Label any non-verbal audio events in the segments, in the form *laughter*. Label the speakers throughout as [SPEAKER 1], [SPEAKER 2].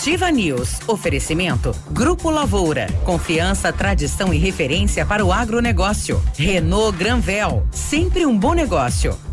[SPEAKER 1] Ativa News. Oferecimento Grupo Lavoura. Confiança, tradição e referência para o agronegócio. Renault Granvel. Sempre um bom negócio.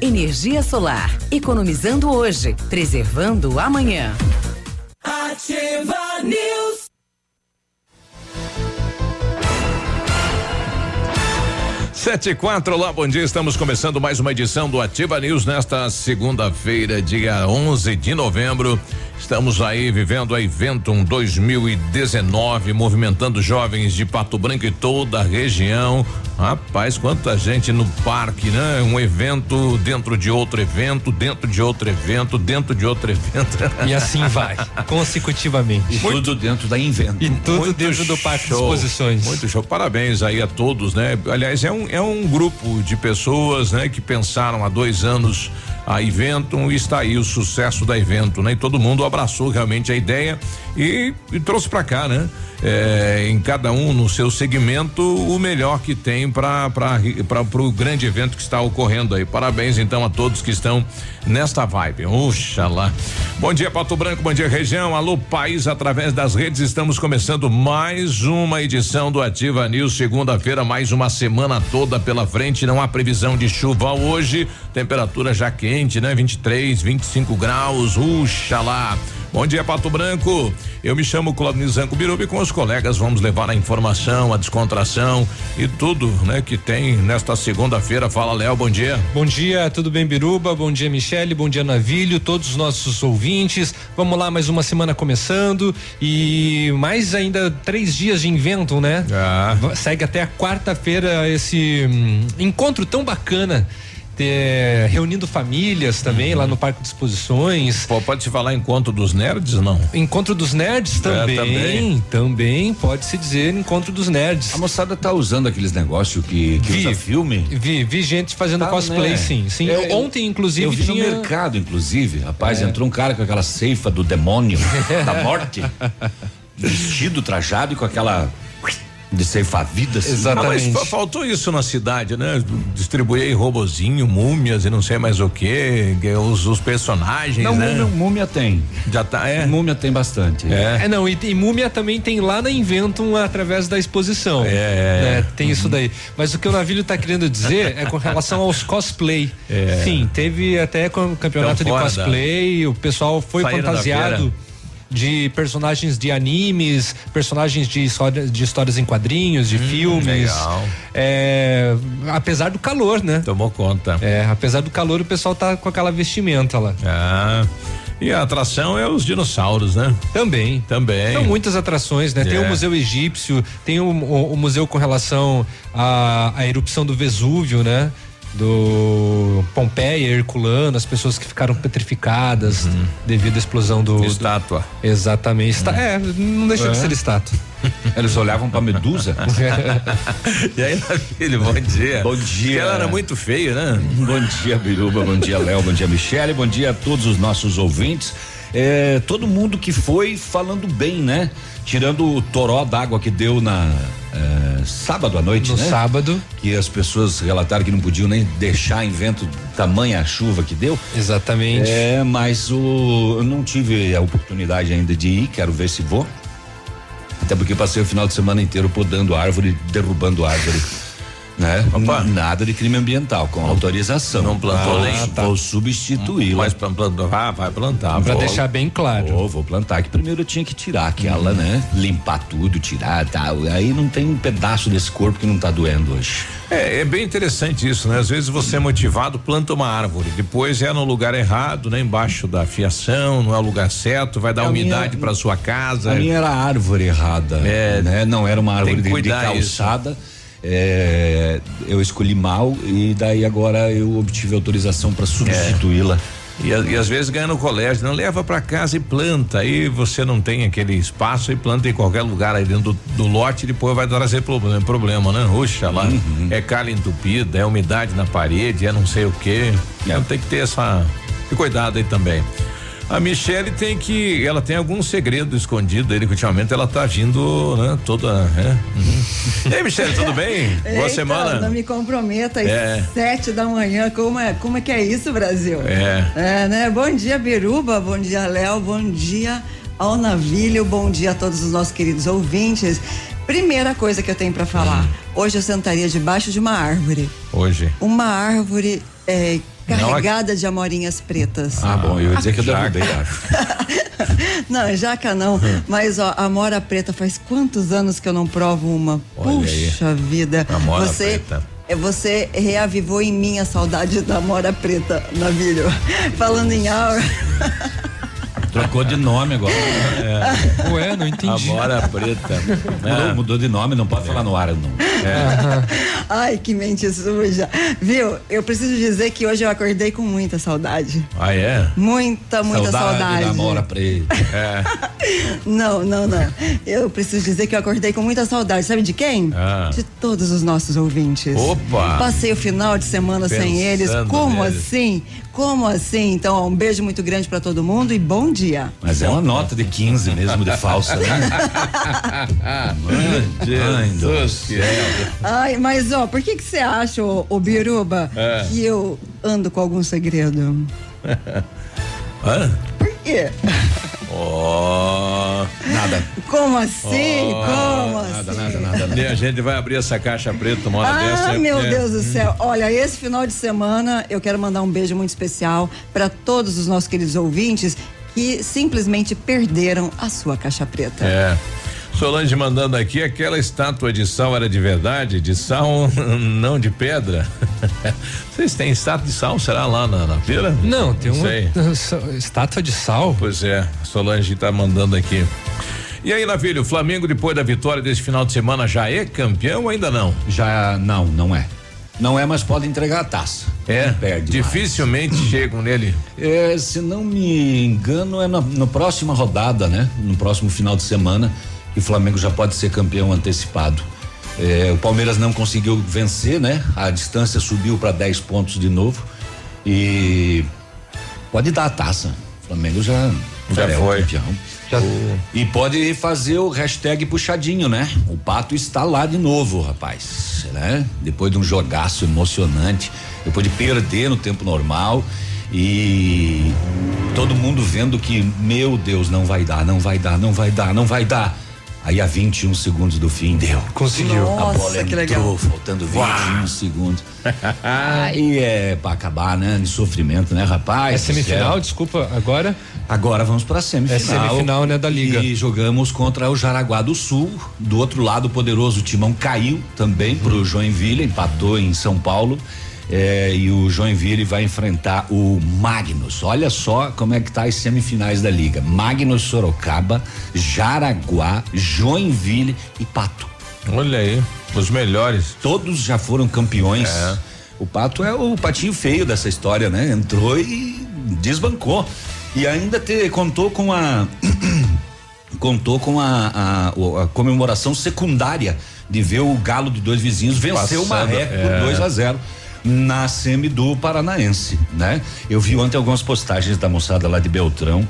[SPEAKER 1] Energia solar. Economizando hoje, preservando amanhã.
[SPEAKER 2] Ativa News.
[SPEAKER 3] Sete e quatro, olá, bom dia. Estamos começando mais uma edição do Ativa News nesta segunda-feira, dia 11 de novembro. Estamos aí vivendo a Eventum 2019, movimentando jovens de Pato Branco e toda a região. Rapaz, quanta gente no parque, né? Um evento dentro de outro evento, dentro de outro evento, dentro de outro evento. *laughs*
[SPEAKER 4] E assim vai, consecutivamente.
[SPEAKER 5] E Muito, tudo dentro da Invento.
[SPEAKER 4] E tudo Muito dentro do parque show, de exposições.
[SPEAKER 3] Muito show. Parabéns aí a todos, né? Aliás, é um, é um grupo de pessoas, né? Que pensaram há dois anos a Eventum e está aí o sucesso da Eventum, né? E todo mundo abraçou realmente a ideia e, e trouxe para cá, né? É, em cada um no seu segmento o melhor que tem para para o grande evento que está ocorrendo aí. Parabéns então a todos que estão nesta vibe. Oxalá. Bom dia Pato Branco, bom dia região. Alô país através das redes estamos começando mais uma edição do Ativa News. Segunda-feira mais uma semana toda pela frente. Não há previsão de chuva hoje. Temperatura já quente, né? 23, 25 graus. Oxalá. Bom dia, Pato Branco. Eu me chamo Claudio Zanco Biruba e com os colegas vamos levar a informação, a descontração e tudo, né, que tem nesta segunda-feira. Fala, Léo, bom dia.
[SPEAKER 4] Bom dia, tudo bem, Biruba? Bom dia, Michele, bom dia, Navilho, todos os nossos ouvintes. Vamos lá, mais uma semana começando e mais ainda três dias de invento, né?
[SPEAKER 3] Ah.
[SPEAKER 4] Segue até a quarta-feira esse hum, encontro tão bacana ter, reunindo famílias também uhum. lá no Parque de Exposições.
[SPEAKER 3] Pô, pode se falar encontro dos nerds, não?
[SPEAKER 4] Encontro dos nerds também, é, também, também. pode se dizer encontro dos nerds.
[SPEAKER 5] A moçada tá usando aqueles negócios que, que vi, usa filme?
[SPEAKER 4] Vi, vi gente fazendo tá, cosplay, né? sim. sim. Eu, Ontem, inclusive, eu
[SPEAKER 5] vi
[SPEAKER 4] tinha...
[SPEAKER 5] no mercado, inclusive, rapaz, é. entrou um cara com aquela ceifa do demônio, *laughs* da morte, vestido, trajado e com aquela de ceifar vidas.
[SPEAKER 3] Exatamente. Mas faltou isso na cidade, né? Distribuir robozinho, múmias e não sei mais o que, os, os personagens, não, né?
[SPEAKER 5] Múmia, múmia tem.
[SPEAKER 3] Já tá, é?
[SPEAKER 5] Múmia tem bastante.
[SPEAKER 4] É, é não, e, e, múmia também tem lá na Inventum através da exposição.
[SPEAKER 3] É, é.
[SPEAKER 4] Né? Tem uhum. isso daí. Mas o que o Navilho tá querendo dizer é com relação aos cosplay.
[SPEAKER 3] É.
[SPEAKER 4] Sim, teve até com o campeonato então, de cosplay, da... o pessoal foi Saíram fantasiado de personagens de animes, personagens de, história, de histórias em quadrinhos, de hum, filmes.
[SPEAKER 3] Legal.
[SPEAKER 4] É, apesar do calor, né?
[SPEAKER 3] Tomou conta.
[SPEAKER 4] É, apesar do calor, o pessoal tá com aquela vestimenta lá.
[SPEAKER 3] Ah. E a atração é os dinossauros, né?
[SPEAKER 4] Também.
[SPEAKER 3] Também.
[SPEAKER 4] São muitas atrações, né? É. Tem o Museu Egípcio, tem o, o, o museu com relação à, à erupção do Vesúvio, né? Do Pompeia, Herculano, as pessoas que ficaram petrificadas uhum. devido à explosão do.
[SPEAKER 3] Estátua.
[SPEAKER 4] Do, exatamente. Uhum. É, não deixa é. de ser estátua. *laughs*
[SPEAKER 5] Eles olhavam pra Medusa. *laughs*
[SPEAKER 3] e aí, filho, bom dia.
[SPEAKER 5] Bom dia. Porque
[SPEAKER 3] ela era muito feia, né?
[SPEAKER 5] Bom dia, Biruba. Bom dia, Léo. Bom dia, Michele. Bom dia a todos os nossos ouvintes. É, todo mundo que foi falando bem, né? Tirando o toró d'água que deu na é, sábado à noite,
[SPEAKER 4] no
[SPEAKER 5] né?
[SPEAKER 4] sábado.
[SPEAKER 5] Que as pessoas relataram que não podiam nem deixar em vento tamanha chuva que deu.
[SPEAKER 4] Exatamente.
[SPEAKER 5] É, mas o, eu não tive a oportunidade ainda de ir, quero ver se vou. Até porque passei o final de semana inteiro podando árvore, derrubando árvore né? Opa. Nada de crime ambiental, com autorização.
[SPEAKER 3] Não plantou
[SPEAKER 5] ah,
[SPEAKER 3] nem.
[SPEAKER 5] Tá. Vou substituir.
[SPEAKER 3] Mas plantou, ah, vai plantar.
[SPEAKER 4] Pra deixar bem claro.
[SPEAKER 5] Vou, vou plantar, que primeiro eu tinha que tirar aquela, hum. né? Limpar tudo, tirar tal. Aí não tem um pedaço desse corpo que não tá doendo hoje.
[SPEAKER 3] É, é bem interessante isso, né? Às vezes você é motivado, planta uma árvore, depois é no lugar errado, né? Embaixo da fiação, não é o lugar certo, vai dar a umidade para sua casa.
[SPEAKER 5] A minha era a árvore errada, é, né? Não era uma árvore de, de calçada. Isso é, eu escolhi mal e daí agora eu obtive autorização para substituí-la.
[SPEAKER 3] E, e, às vezes ganha no colégio, não leva para casa e planta. Aí você não tem aquele espaço e planta em qualquer lugar aí dentro do, do lote, depois vai trazer problema, problema né? Ruxa lá, uhum. é calha entupida, é umidade na parede, é não sei o quê. É. Então tem que ter essa cuidado aí também. A Michelle tem que, ela tem algum segredo escondido aí que ultimamente ela tá vindo, né, toda, né? Uhum. E aí, Michelle, tudo bem? *laughs* Boa semana.
[SPEAKER 2] Não me comprometa às é. sete da manhã, como é, como é que é isso, Brasil?
[SPEAKER 3] É.
[SPEAKER 2] É, né? Bom dia, Biruba, bom dia, Léo, bom dia ao Navilho, bom dia a todos os nossos queridos ouvintes. Primeira coisa que eu tenho para falar, hoje eu sentaria debaixo de uma árvore.
[SPEAKER 3] Hoje?
[SPEAKER 2] Uma árvore é, Carregada de amorinhas pretas.
[SPEAKER 5] Ah, bom, eu ia dizer que eu derrubei, acho. *laughs*
[SPEAKER 2] não, jaca não. Hum. Mas ó, a amora preta faz quantos anos que eu não provo uma? Olha Puxa aí. vida.
[SPEAKER 3] Amora você preta.
[SPEAKER 2] É, você reavivou em mim a saudade da amora preta, Navilho. *laughs* Falando em aura. *laughs*
[SPEAKER 5] Trocou de nome agora.
[SPEAKER 4] É. *laughs* Ué, não entendi.
[SPEAKER 5] Amora preta. É. Mudou, de nome, não pode é. falar no ar, não. É. *laughs*
[SPEAKER 2] Ai, que mente suja. Viu? Eu preciso dizer que hoje eu acordei com muita saudade.
[SPEAKER 3] Ah, é?
[SPEAKER 2] Muita, muita saudade. saudade.
[SPEAKER 5] Da Amora preta. *laughs* É.
[SPEAKER 2] não, não, não. Eu preciso dizer que eu acordei com muita saudade. Sabe de quem? Ah. De todos os nossos ouvintes.
[SPEAKER 3] Opa!
[SPEAKER 2] Passei o final de semana Pensando sem eles. Como neles. assim? Como assim? Então, um beijo muito grande para todo mundo e bom dia.
[SPEAKER 5] Mas é uma nota de 15 mesmo de falsa, né? *laughs*
[SPEAKER 2] Mãe, Deus Ai, mas ó, por que que você acha, ô, ô Biruba, é. que eu ando com algum segredo?
[SPEAKER 3] Hã?
[SPEAKER 2] Por quê?
[SPEAKER 3] Oh,
[SPEAKER 5] nada.
[SPEAKER 2] Como assim? Oh, Como
[SPEAKER 3] nada,
[SPEAKER 2] assim?
[SPEAKER 3] Nada, nada, nada. A gente vai abrir essa caixa preta uma hora
[SPEAKER 2] ah,
[SPEAKER 3] dessa.
[SPEAKER 2] Ah, meu é. Deus do céu. Olha, esse final de semana eu quero mandar um beijo muito especial para todos os nossos queridos ouvintes que simplesmente perderam a sua caixa preta.
[SPEAKER 3] É. Solange mandando aqui, aquela estátua de sal era de verdade? De sal, *laughs* não de pedra? *laughs* Vocês têm estátua de sal, será lá na, na feira?
[SPEAKER 4] Não, tem uma *laughs* estátua de sal.
[SPEAKER 3] Pois é, Solange está mandando aqui. E aí, Navilho, o Flamengo, depois da vitória desse final de semana, já é campeão ou ainda não?
[SPEAKER 5] Já não, não é. Não é, mas pode entregar a taça.
[SPEAKER 3] É, perde dificilmente mais. *clears throat* chegam nele.
[SPEAKER 5] É, se não me engano, é na, na próxima rodada, né? No próximo final de semana o Flamengo já pode ser campeão antecipado. É, o Palmeiras não conseguiu vencer, né? A distância subiu para 10 pontos de novo e pode dar a taça. O Flamengo já,
[SPEAKER 3] já é foi. campeão. Já.
[SPEAKER 5] E pode fazer o hashtag puxadinho, né? O Pato está lá de novo, rapaz, né? Depois de um jogaço emocionante, depois de perder no tempo normal e todo mundo vendo que, meu Deus, não vai dar, não vai dar, não vai dar, não vai dar. Aí a 21 segundos do fim deu.
[SPEAKER 3] Conseguiu.
[SPEAKER 2] Nossa,
[SPEAKER 5] a bola
[SPEAKER 2] que
[SPEAKER 5] entrou,
[SPEAKER 2] legal.
[SPEAKER 5] faltando 21 Uau. segundos. *laughs* Aí é pra acabar, né? De sofrimento, né, rapaz?
[SPEAKER 4] É semifinal, desculpa, agora?
[SPEAKER 5] Agora vamos pra semifinal. É
[SPEAKER 4] semifinal, né, da Liga.
[SPEAKER 5] E jogamos contra o Jaraguá do Sul. Do outro lado, o poderoso Timão caiu também pro uhum. Joinville, empatou em São Paulo. É, e o Joinville vai enfrentar o Magnus. Olha só como é que tá as semifinais da liga. Magnus Sorocaba, Jaraguá, Joinville e Pato.
[SPEAKER 3] Olha aí, os melhores.
[SPEAKER 5] Todos já foram campeões. É. O Pato é o patinho feio dessa história, né? Entrou e desbancou. E ainda te, contou com a *clears throat* contou com a, a, a, comemoração secundária de ver o Galo de dois vizinhos vencer o Maré por é. 2 a 0 na do Paranaense, né? Eu vi ontem algumas postagens da moçada lá de Beltrão,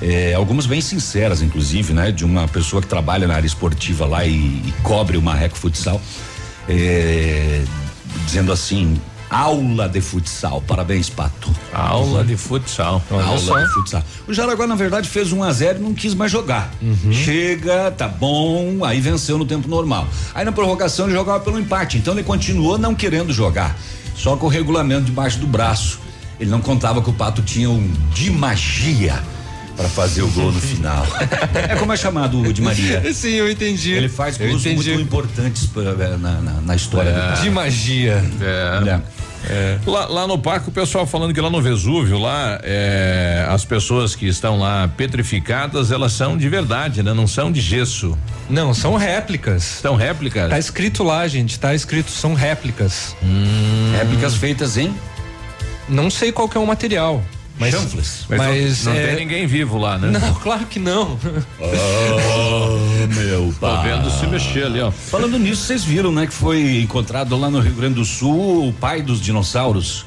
[SPEAKER 5] é, algumas bem sinceras, inclusive, né? De uma pessoa que trabalha na área esportiva lá e, e cobre o Marreco Futsal, é, dizendo assim, aula de futsal. Parabéns, Pato.
[SPEAKER 3] Aula de futsal.
[SPEAKER 5] Aula de futsal. O Jaraguá, na verdade, fez 1 um a 0 e não quis mais jogar. Uhum. Chega, tá bom, aí venceu no tempo normal. Aí na prorrogação ele jogava pelo empate, então ele continuou não querendo jogar só com o regulamento debaixo do braço. Ele não contava que o Pato tinha um de magia para fazer o gol no final. *laughs* é como é chamado o de Maria. *laughs*
[SPEAKER 4] Sim, eu entendi.
[SPEAKER 5] Ele faz gols muito importantes pra, na, na, na, história
[SPEAKER 4] é.
[SPEAKER 5] do
[SPEAKER 4] De magia.
[SPEAKER 3] É. é. É. Lá, lá, no parque, o pessoal falando que lá no Vesúvio, lá, é, as pessoas que estão lá petrificadas, elas são de verdade, né? Não são de gesso.
[SPEAKER 4] Não, são réplicas.
[SPEAKER 3] São réplicas?
[SPEAKER 4] Tá escrito lá, gente, tá escrito, são réplicas.
[SPEAKER 5] Hum. Réplicas feitas em?
[SPEAKER 4] Não sei qual que é o material. Mas,
[SPEAKER 3] mas, mas não, não é... tem ninguém vivo lá, né?
[SPEAKER 4] Não, claro que não. *laughs*
[SPEAKER 5] Oh, meu pai.
[SPEAKER 3] Tô vendo se mexer ali, ó.
[SPEAKER 5] Falando nisso, vocês viram, né, que foi encontrado lá no Rio Grande do Sul o pai dos dinossauros.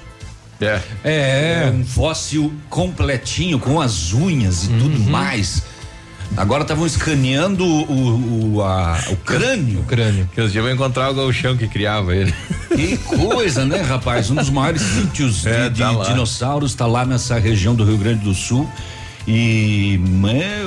[SPEAKER 3] É.
[SPEAKER 5] É. é um fóssil completinho, com as unhas e uhum. tudo mais. Agora estavam escaneando o, o, a, o crânio. O
[SPEAKER 3] crânio. Que os dias vão encontrar o galchão que criava ele.
[SPEAKER 5] Que coisa, né, rapaz? Um dos maiores *laughs* sítios é, de, tá de dinossauros está lá nessa região do Rio Grande do Sul. E é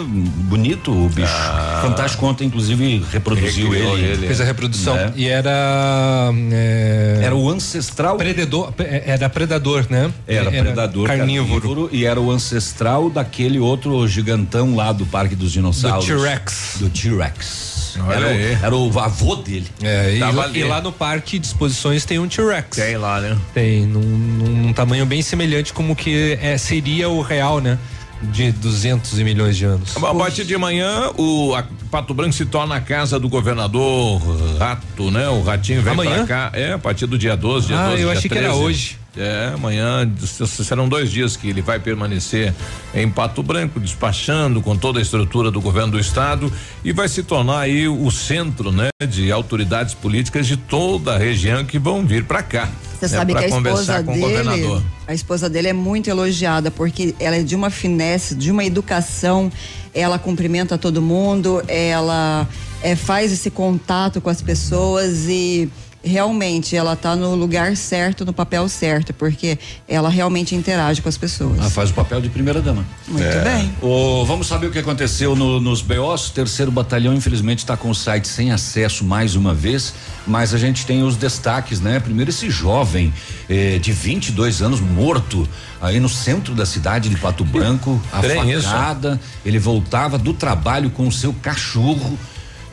[SPEAKER 5] bonito o bicho. Ah, Fantástico ontem, inclusive, reproduziu ele, ele,
[SPEAKER 4] Fez a reprodução. Né? E era. É,
[SPEAKER 5] era o ancestral.
[SPEAKER 4] Predador. É, era predador, né?
[SPEAKER 5] Era, era predador carnívoro. carnívoro. E era o ancestral daquele outro gigantão lá do Parque dos Dinossauros.
[SPEAKER 4] Do T-Rex.
[SPEAKER 5] Do T-Rex. Era o, era, o, avô dele.
[SPEAKER 4] É, e, lá, e, lá, no parque de exposições tem um T-Rex.
[SPEAKER 3] Tem lá, né?
[SPEAKER 4] Tem, num, num, tamanho bem semelhante como que é, seria o real, né? De 200 milhões de anos.
[SPEAKER 3] A partir de manhã, o Pato Branco se torna a casa do governador Rato, né? O Ratinho vem amanhã? pra cá. É, a partir do dia 12, dia
[SPEAKER 4] ah,
[SPEAKER 3] 12,
[SPEAKER 4] eu achei 13. que era hoje.
[SPEAKER 3] É, amanhã serão dois dias que ele vai permanecer em Pato Branco, despachando com toda a estrutura do governo do estado e vai se tornar aí o centro, né, de autoridades políticas de toda a região que vão vir para cá.
[SPEAKER 2] Você né, sabe que a esposa dele, a esposa dele é muito elogiada porque ela é de uma finesse, de uma educação, ela cumprimenta todo mundo, ela é, faz esse contato com as pessoas e realmente ela está no lugar certo, no papel certo, porque ela realmente interage com as pessoas.
[SPEAKER 5] Ela faz o papel de primeira dama.
[SPEAKER 2] Muito é. bem.
[SPEAKER 5] O, vamos saber o que aconteceu no, nos BOs. Terceiro batalhão, infelizmente, está com o site sem acesso mais uma vez, mas a gente tem os destaques, né? Primeiro, esse jovem eh, de 22 anos morto aí no centro da cidade de Pato Branco, *laughs* a facada. Ele voltava do trabalho com o seu cachorro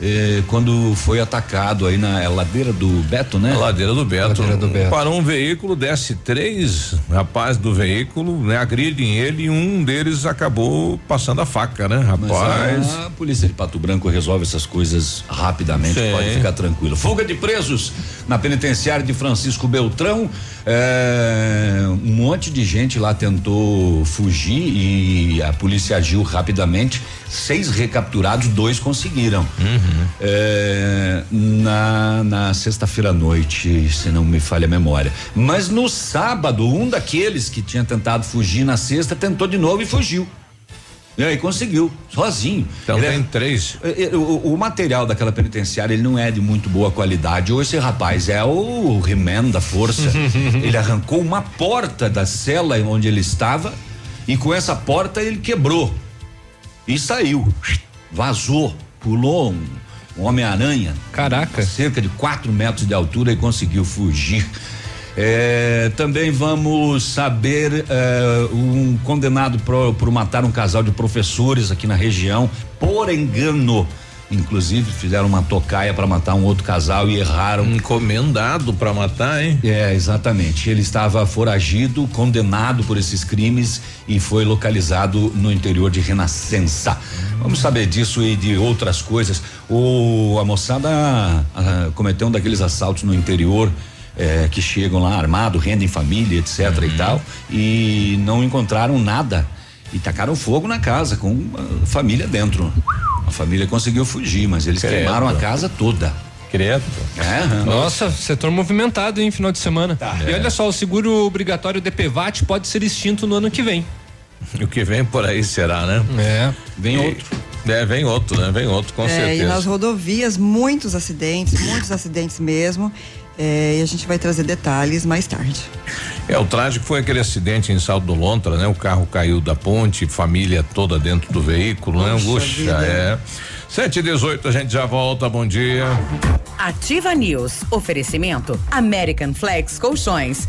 [SPEAKER 5] eh, quando foi atacado aí na ladeira do Beto, né? A
[SPEAKER 3] ladeira do Beto. Ladeira do Beto. Parou um veículo, desce três rapazes do veículo, né? Agridem ele e um deles acabou passando a faca, né? Rapaz.
[SPEAKER 5] a polícia de Pato Branco resolve essas coisas rapidamente, Sim. pode ficar tranquilo. Fuga de presos na penitenciária de Francisco Beltrão. É, um monte de gente lá tentou fugir e a polícia agiu rapidamente. Seis recapturados, dois conseguiram. Uhum. É, na na sexta-feira à noite, se não me falha a memória. Mas no sábado, um daqueles que tinha tentado fugir na sexta tentou de novo e fugiu. E aí conseguiu, sozinho.
[SPEAKER 3] Então ele tem é, três.
[SPEAKER 5] É, é, o, o, material daquela penitenciária ele não é de muito boa qualidade. Ou esse rapaz é o He-Man da força. *laughs* ele arrancou uma porta da cela onde ele estava e com essa porta ele quebrou e saiu, vazou, pulou um, um Homem-Aranha.
[SPEAKER 4] Caraca.
[SPEAKER 5] Cerca de quatro metros de altura e conseguiu fugir. É, também vamos saber é, um condenado por, por matar um casal de professores aqui na região por engano. Inclusive fizeram uma tocaia para matar um outro casal e erraram.
[SPEAKER 3] Encomendado para matar, hein?
[SPEAKER 5] É, exatamente. Ele estava foragido, condenado por esses crimes e foi localizado no interior de Renascença. Vamos saber disso e de outras coisas. O a moçada a, cometeu um daqueles assaltos no interior é, que chegam lá armado, rendem família, etc uhum. e tal, e não encontraram nada e tacaram fogo na casa com a família dentro. A família conseguiu fugir, mas eles Credo. queimaram a casa toda.
[SPEAKER 3] Credo.
[SPEAKER 4] É, Nossa, setor movimentado, em Final de semana. Tá. E é. olha só, o seguro obrigatório DPVAT pode ser extinto no ano que vem. *laughs*
[SPEAKER 3] O que vem por aí será, né?
[SPEAKER 4] É.
[SPEAKER 3] Vem e, outro. É, vem outro, né? Vem outro, com é, certeza.
[SPEAKER 2] E nas rodovias, muitos acidentes, muitos acidentes mesmo. É, e a gente vai trazer detalhes mais tarde.
[SPEAKER 3] É, o trágico foi aquele acidente em Salto do Lontra, né? O carro caiu da ponte, família toda dentro do veículo, né? Puxa, é. Sete e dezoito, a gente já volta, bom dia.
[SPEAKER 1] Ativa News, oferecimento American Flex Colchões,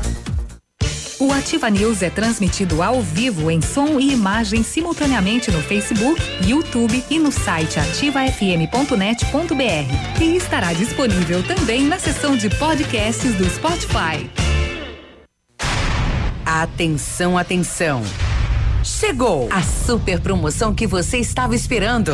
[SPEAKER 6] O Ativa News é transmitido ao vivo em som e imagem simultaneamente no Facebook, YouTube e no site ativafm.net.br. E estará disponível também na seção de podcasts do Spotify.
[SPEAKER 1] Atenção, atenção. Chegou a super promoção que você estava esperando.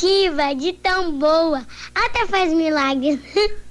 [SPEAKER 7] de tão boa, até faz milagres. *laughs*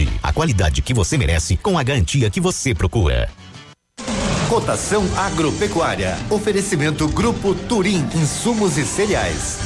[SPEAKER 8] A qualidade que você merece com a garantia que você procura.
[SPEAKER 9] Cotação agropecuária. Oferecimento Grupo Turim, insumos e cereais.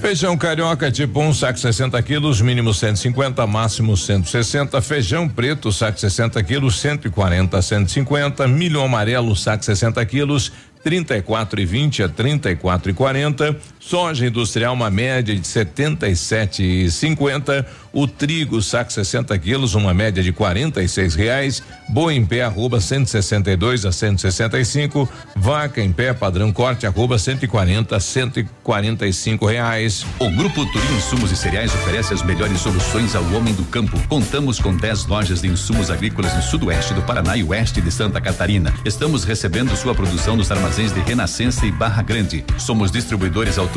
[SPEAKER 3] Feijão carioca tipo 1, um, saco 60 quilos, mínimo 150, máximo 160. Feijão preto, saco 60 quilos, 140, 150. Milho amarelo, saco 60 quilos, 34 e 20 a 34 e 40. Soja industrial, uma média de 77 e 50. O trigo, saco 60 quilos, uma média de 46 reais. Boa em pé, arroba 162 a 165. Vaca em pé, padrão corte, arroba 140 a 145 reais.
[SPEAKER 10] O Grupo Turim Insumos e Cereais oferece as melhores soluções ao homem do campo. Contamos com 10 lojas de insumos agrícolas no sudoeste do Paraná e oeste de Santa Catarina. Estamos recebendo sua produção nos armazéns de Renascença e Barra Grande. Somos distribuidores autorizados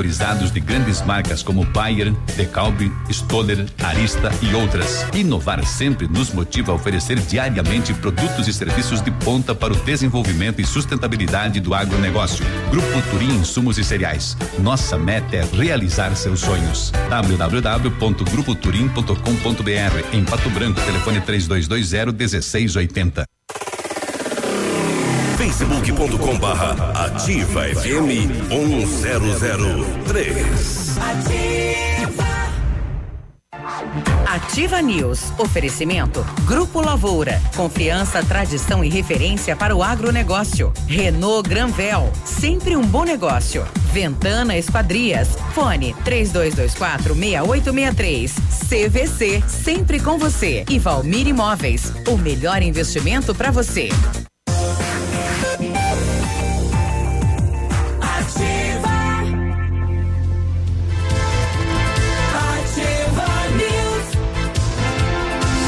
[SPEAKER 10] de grandes marcas como Bayer, Decalbe, Stoller, Ari e outras. Inovar sempre nos motiva a oferecer diariamente produtos e serviços de ponta para o desenvolvimento e sustentabilidade do agronegócio. Grupo Turim Insumos e Cereais. Nossa meta é realizar seus sonhos. www.grupoturim.com.br Em Pato Branco, telefone 3220 1680
[SPEAKER 11] facebook.com barra ativa FM 1003 Ativa
[SPEAKER 1] Ativa News. Oferecimento. Grupo Lavoura. Confiança, tradição e referência para o agronegócio. Renault Granvel. Sempre um bom negócio. Ventana Esquadrias. Fone 3224 6863. CVC. Sempre com você. E Valmir Imóveis. O melhor investimento para você.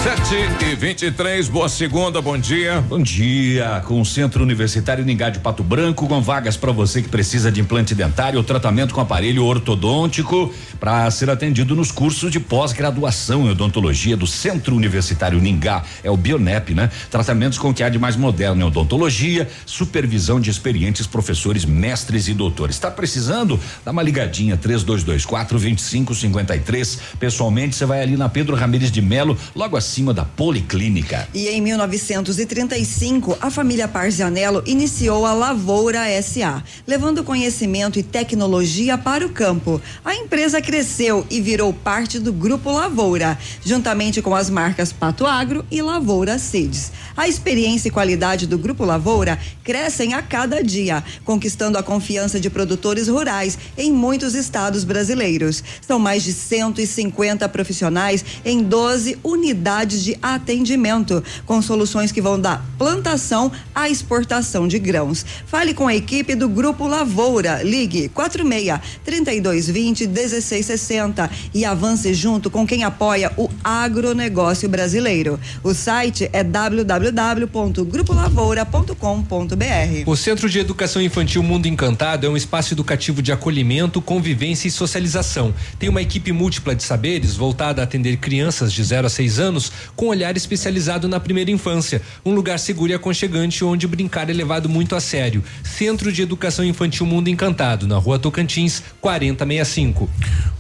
[SPEAKER 3] Sete e vinte e três, boa segunda, bom dia.
[SPEAKER 5] Bom dia, com o Centro Universitário Ningá de Pato Branco, com vagas para você que precisa de implante dentário ou tratamento com aparelho ortodôntico para ser atendido nos cursos de pós-graduação em odontologia do Centro Universitário Ningá, é o Bionep, né? Tratamentos com o que há de mais moderno em odontologia, supervisão de experientes professores, mestres e doutores. Está precisando? Dá uma ligadinha 3224 2553. Pessoalmente, você vai ali na Pedro Ramires de Melo, logo acima da Policlínica.
[SPEAKER 2] E em 1935, a família Parzianello iniciou a Lavoura SA, levando conhecimento e tecnologia para o campo. A empresa cresceu e virou parte do Grupo Lavoura, juntamente com as marcas Pato Agro e Lavoura Seeds. A experiência e qualidade do Grupo Lavoura crescem a cada dia, conquistando a confiança de produtores rurais em muitos estados brasileiros. São mais de 150 profissionais em 12 unidades de atendimento, com soluções que vão da plantação à exportação de grãos. Fale com a equipe do Grupo Lavoura. Ligue 46 3220 1660 e avance junto com quem apoia o agronegócio brasileiro. O site é www.grupolavoura.com.br.
[SPEAKER 4] O Centro de Educação Infantil Mundo Encantado é um espaço educativo de acolhimento, convivência e socialização. Tem uma equipe múltipla de saberes voltada a atender crianças de 0 a 6 anos com olhar especializado na primeira infância. Um lugar seguro e aconchegante onde brincar é levado muito a sério. Centro de Educação Infantil Mundo Encantado, na rua Tocantins, 4065.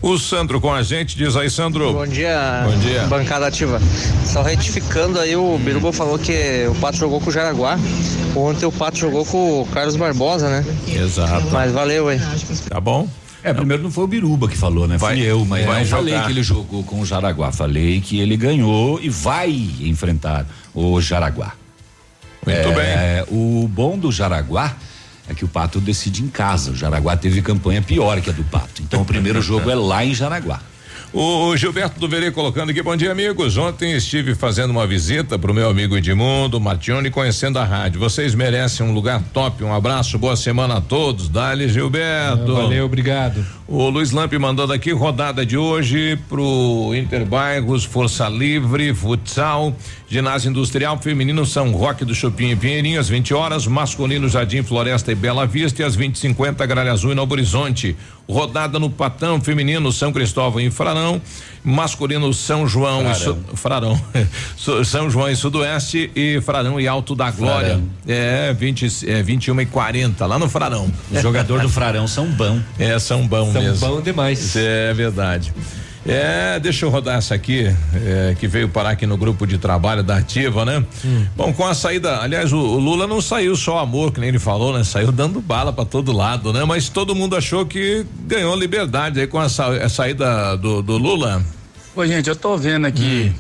[SPEAKER 3] O Sandro com a gente, diz aí, Sandro.
[SPEAKER 12] Bom dia.
[SPEAKER 3] Bom dia.
[SPEAKER 12] Bancada ativa. Só retificando aí, o Biruba falou que o Pato jogou com o Jaraguá. Ontem o Pato jogou com o Carlos Barbosa, né?
[SPEAKER 3] Exato.
[SPEAKER 12] Mas valeu, hein?
[SPEAKER 3] Tá bom.
[SPEAKER 5] É, primeiro não foi o Biruba que falou, né?
[SPEAKER 3] Vai-
[SPEAKER 5] Fui eu, mas
[SPEAKER 3] vai
[SPEAKER 5] eu falei
[SPEAKER 3] jogar.
[SPEAKER 5] que ele jogou com o Jaraguá. Falei que ele ganhou e vai enfrentar o Jaraguá.
[SPEAKER 3] Muito
[SPEAKER 5] é, O bom do Jaraguá é que o Pato decide em casa. O Jaraguá teve campanha pior que a do Pato. Então o primeiro jogo é lá em Jaraguá.
[SPEAKER 3] O Gilberto do Verê colocando aqui, bom dia amigos. Ontem estive fazendo uma visita pro meu amigo Edmundo Matione conhecendo a rádio. Vocês merecem um lugar top. Um abraço, boa semana a todos. Dali Gilberto.
[SPEAKER 4] Valeu, obrigado.
[SPEAKER 3] O Luiz Lamp mandando aqui rodada de hoje pro Interbairros, Força Livre, Futsal, Ginásio Industrial Feminino São Roque do Chupim e Pinheirinho às 20 horas, masculino Jardim Floresta e Bela Vista e às 20 50 Gralha Azul e Novo Horizonte. Rodada no Patão Feminino São Cristóvão e Frarão, masculino São João e Su- Frarão. *laughs* São João e Sudoeste e Frarão e Alto da Glória.
[SPEAKER 5] Frarão.
[SPEAKER 3] É, 20 é 21 e 40 lá no Frarão.
[SPEAKER 5] O jogador do Frarão são bom.
[SPEAKER 3] É, são bom
[SPEAKER 4] São
[SPEAKER 3] mesmo.
[SPEAKER 4] bom demais.
[SPEAKER 3] É verdade. É, deixa eu rodar essa aqui, é, que veio parar aqui no grupo de trabalho da Ativa, né? Bom, com a saída, aliás, o, o Lula não saiu só amor, que nem ele falou, né? Saiu dando bala pra todo lado, né? Mas todo mundo achou que ganhou liberdade aí com a, sa- a saída do, do Lula.
[SPEAKER 13] Ô, gente, eu tô vendo aqui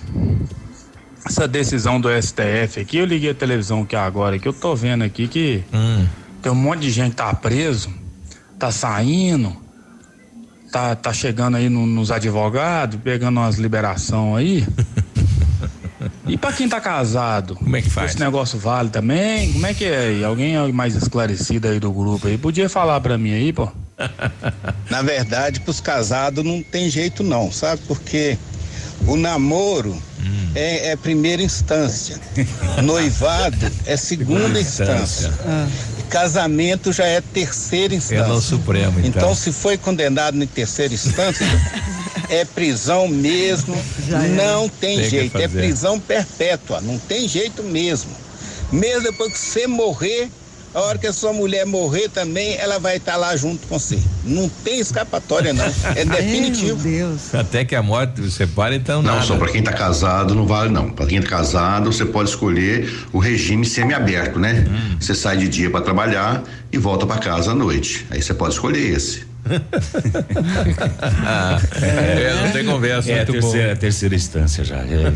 [SPEAKER 13] essa decisão do STF aqui. Eu liguei a televisão aqui agora, que eu tô vendo aqui que tem um monte de gente que tá preso, tá saindo, tá, tá chegando aí no- nos advogados, pegando umas liberação aí. *laughs* E pra quem tá casado?
[SPEAKER 3] Como é que faz?
[SPEAKER 13] Esse negócio vale também? Como é que é aí? Alguém é mais esclarecido aí do grupo aí? Podia falar pra mim aí, pô? *laughs*
[SPEAKER 14] Na verdade, pros casados não tem jeito não, sabe? Porque o namoro é, é primeira instância, *laughs* noivado é segunda instância, e casamento já é terceira instância.
[SPEAKER 3] É no Supremo, então.
[SPEAKER 14] Então, se foi condenado em terceira instância, *laughs* é prisão mesmo,
[SPEAKER 2] Já é.
[SPEAKER 14] não tem,
[SPEAKER 3] Tem que
[SPEAKER 14] jeito, é prisão perpétua, não tem jeito mesmo. Mesmo depois que você morrer, a hora que a sua mulher morrer também, ela vai estar lá junto com você. Não tem escapatória, não. É *laughs* definitivo.
[SPEAKER 2] Meu Deus.
[SPEAKER 3] Até que a morte você separe, então
[SPEAKER 15] Não,
[SPEAKER 3] nada.
[SPEAKER 15] só para quem está casado não vale não. Para quem está casado, você pode escolher o regime semiaberto, né?
[SPEAKER 3] Hum.
[SPEAKER 15] Você sai de dia para trabalhar e volta para casa à noite. Aí você pode escolher esse. *laughs*
[SPEAKER 3] é, não tem conversa.
[SPEAKER 5] É a terceira, a terceira instância já. é,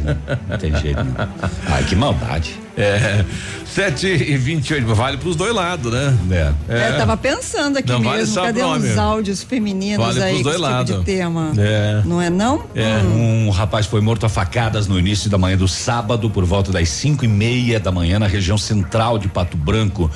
[SPEAKER 5] não tem jeito. Não. Ai, que maldade.
[SPEAKER 3] É. 7 e 28 vale pros dois lados, né?
[SPEAKER 5] É.
[SPEAKER 2] É, eu tava pensando aqui
[SPEAKER 3] Não
[SPEAKER 2] mesmo,
[SPEAKER 3] vale
[SPEAKER 2] cadê
[SPEAKER 3] nome.
[SPEAKER 2] os áudios femininos
[SPEAKER 5] Vale
[SPEAKER 2] aí
[SPEAKER 5] pros
[SPEAKER 2] com
[SPEAKER 5] dois
[SPEAKER 2] tipo
[SPEAKER 5] lados.
[SPEAKER 2] de tema?
[SPEAKER 5] É.
[SPEAKER 2] Não é não?
[SPEAKER 5] É, um rapaz foi morto a facadas no início da manhã do sábado, por volta das cinco e meia da manhã, na região central de Pato Branco.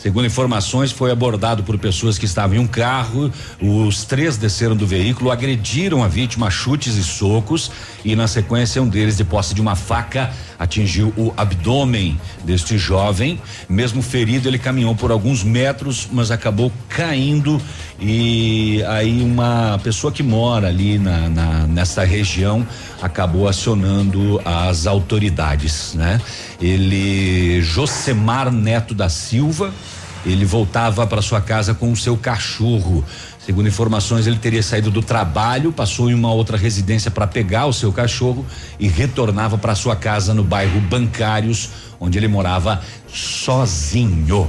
[SPEAKER 5] Segundo informações, foi abordado por pessoas que estavam em um carro. Os três desceram do veículo, agrediram a vítima a chutes e socos e, na sequência, um deles, de posse de uma faca, atingiu o abdômen deste jovem. Mesmo ferido, ele caminhou por alguns metros, mas acabou caindo e aí uma pessoa que mora ali na, na nessa região acabou acionando as autoridades, né? Ele Josemar Neto da Silva, ele voltava para sua casa com o seu cachorro. Segundo informações, ele teria saído do trabalho, passou em uma outra residência para pegar o seu cachorro e retornava para sua casa no bairro Bancários, onde ele morava sozinho.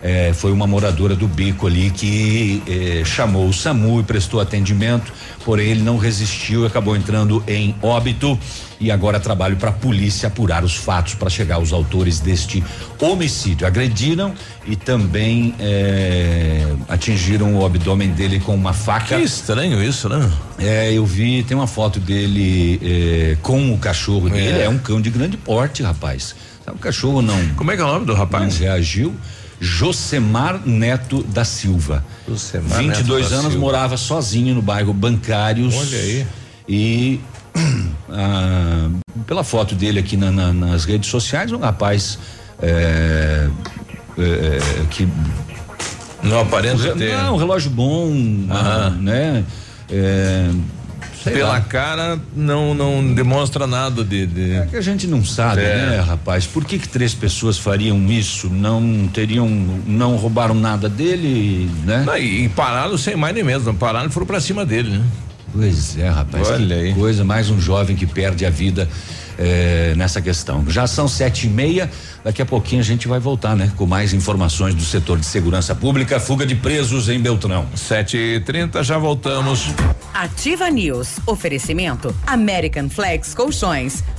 [SPEAKER 5] É, foi uma moradora do bico ali que eh, chamou o SAMU e prestou atendimento, porém ele não resistiu e acabou entrando em óbito e agora trabalho para a polícia apurar os fatos para chegar aos autores deste homicídio. Agrediram e também eh, atingiram o abdômen dele com uma faca.
[SPEAKER 3] Que estranho isso, né?
[SPEAKER 5] É, eu vi, tem uma foto dele com o cachorro dele, é um cão de grande porte, rapaz. Sabe, O cachorro não.
[SPEAKER 3] Como é que é o nome do rapaz?
[SPEAKER 5] Não reagiu. Josemar Neto da Silva.
[SPEAKER 3] Josemar
[SPEAKER 5] 22
[SPEAKER 3] Neto
[SPEAKER 5] anos,
[SPEAKER 3] Silva.
[SPEAKER 5] morava sozinho no bairro Bancários.
[SPEAKER 3] Olha aí.
[SPEAKER 5] E *clears throat* ah, pela foto dele aqui na- na- nas redes sociais, um rapaz é, é, que
[SPEAKER 3] não aparenta ter.
[SPEAKER 5] Não, um relógio bom, ah, né? É, sei
[SPEAKER 3] Pela
[SPEAKER 5] lá.
[SPEAKER 3] cara, não, não demonstra nada de. de...
[SPEAKER 5] É que a gente não sabe,
[SPEAKER 3] É.
[SPEAKER 5] né, rapaz? Por que que três pessoas fariam isso? Não teriam, não roubaram nada dele, né?
[SPEAKER 3] Não, e, e pararam sem mais nem menos, não pararam e foram pra cima dele, né?
[SPEAKER 5] Pois é, rapaz.
[SPEAKER 3] Olha
[SPEAKER 5] que
[SPEAKER 3] aí.
[SPEAKER 5] coisa, mais um jovem que perde a vida eh, nessa questão. Já são sete e meia, daqui a pouquinho a gente vai voltar, né? Com mais informações do setor de segurança pública, fuga de presos em Beltrão.
[SPEAKER 3] Sete e trinta, já voltamos.
[SPEAKER 1] Ativa News. Oferecimento American Flex Colchões.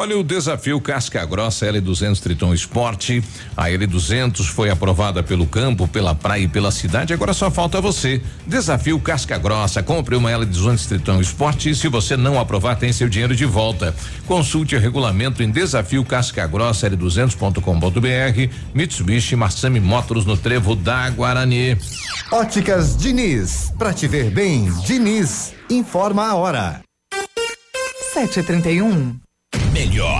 [SPEAKER 3] Olha o desafio Casca Grossa L200 Triton Sport. A L200 foi aprovada pelo campo, pela praia e pela cidade. Agora só falta você. Desafio Casca Grossa. Compre uma L200 Triton Sport e se você não aprovar, tem seu dinheiro de volta. Consulte o regulamento em desafio Casca Grossa L200.com.br. Mitsubishi Massami Motors no Trevo da Guarani.
[SPEAKER 9] Óticas Diniz, pra te ver bem, Diniz, informa a hora.
[SPEAKER 16] 7h31.
[SPEAKER 17] Melhor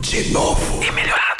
[SPEAKER 17] de novo e melhorado.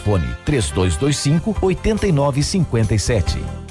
[SPEAKER 18] 3225 8957.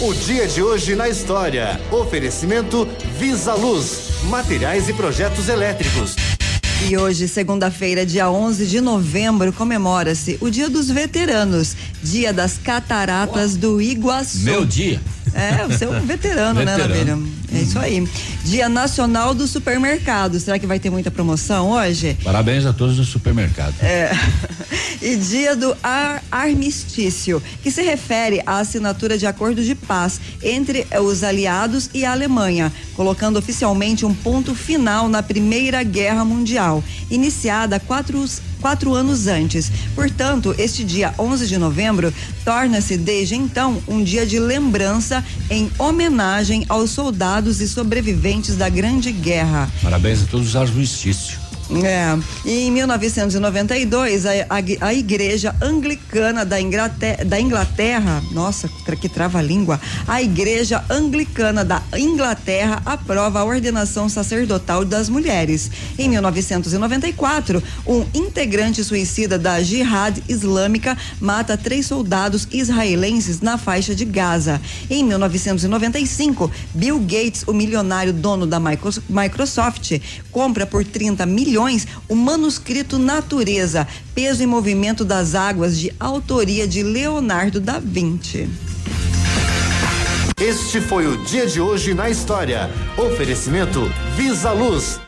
[SPEAKER 9] O dia de hoje na história. Oferecimento Visa Luz, materiais e projetos elétricos.
[SPEAKER 2] E hoje, segunda-feira, dia 11 de novembro, comemora-se o Dia dos Veteranos, Dia das Cataratas do Iguaçu.
[SPEAKER 5] Meu dia.
[SPEAKER 2] É, você é um veterano, né,
[SPEAKER 5] Veterano.
[SPEAKER 2] Navilho? É isso aí. Dia Nacional do Supermercado. Será que vai ter muita promoção hoje?
[SPEAKER 5] Parabéns a todos do supermercado.
[SPEAKER 2] É. *laughs* E dia do ar armistício, que se refere à assinatura de acordo de paz entre os aliados e a Alemanha, colocando oficialmente um ponto final na Primeira Guerra Mundial, iniciada quatro, quatro anos antes. Portanto, este dia 11 de novembro torna-se desde então um dia de lembrança em homenagem aos soldados e sobreviventes da Grande Guerra.
[SPEAKER 5] Parabéns a todos os armistícios.
[SPEAKER 2] É, e em 1992, a, a, a Igreja Anglicana da Inglaterra, da Inglaterra, nossa, que trava a Igreja Anglicana da Inglaterra aprova a ordenação sacerdotal das mulheres. Em 1994, um integrante suicida da Jihad Islâmica mata três soldados israelenses na faixa de Gaza. Em 1995, Bill Gates, o milionário dono da Micro- Microsoft, compra por 30 milhões o manuscrito Natureza, peso e movimento das águas de autoria de Leonardo da Vinci.
[SPEAKER 9] Este foi o dia de hoje na história. Oferecimento Visa Luz.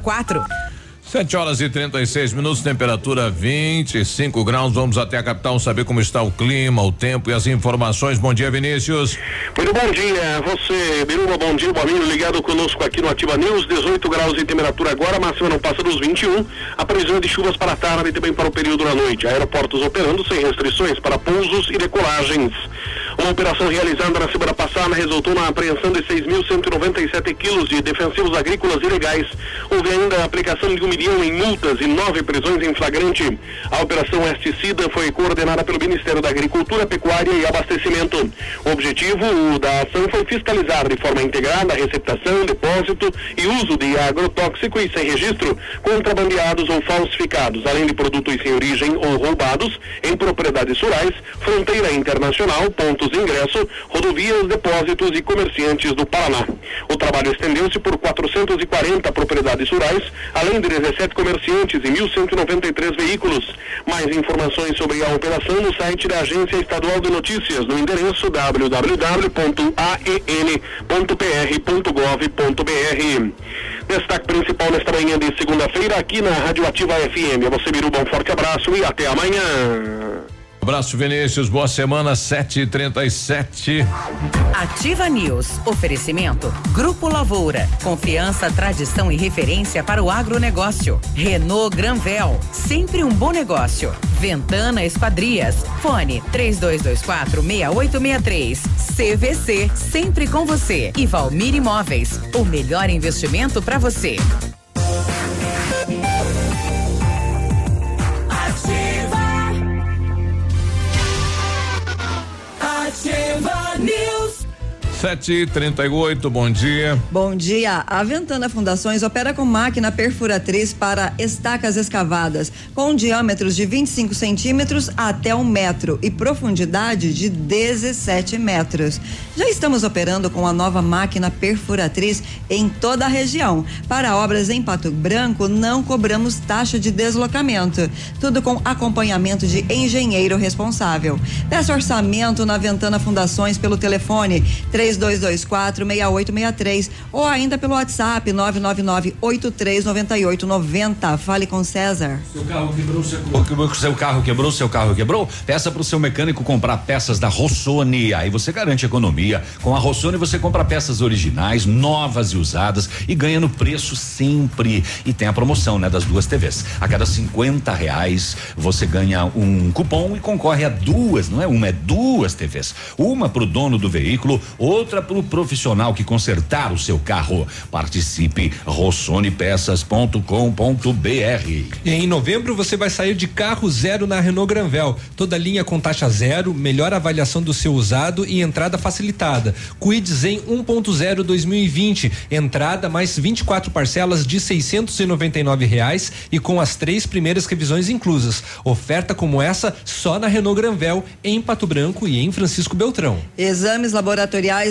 [SPEAKER 3] 7 horas e 36 minutos, temperatura 25 graus. Vamos até a capital saber como está o clima, o tempo e as informações. Bom dia, Vinícius.
[SPEAKER 19] Muito bom dia, você, Biruba, bom dia, Bolinho, ligado conosco aqui no Ativa News, 18 graus de temperatura agora, máxima não passa dos 21, a previsão é de chuvas para a tarde e também para o período da noite, aeroportos operando sem restrições para pousos e decolagens. Uma operação realizada na semana passada resultou na apreensão de 6.197 quilos de defensivos agrícolas ilegais. Houve ainda a aplicação de um milhão em multas e nove prisões em flagrante. A operação Esticida foi coordenada pelo Ministério da Agricultura, Pecuária e Abastecimento. O objetivo da ação foi fiscalizar de forma integrada a receptação, depósito e uso de agrotóxico e sem registro, contrabandeados ou falsificados, além de produtos sem origem ou roubados em propriedades rurais, fronteira internacional, pontos de ingresso, rodovias, depósitos e comerciantes do Paraná. O trabalho estendeu-se por 440 propriedades rurais, além de 17 comerciantes e 1.193 veículos. Mais informações sobre a operação no site da Agência Estadual de Notícias, no endereço www.aen.pr.gov.br. Destaque principal nesta manhã de segunda-feira aqui na Rádio Ativa FM. A você, Biruba, um forte abraço e até amanhã.
[SPEAKER 3] Abraço, Vinícius. Boa semana, 7h37.
[SPEAKER 1] Ativa News. Oferecimento. Grupo Lavoura. Confiança, tradição e referência para o agronegócio. Renault Granvel. Sempre um bom negócio. Ventana Esquadrias. Fone 3224 6863. CVC. Sempre com você. E Valmir Imóveis. O melhor investimento para você.
[SPEAKER 20] Ativa News.
[SPEAKER 3] 7h38, bom dia.
[SPEAKER 2] Bom dia. A Ventana Fundações opera com máquina perfuratriz para estacas escavadas, com diâmetros de 25 centímetros até um metro e profundidade de 17 metros. Já estamos operando com a nova máquina perfuratriz em toda a região. Para obras em Pato Branco, não cobramos taxa de deslocamento. Tudo com acompanhamento de engenheiro responsável. Peça orçamento na Ventana Fundações pelo telefone 3224 6863 ou ainda pelo WhatsApp 999 839890. Fale com César.
[SPEAKER 5] Seu carro quebrou, seu, o seu carro quebrou, seu carro quebrou? Peça para o seu mecânico comprar peças da Rossoni. Aí você garante economia. Com a Rossoni você compra peças originais, novas e usadas e ganha no preço sempre. E tem a promoção, né, das duas TVs. A cada 50 reais você ganha um cupom e concorre a duas, não é uma, é duas TVs. Uma para o dono do veículo, outra para o profissional que consertar o seu carro. Participe rossonepeças.com.br.
[SPEAKER 4] E em novembro você vai sair de carro zero na Renault Granvel. Toda linha com taxa zero, melhor avaliação do seu usado e entrada facilitada. Quid Zen 1.0 2020, entrada mais 24 parcelas de 699 reais e com as três primeiras revisões inclusas. Oferta como essa só na Renault Granvel, em Pato Branco e em Francisco Beltrão.
[SPEAKER 2] Exames laboratoriais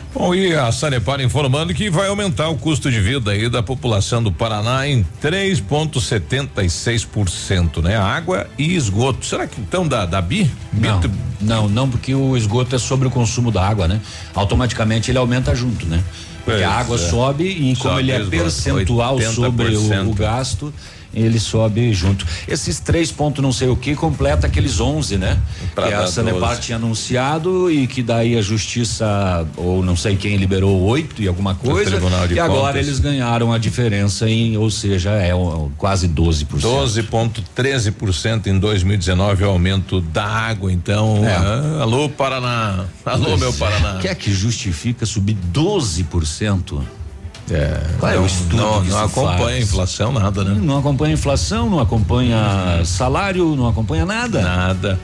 [SPEAKER 3] Bom, e a Sanepar informando que vai aumentar o custo de vida aí da população do Paraná em 3,76%, né? Água e esgoto. Será que então da, da BI?
[SPEAKER 5] Não, não, não, porque o esgoto é sobre o consumo da água, né? Automaticamente ele aumenta junto, né? Porque
[SPEAKER 3] Pois
[SPEAKER 5] a água
[SPEAKER 3] é.
[SPEAKER 5] sobe e como
[SPEAKER 3] Sobe
[SPEAKER 5] ele é percentual
[SPEAKER 3] 80%.
[SPEAKER 5] sobre o, o gasto, ele sobe junto. Esses três pontos não sei o que completa aqueles 11, né?
[SPEAKER 3] Pra
[SPEAKER 5] que a Sanepar
[SPEAKER 3] 12.
[SPEAKER 5] tinha anunciado e que daí a justiça ou não sei quem liberou oito e alguma coisa. E agora eles ganharam a diferença em, ou seja, é um, quase 12%.
[SPEAKER 3] 12,13% em 2019 é o aumento da água, então.
[SPEAKER 5] É.
[SPEAKER 3] ah, alô, Paraná. Alô, meu
[SPEAKER 5] é.
[SPEAKER 3] Paraná.
[SPEAKER 5] O que é que justifica subir 12%?
[SPEAKER 3] É,
[SPEAKER 5] Qual é
[SPEAKER 3] não,
[SPEAKER 5] o estudo
[SPEAKER 3] não, não acompanha
[SPEAKER 5] faz?
[SPEAKER 3] a inflação, nada, né?
[SPEAKER 5] Não acompanha inflação, não acompanha salário, não acompanha nada.
[SPEAKER 3] Nada.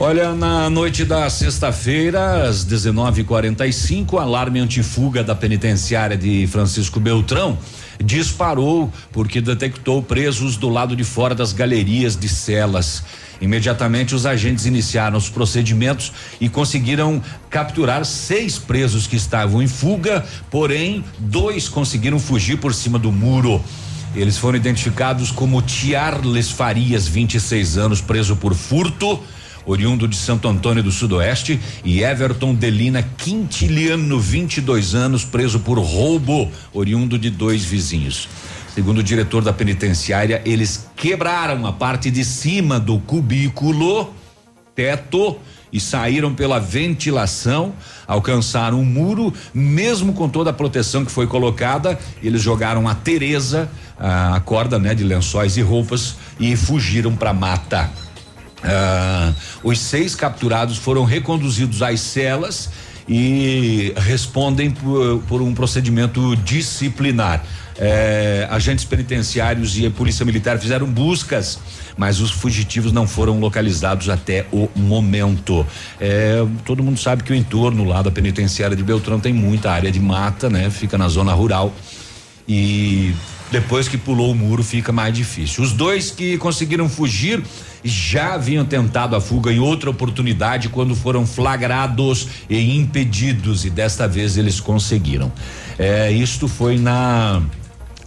[SPEAKER 5] Olha, na noite da sexta-feira, às 19:45, alarme antifuga da penitenciária de Francisco Beltrão disparou porque detectou presos do lado de fora das galerias de celas. Imediatamente os agentes iniciaram os procedimentos e conseguiram capturar seis presos que estavam em fuga, porém dois conseguiram fugir por cima do muro. Eles foram identificados como Tiarles Farias, 26 anos, preso por furto, oriundo de Santo Antônio do Sudoeste, e Everton Delina Quintiliano, 22 anos, preso por roubo, oriundo de dois vizinhos. Segundo o diretor da penitenciária, eles quebraram a parte de cima do cubículo, teto, e saíram pela ventilação, alcançaram o muro, mesmo com toda a proteção que foi colocada, eles jogaram a Tereza, a, a corda, né, de lençóis e roupas e fugiram para mata. Ah, os seis capturados foram reconduzidos às celas e respondem por, por um procedimento disciplinar. Eh, agentes penitenciários e a polícia militar fizeram buscas, mas os fugitivos não foram localizados até o momento. Eh, todo mundo sabe que o entorno lá da penitenciária de Beltrão tem muita área de mata, né? Fica na zona rural e Depois que pulou o muro, fica mais difícil. Os dois que conseguiram fugir já haviam tentado a fuga em outra oportunidade quando foram flagrados e impedidos, e desta vez eles conseguiram. É, isto foi na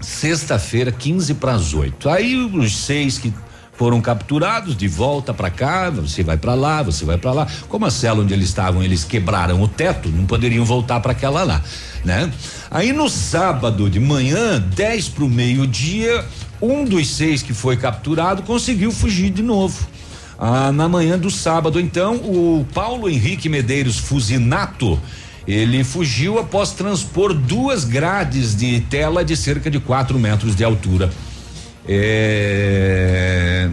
[SPEAKER 5] sexta-feira, 15 para as 8. Aí os seis que foram capturados de volta para cá, você vai para lá, você vai para lá. Como a cela onde eles estavam, eles quebraram o teto, não poderiam voltar para aquela lá, né? Aí no sábado de manhã, 10 para o meio-dia, um dos seis que foi capturado conseguiu fugir de novo. Ah, na manhã do sábado, então, o Paulo Henrique Medeiros Fusinato ele fugiu após transpor duas grades de tela de cerca de 4 metros de altura. É,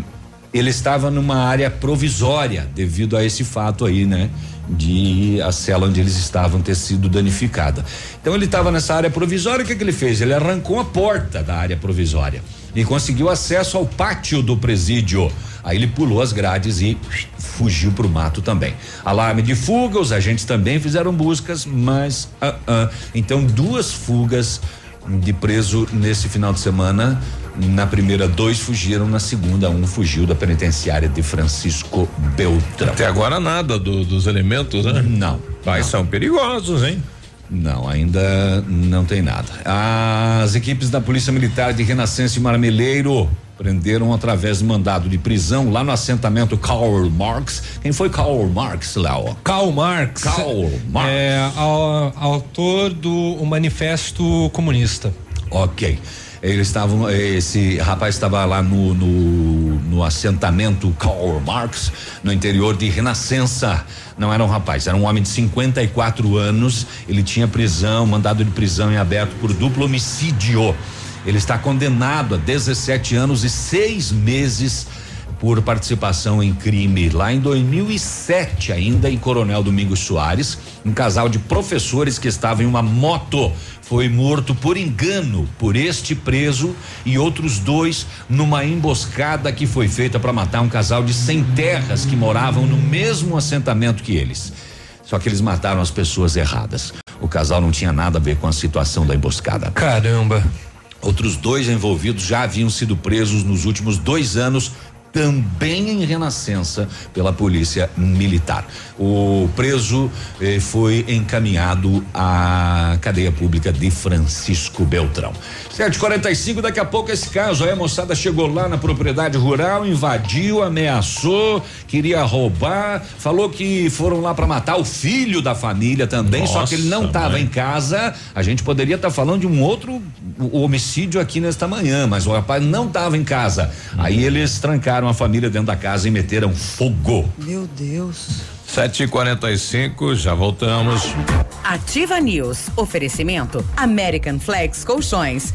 [SPEAKER 5] ele estava numa área provisória devido a esse fato aí, né? De a cela onde eles estavam ter sido danificada. Então ele estava nessa área provisória, o que, que ele fez? Ele arrancou a porta da área provisória e conseguiu acesso ao pátio do presídio. Aí ele pulou as grades e fugiu para o mato também. Alarme de fuga, os agentes também fizeram buscas, mas uh, uh, então duas fugas de preso nesse final de semana na primeira, dois fugiram, na segunda, um fugiu da penitenciária de Francisco Beltrão.
[SPEAKER 3] Até agora nada do, dos elementos, né?
[SPEAKER 5] Não.
[SPEAKER 3] Mas
[SPEAKER 5] não.
[SPEAKER 3] são perigosos, hein?
[SPEAKER 5] Não, ainda não tem nada. As equipes da Polícia Militar de Renascença e Marmeleiro prenderam através de mandado de prisão lá no assentamento Karl Marx. Quem foi Karl Marx, Léo?
[SPEAKER 4] Karl Marx.
[SPEAKER 5] Karl Marx.
[SPEAKER 4] É ao, autor do Manifesto Comunista.
[SPEAKER 5] Ok. Eles estavam, esse rapaz estava lá no, no, no assentamento Karl Marx, no interior de Renascença. Não era um rapaz, era um homem de 54 anos. Ele tinha prisão, mandado de prisão em aberto por duplo homicídio. Ele está condenado a 17 anos e seis meses por participação em crime. Lá em 2007, ainda em Coronel Domingos Soares, um casal de professores que estava em uma moto foi morto por engano por este preso e outros dois numa emboscada que foi feita para matar um casal de sem terras que moravam no mesmo assentamento que eles. Só que eles mataram as pessoas erradas. O casal não tinha nada a ver com a situação da emboscada.
[SPEAKER 4] Caramba.
[SPEAKER 5] Outros dois envolvidos já haviam sido presos nos últimos dois anos também em Renascença pela polícia militar. O preso eh, foi encaminhado à cadeia pública de Francisco Beltrão. 745, daqui a pouco esse caso aí a moçada chegou lá na propriedade rural, invadiu, ameaçou, queria roubar, falou que foram lá para matar o filho da família também,
[SPEAKER 3] Nossa,
[SPEAKER 5] só que ele não estava em casa. A gente poderia estar tá falando de um outro homicídio aqui nesta manhã, mas o rapaz não estava em casa. Aí eles trancaram a família dentro da casa e meteram fogo.
[SPEAKER 2] Meu Deus.
[SPEAKER 3] Sete e quarenta e cinco, já voltamos.
[SPEAKER 1] Ativa News. Oferecimento American Flex Colchões.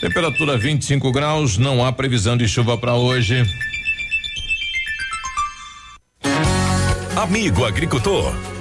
[SPEAKER 3] Temperatura 25 graus, não há previsão de chuva para hoje.
[SPEAKER 11] Amigo agricultor,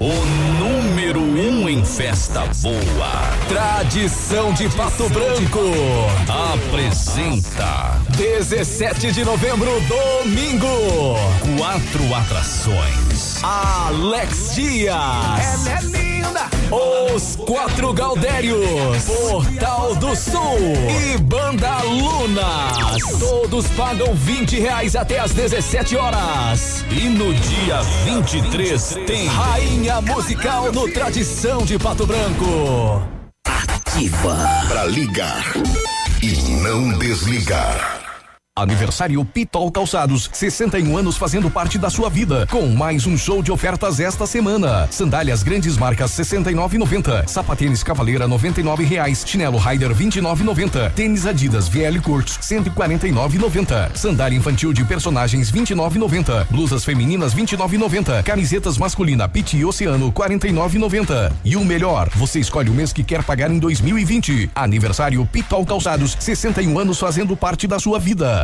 [SPEAKER 11] O número
[SPEAKER 17] um em festa boa. Tradição de Pato Branco. Apresenta 17 de novembro, domingo. Quatro atrações. Alex Dias.
[SPEAKER 16] Ela linda.
[SPEAKER 17] Os Quatro Galdérios, Portal do Sul e Banda Lunas. Todos pagam 20 reais até às 17 horas. E no dia 23 tem Rainha Musical no Tradição de Pato Branco.
[SPEAKER 8] Ativa. Pra ligar e não desligar.
[SPEAKER 21] Aniversário Pitol Calçados, 61 anos fazendo parte da sua vida, com mais um show de ofertas esta semana. Sandálias grandes marcas 69,90, sapatênis Cavaleira 99 reais, chinelo Rider 29,90, tênis Adidas VL Curts 149,90, sandália infantil de personagens 29,90, blusas femininas 29,90, camisetas masculina Pit e Oceano 49,90. E o melhor, você escolhe o mês que quer pagar em 2020. Aniversário Pitol Calçados, 61 anos fazendo parte da sua vida.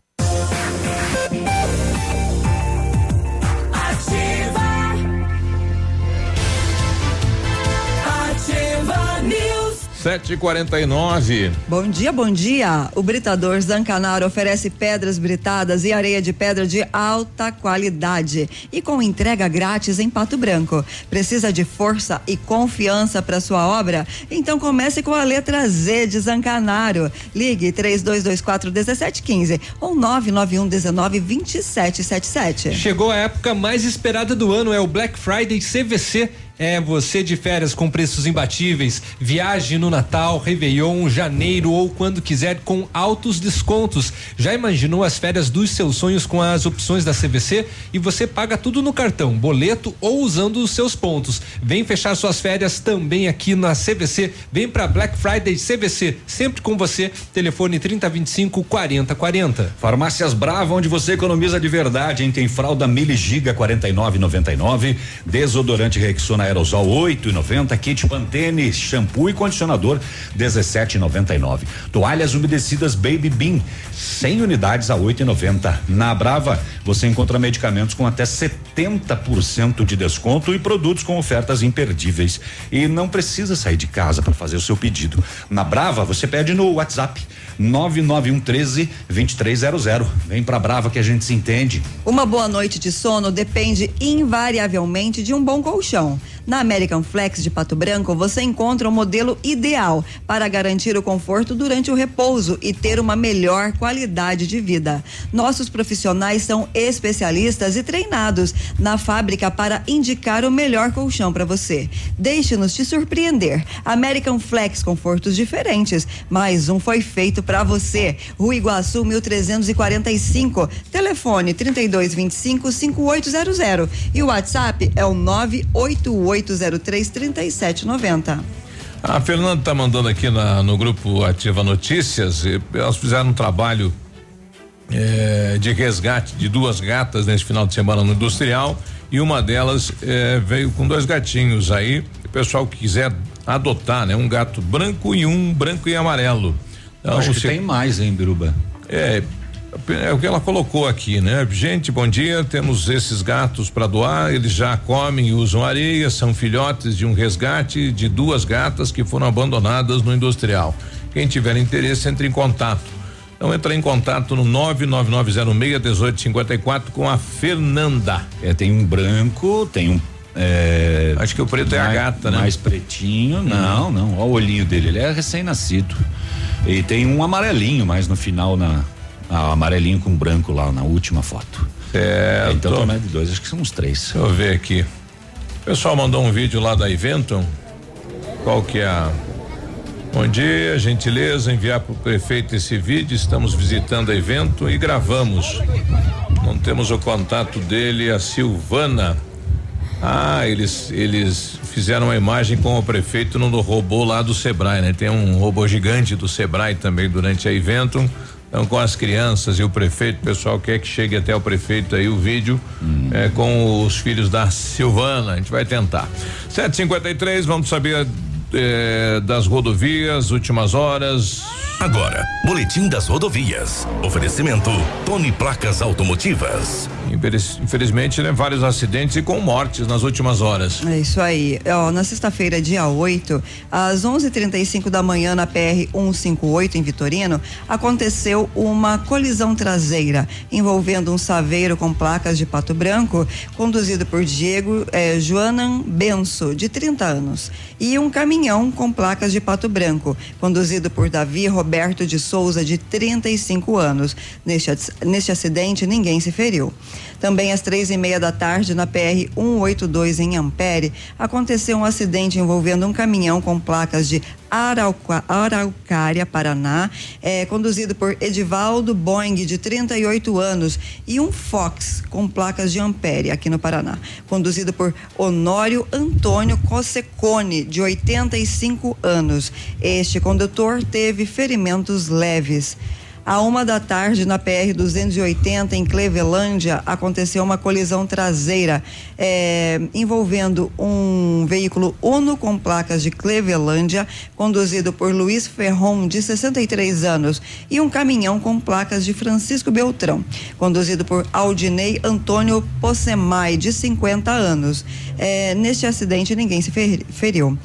[SPEAKER 16] News.
[SPEAKER 3] 7h49.
[SPEAKER 2] Bom dia, bom dia. O Britador Zancanaro oferece pedras britadas e areia de pedra de alta qualidade e com entrega grátis em Pato Branco. Precisa de força e confiança para sua obra? Então comece com a letra Z de Zancanaro. Ligue 3224 1715 ou 991 19 2777.
[SPEAKER 4] Chegou a época mais esperada do ano, é o Black Friday CVC. É você de férias com preços imbatíveis. Viaje no Natal, Réveillon, janeiro ou quando quiser com altos descontos. Já imaginou as férias dos seus sonhos com as opções da CVC? E você paga tudo no cartão, boleto ou usando os seus pontos. Vem fechar suas férias também aqui na CVC. Vem para Black Friday CVC, sempre com você. Telefone 3025 4040.
[SPEAKER 5] Farmácias Brava, onde você economiza de verdade, hein? Tem fralda Mili Giga 49,99, desodorante Rexona Aerosol 8,90, kit Pantene, shampoo e condicionador 17,99. Toalhas umedecidas Baby Bean 100 unidades a 8,90. Na Brava, você encontra medicamentos com até 70% de desconto e produtos com ofertas imperdíveis. E não precisa sair de casa para fazer o seu pedido. Na Brava, você pede no WhatsApp 991 13 2300. Vem pra Brava que a gente se entende.
[SPEAKER 2] Uma boa noite de sono depende invariavelmente de um bom colchão. Na American Flex de Pato Branco, você encontra o modelo ideal para garantir o conforto durante o repouso e ter uma melhor qualidade de vida. Nossos profissionais são especialistas e treinados na fábrica para indicar o melhor colchão para você. Deixe-nos te surpreender. American Flex confortos diferentes, mais um foi feito para você. Rua Iguaçu 1345, telefone 3225 5800 e o WhatsApp é o 98803 3790.
[SPEAKER 3] A Fernanda tá mandando aqui na, no grupo Ativa Notícias, e elas fizeram um trabalho eh, de resgate de duas gatas nesse final de semana no industrial e uma delas eh, veio com dois gatinhos aí. O pessoal que quiser adotar, né? Um gato branco e um branco e amarelo. Então,
[SPEAKER 5] Acho que tem mais, hein, Biruba?
[SPEAKER 3] é, é o que ela colocou aqui, né? Gente, bom dia. Temos esses gatos para doar. Eles já comem e usam areia. São filhotes de um resgate de duas gatas que foram abandonadas no industrial. Quem tiver interesse, entre em contato. Então, entra em contato no 99906-1854 com a Fernanda.
[SPEAKER 5] É, tem um branco, tem um. é,
[SPEAKER 3] Acho que o preto é a
[SPEAKER 5] mais-
[SPEAKER 3] gata, né?
[SPEAKER 5] Mais pretinho. Não, não. Olha o olhinho dele. Ele é recém-nascido. E tem um amarelinho mais no final na. Ah, amarelinho com branco lá na última foto.
[SPEAKER 3] É,
[SPEAKER 5] então
[SPEAKER 3] tô-
[SPEAKER 5] é de dois, acho que são uns três.
[SPEAKER 3] Deixa eu ver aqui. O pessoal mandou um vídeo lá da Eventon. Qual que é a. Bom dia, gentileza, enviar para o prefeito esse vídeo. Estamos visitando a evento e gravamos. Não temos o contato dele, a Silvana. Ah, eles eles fizeram uma imagem com o prefeito no robô lá do Sebrae, né? Tem um robô gigante do Sebrae também durante a evento. Então, com as crianças e o prefeito, o pessoal quer que chegue até o prefeito aí o vídeo é, com os filhos da Silvana. A gente vai tentar. 753, vamos saber eh, das rodovias, últimas horas.
[SPEAKER 11] Agora, Boletim das Rodovias. Oferecimento Tony Placas Automotivas.
[SPEAKER 3] Infeliz- Infelizmente, né, vários acidentes e com mortes nas últimas horas.
[SPEAKER 2] É isso aí. Ó, na sexta-feira, dia 8, às 11:35 da manhã na PR 158 em Vitorino, aconteceu uma colisão traseira envolvendo um saveiro com placas de pato branco, conduzido por Diego eh, Joanan Benso, de 30 anos, e um caminhão com placas de pato branco, conduzido por Davi Roberto de Souza, de 35 anos. Neste, neste acidente, ninguém se feriu. Também às três e meia da tarde, na PR 182 em Ampere, aconteceu um acidente envolvendo um caminhão com placas de Arauca, Araucária, Paraná, eh, conduzido por Edivaldo Boing, de 38 anos, e um Fox com placas de Ampere, aqui no Paraná, conduzido por Honório Antônio Cossecone, de 85 anos. Este condutor teve ferimentos leves. À uma da tarde, na PR 280, em Clevelândia, aconteceu uma colisão traseira eh, envolvendo um veículo Uno com placas de Clevelândia, conduzido por Luiz Ferron, de 63 anos, e um caminhão com placas de Francisco Beltrão, conduzido por Aldinei Antônio Possemai, de 50 anos. Eh, neste acidente, ninguém se fer- feriu.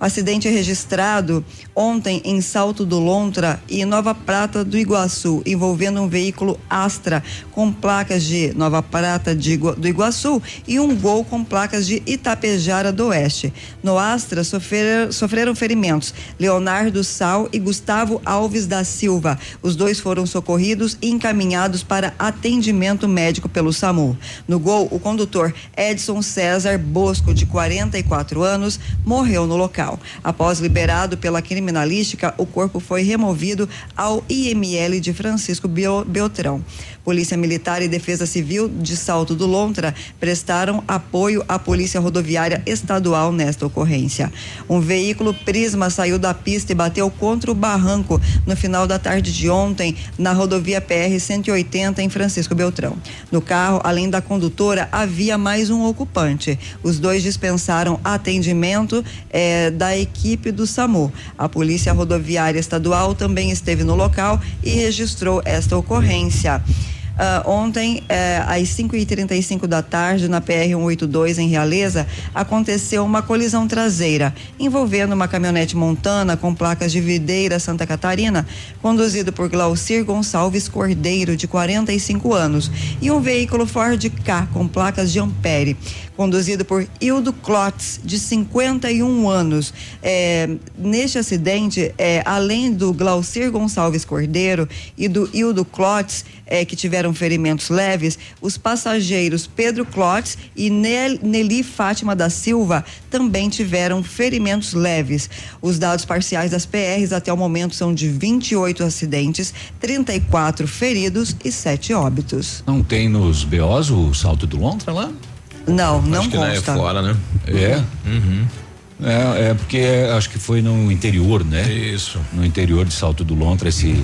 [SPEAKER 2] O acidente é registrado ontem em Salto do Lontra e Nova Prata do Iguaçu, envolvendo um veículo Astra com placas de Nova Prata de do Iguaçu e um Gol com placas de Itapejara do Oeste. No Astra sofreram, sofreram ferimentos Leonardo Sal e Gustavo Alves da Silva. Os dois foram socorridos e encaminhados para atendimento médico pelo SAMU. No Gol, o condutor Edson César Bosco, de 44 anos, morreu no local. Após liberado pela criminalística, o corpo foi removido ao IML de Francisco Beltrão. Polícia Militar e Defesa Civil de Salto do Lontra prestaram apoio à Polícia Rodoviária Estadual nesta ocorrência. Um veículo Prisma saiu da pista e bateu contra o barranco no final da tarde de ontem na rodovia PR 180 em Francisco Beltrão. No carro, além da condutora, havia mais um ocupante. Os dois dispensaram atendimento eh, da equipe do SAMU. A Polícia Rodoviária Estadual também esteve no local e registrou esta ocorrência. Ah, ontem, eh, às 5h35 da tarde, na PR 182, em Realeza, aconteceu uma colisão traseira envolvendo uma caminhonete montana com placas de Videira, Santa Catarina, conduzido por Glaucir Gonçalves Cordeiro, de 45 anos, e um veículo Ford K com placas de Ampere, conduzido por Hildo Klotz, de 51 anos. Eh, neste acidente, eh, além do Glaucir Gonçalves Cordeiro e do Hildo Klotz, eh, que tiveram ferimentos leves, os passageiros Pedro Klotz e Nel- Nelly Fátima da Silva também tiveram ferimentos leves. Os dados parciais das PRs até o momento são de 28 acidentes, 34 feridos e 7 óbitos.
[SPEAKER 5] Não tem nos BOs o salto do Lontra lá?
[SPEAKER 2] Não, não
[SPEAKER 3] Acho que lá é
[SPEAKER 2] consta.
[SPEAKER 3] fora, né?
[SPEAKER 5] É?
[SPEAKER 3] Uhum.
[SPEAKER 5] É, é porque acho que foi no interior, né?
[SPEAKER 3] Isso.
[SPEAKER 5] No interior de Salto do Lontra, esse.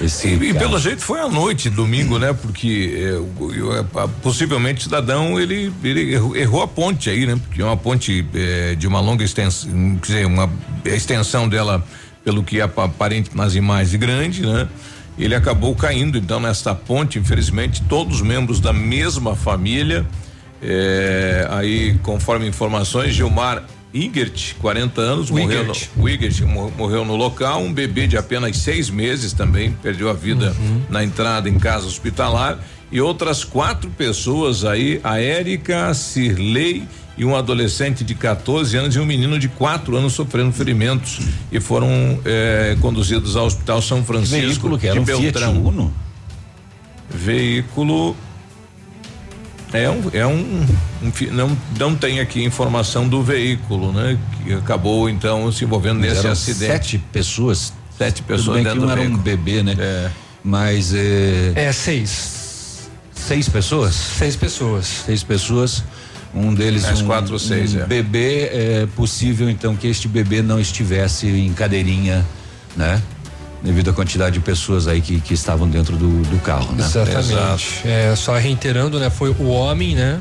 [SPEAKER 5] esse
[SPEAKER 3] E, e pelo jeito foi à noite, domingo, né? Porque é, o- o- é, possivelmente o cidadão ele, ele errou, errou a ponte aí, né? Porque é uma ponte é, de uma longa extensão, quer dizer, uma a extensão dela, pelo que ap- aparente nas imagens, grande, né? Ele acabou caindo, então, nesta ponte, infelizmente, todos os membros da mesma família. É, aí, conforme informações, Gilmar Igert, 40 anos, morreu no, o Igert morreu no local, um bebê de apenas seis meses também perdeu a vida na entrada em casa hospitalar e outras quatro pessoas aí, a Érica, Cirlei e um adolescente de 14 anos e um menino de quatro anos sofrendo ferimentos e foram eh, conduzidos ao Hospital São Francisco
[SPEAKER 5] veículo que era
[SPEAKER 3] de
[SPEAKER 5] um Fiat
[SPEAKER 3] Beltrão.
[SPEAKER 5] Uno?
[SPEAKER 3] Veículo é um, é um, um, não não tem aqui informação do veículo, né? Que acabou então se envolvendo nesse acidente.
[SPEAKER 5] Sete pessoas.
[SPEAKER 3] Sete pessoas
[SPEAKER 5] Tudo bem
[SPEAKER 3] dentro
[SPEAKER 5] que um
[SPEAKER 3] do
[SPEAKER 5] era um bebê, né? É. Mas é.
[SPEAKER 4] É, seis.
[SPEAKER 5] Seis pessoas?
[SPEAKER 4] Seis pessoas.
[SPEAKER 5] Seis pessoas. Um deles
[SPEAKER 3] Mais
[SPEAKER 5] um,
[SPEAKER 3] quatro ou seis,
[SPEAKER 5] um
[SPEAKER 3] é.
[SPEAKER 5] bebê é possível então que este bebê não estivesse em cadeirinha, né? Devido à quantidade de pessoas aí que, que estavam dentro do, do carro, né?
[SPEAKER 4] Exatamente. É, só reiterando, né? Foi o homem, né?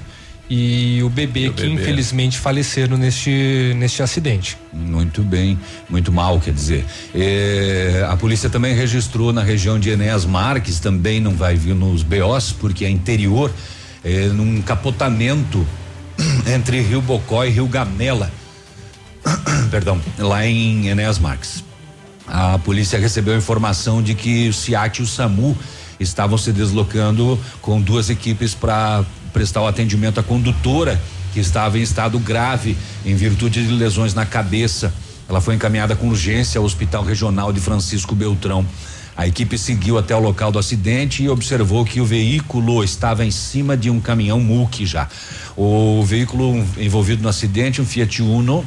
[SPEAKER 4] E o bebê que
[SPEAKER 5] bebê.
[SPEAKER 4] infelizmente faleceram neste, neste acidente.
[SPEAKER 5] Muito bem, muito mal, quer dizer. É, a polícia também registrou na região de Enéas Marques, também não vai vir nos BOs, porque é interior, é, num capotamento *clears throat* entre Rio Bocó e Rio Gamela. *clears throat* Perdão, lá em Enéas Marques. A polícia recebeu informação de que o SIAT e o SAMU estavam se deslocando com duas equipes para prestar o atendimento à condutora que estava em estado grave em virtude de lesões na cabeça. Ela foi encaminhada com urgência ao Hospital Regional de Francisco Beltrão. A equipe seguiu até o local do acidente e observou que o veículo estava em cima de um caminhão MUC já. O veículo envolvido no acidente, um Fiat Uno,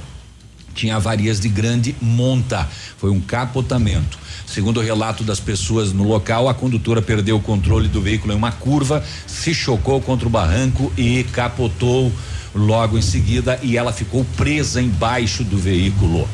[SPEAKER 5] tinha avarias de grande monta. Foi um capotamento. Segundo o relato das pessoas no local, a condutora perdeu o controle do veículo em uma curva, se chocou contra o barranco e capotou logo em seguida e ela ficou presa embaixo do veículo.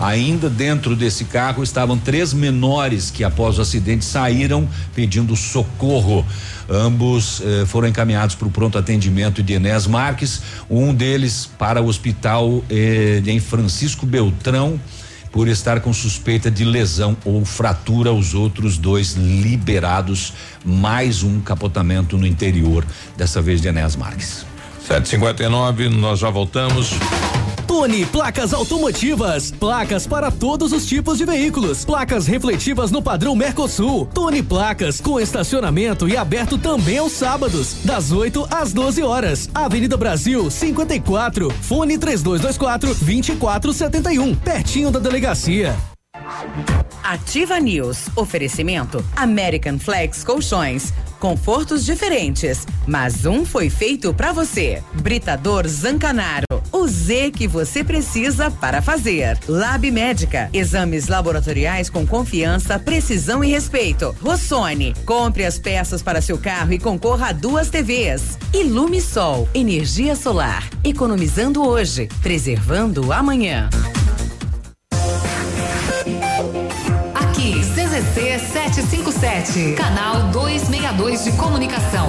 [SPEAKER 5] Ainda dentro desse carro estavam três menores que, após o acidente, saíram pedindo socorro. Ambos eh, foram encaminhados para o pronto atendimento de Enéas Marques, um deles para o hospital eh, em Francisco Beltrão, por estar com suspeita de lesão ou fratura, os outros dois liberados. Mais um capotamento no interior, dessa vez de Enéas Marques.
[SPEAKER 3] 759, nós já voltamos.
[SPEAKER 22] Tony Placas Automotivas. Placas para todos os tipos de veículos. Placas refletivas no padrão Mercosul. Tony Placas com estacionamento e aberto também aos sábados, das 8 às 12 horas. Avenida Brasil 54. Fone 3224 2471. Pertinho da delegacia.
[SPEAKER 1] Ativa News. Oferecimento American Flex Colchões. Confortos diferentes, mas um foi feito para você. Britador Zancanaro. O Z que você precisa para fazer. Lab Médica. Exames laboratoriais com confiança, precisão e respeito. Rossoni. Compre as peças para seu carro e concorra a duas TVs. Ilume Sol. Energia solar. Economizando hoje, preservando amanhã.
[SPEAKER 23] Aqui, CZC 757, canal 262 de comunicação.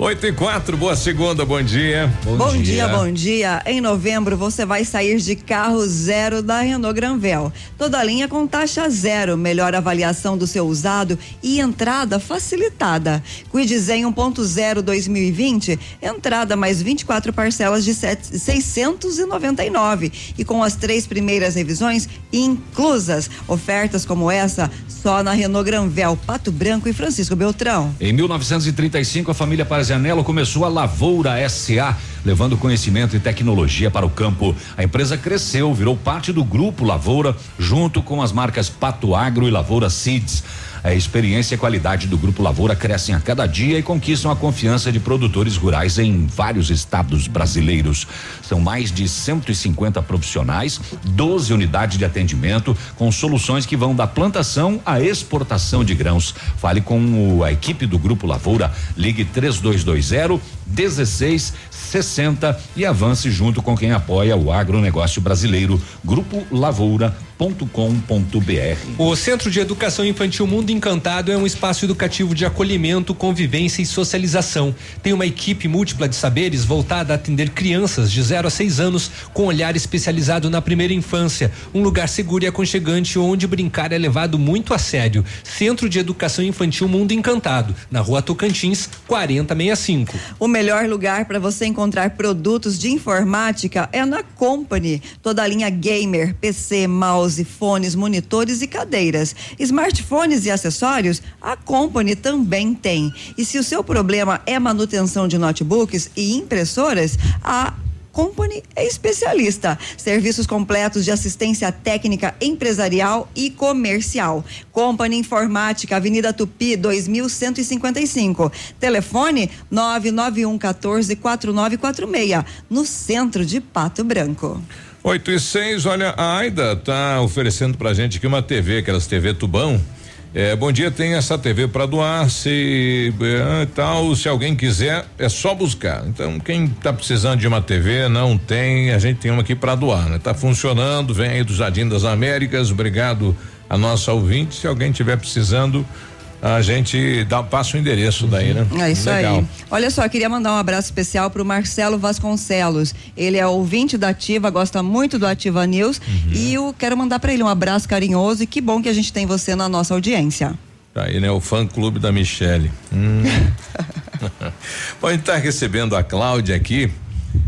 [SPEAKER 3] Oito e quatro, boa segunda, bom dia.
[SPEAKER 2] Bom, bom dia. dia. bom dia. Em novembro você vai sair de carro zero da Renault Granvel. Toda a linha com taxa zero, melhor avaliação do seu usado e entrada facilitada. Quid Zen 1.0 2020, entrada mais 24 parcelas de 7, 699 e com as três primeiras revisões inclusas. Ofertas como essa só na Renault Granvel, Pato Branco e Francisco Beltrão.
[SPEAKER 5] Em 1935 a família Paris Janela começou a Lavoura SA, levando conhecimento e tecnologia para o campo. A empresa cresceu, virou parte do grupo Lavoura, junto com as marcas Pato Agro e Lavoura Seeds. A experiência e a qualidade do Grupo Lavoura crescem a cada dia e conquistam a confiança de produtores rurais em vários estados brasileiros. São mais de 150 profissionais, 12 unidades de atendimento, com soluções que vão da plantação à exportação de grãos. Fale com a equipe do Grupo Lavoura, ligue 3220 1660 e avance junto com quem apoia o agronegócio brasileiro. Grupo Lavoura
[SPEAKER 4] o Centro de Educação Infantil Mundo Encantado é um espaço educativo de acolhimento, convivência e socialização. Tem uma equipe múltipla de saberes voltada a atender crianças de 0 a 6 anos com olhar especializado na primeira infância. Um lugar seguro e aconchegante onde brincar é levado muito a sério. Centro de Educação Infantil Mundo Encantado, na rua Tocantins, 4065.
[SPEAKER 2] O melhor lugar para você encontrar produtos de informática é na Company. Toda a linha gamer, PC, mouse fones, monitores e cadeiras. Smartphones e acessórios, a Company também tem. E se o seu problema é manutenção de notebooks e impressoras, a Company é especialista. Serviços completos de assistência técnica empresarial e comercial. Company Informática, Avenida Tupi, 2155. Telefone 991 14 4946, no centro de Pato Branco.
[SPEAKER 3] 8 e 6, olha, a Aida tá oferecendo pra gente aqui uma TV, aquelas TV tubão. É, bom dia, tem essa TV para doar, se é, tal, se alguém quiser, é só buscar. Então, quem tá precisando de uma TV, não tem, a gente tem uma aqui para doar, né? Tá funcionando, vem aí do Jardim das Américas, obrigado a nossa ouvinte, se alguém tiver precisando, a gente dá, passa o endereço daí, né?
[SPEAKER 2] É isso Legal. aí. Olha só, queria mandar um abraço especial para o Marcelo Vasconcelos. Ele é ouvinte da Ativa, gosta muito do Ativa News uhum. e eu quero mandar para ele um abraço carinhoso e que bom que a gente tem você na nossa audiência.
[SPEAKER 3] Tá aí, né? O fã clube da Michele. Hum. *laughs* *laughs* bom, a gente tá recebendo a Cláudia aqui.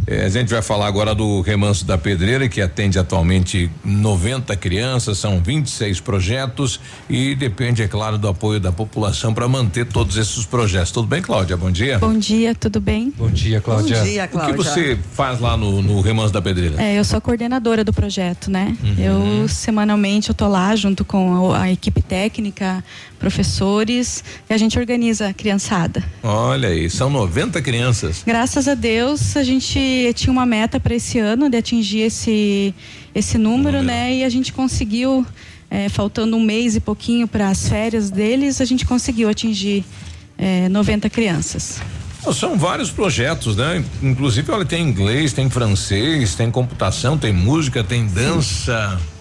[SPEAKER 3] É, a gente vai falar agora do Remanso da Pedreira, que atende atualmente 90 crianças, são 26 projetos e depende, é claro, do apoio da população para manter todos esses projetos. Tudo bem, Cláudia? Bom dia.
[SPEAKER 24] Bom dia, tudo bem?
[SPEAKER 4] Bom dia, Cláudia.
[SPEAKER 2] Bom dia, Cláudia.
[SPEAKER 3] O que você faz lá no, no Remanso da Pedreira?
[SPEAKER 24] É, eu sou a coordenadora do projeto, né? Uhum. Eu semanalmente eu tô lá junto com a, a equipe técnica, professores, e a gente organiza a criançada.
[SPEAKER 3] Olha aí, são 90 crianças.
[SPEAKER 24] Graças a Deus, a gente tinha uma meta para esse ano de atingir esse, esse número, né? E a gente conseguiu, é, faltando um mês e pouquinho para as férias deles, a gente conseguiu atingir é, 90 crianças.
[SPEAKER 3] São vários projetos, né? Inclusive, olha, tem inglês, tem francês, tem computação, tem música, tem dança.
[SPEAKER 24] Sim,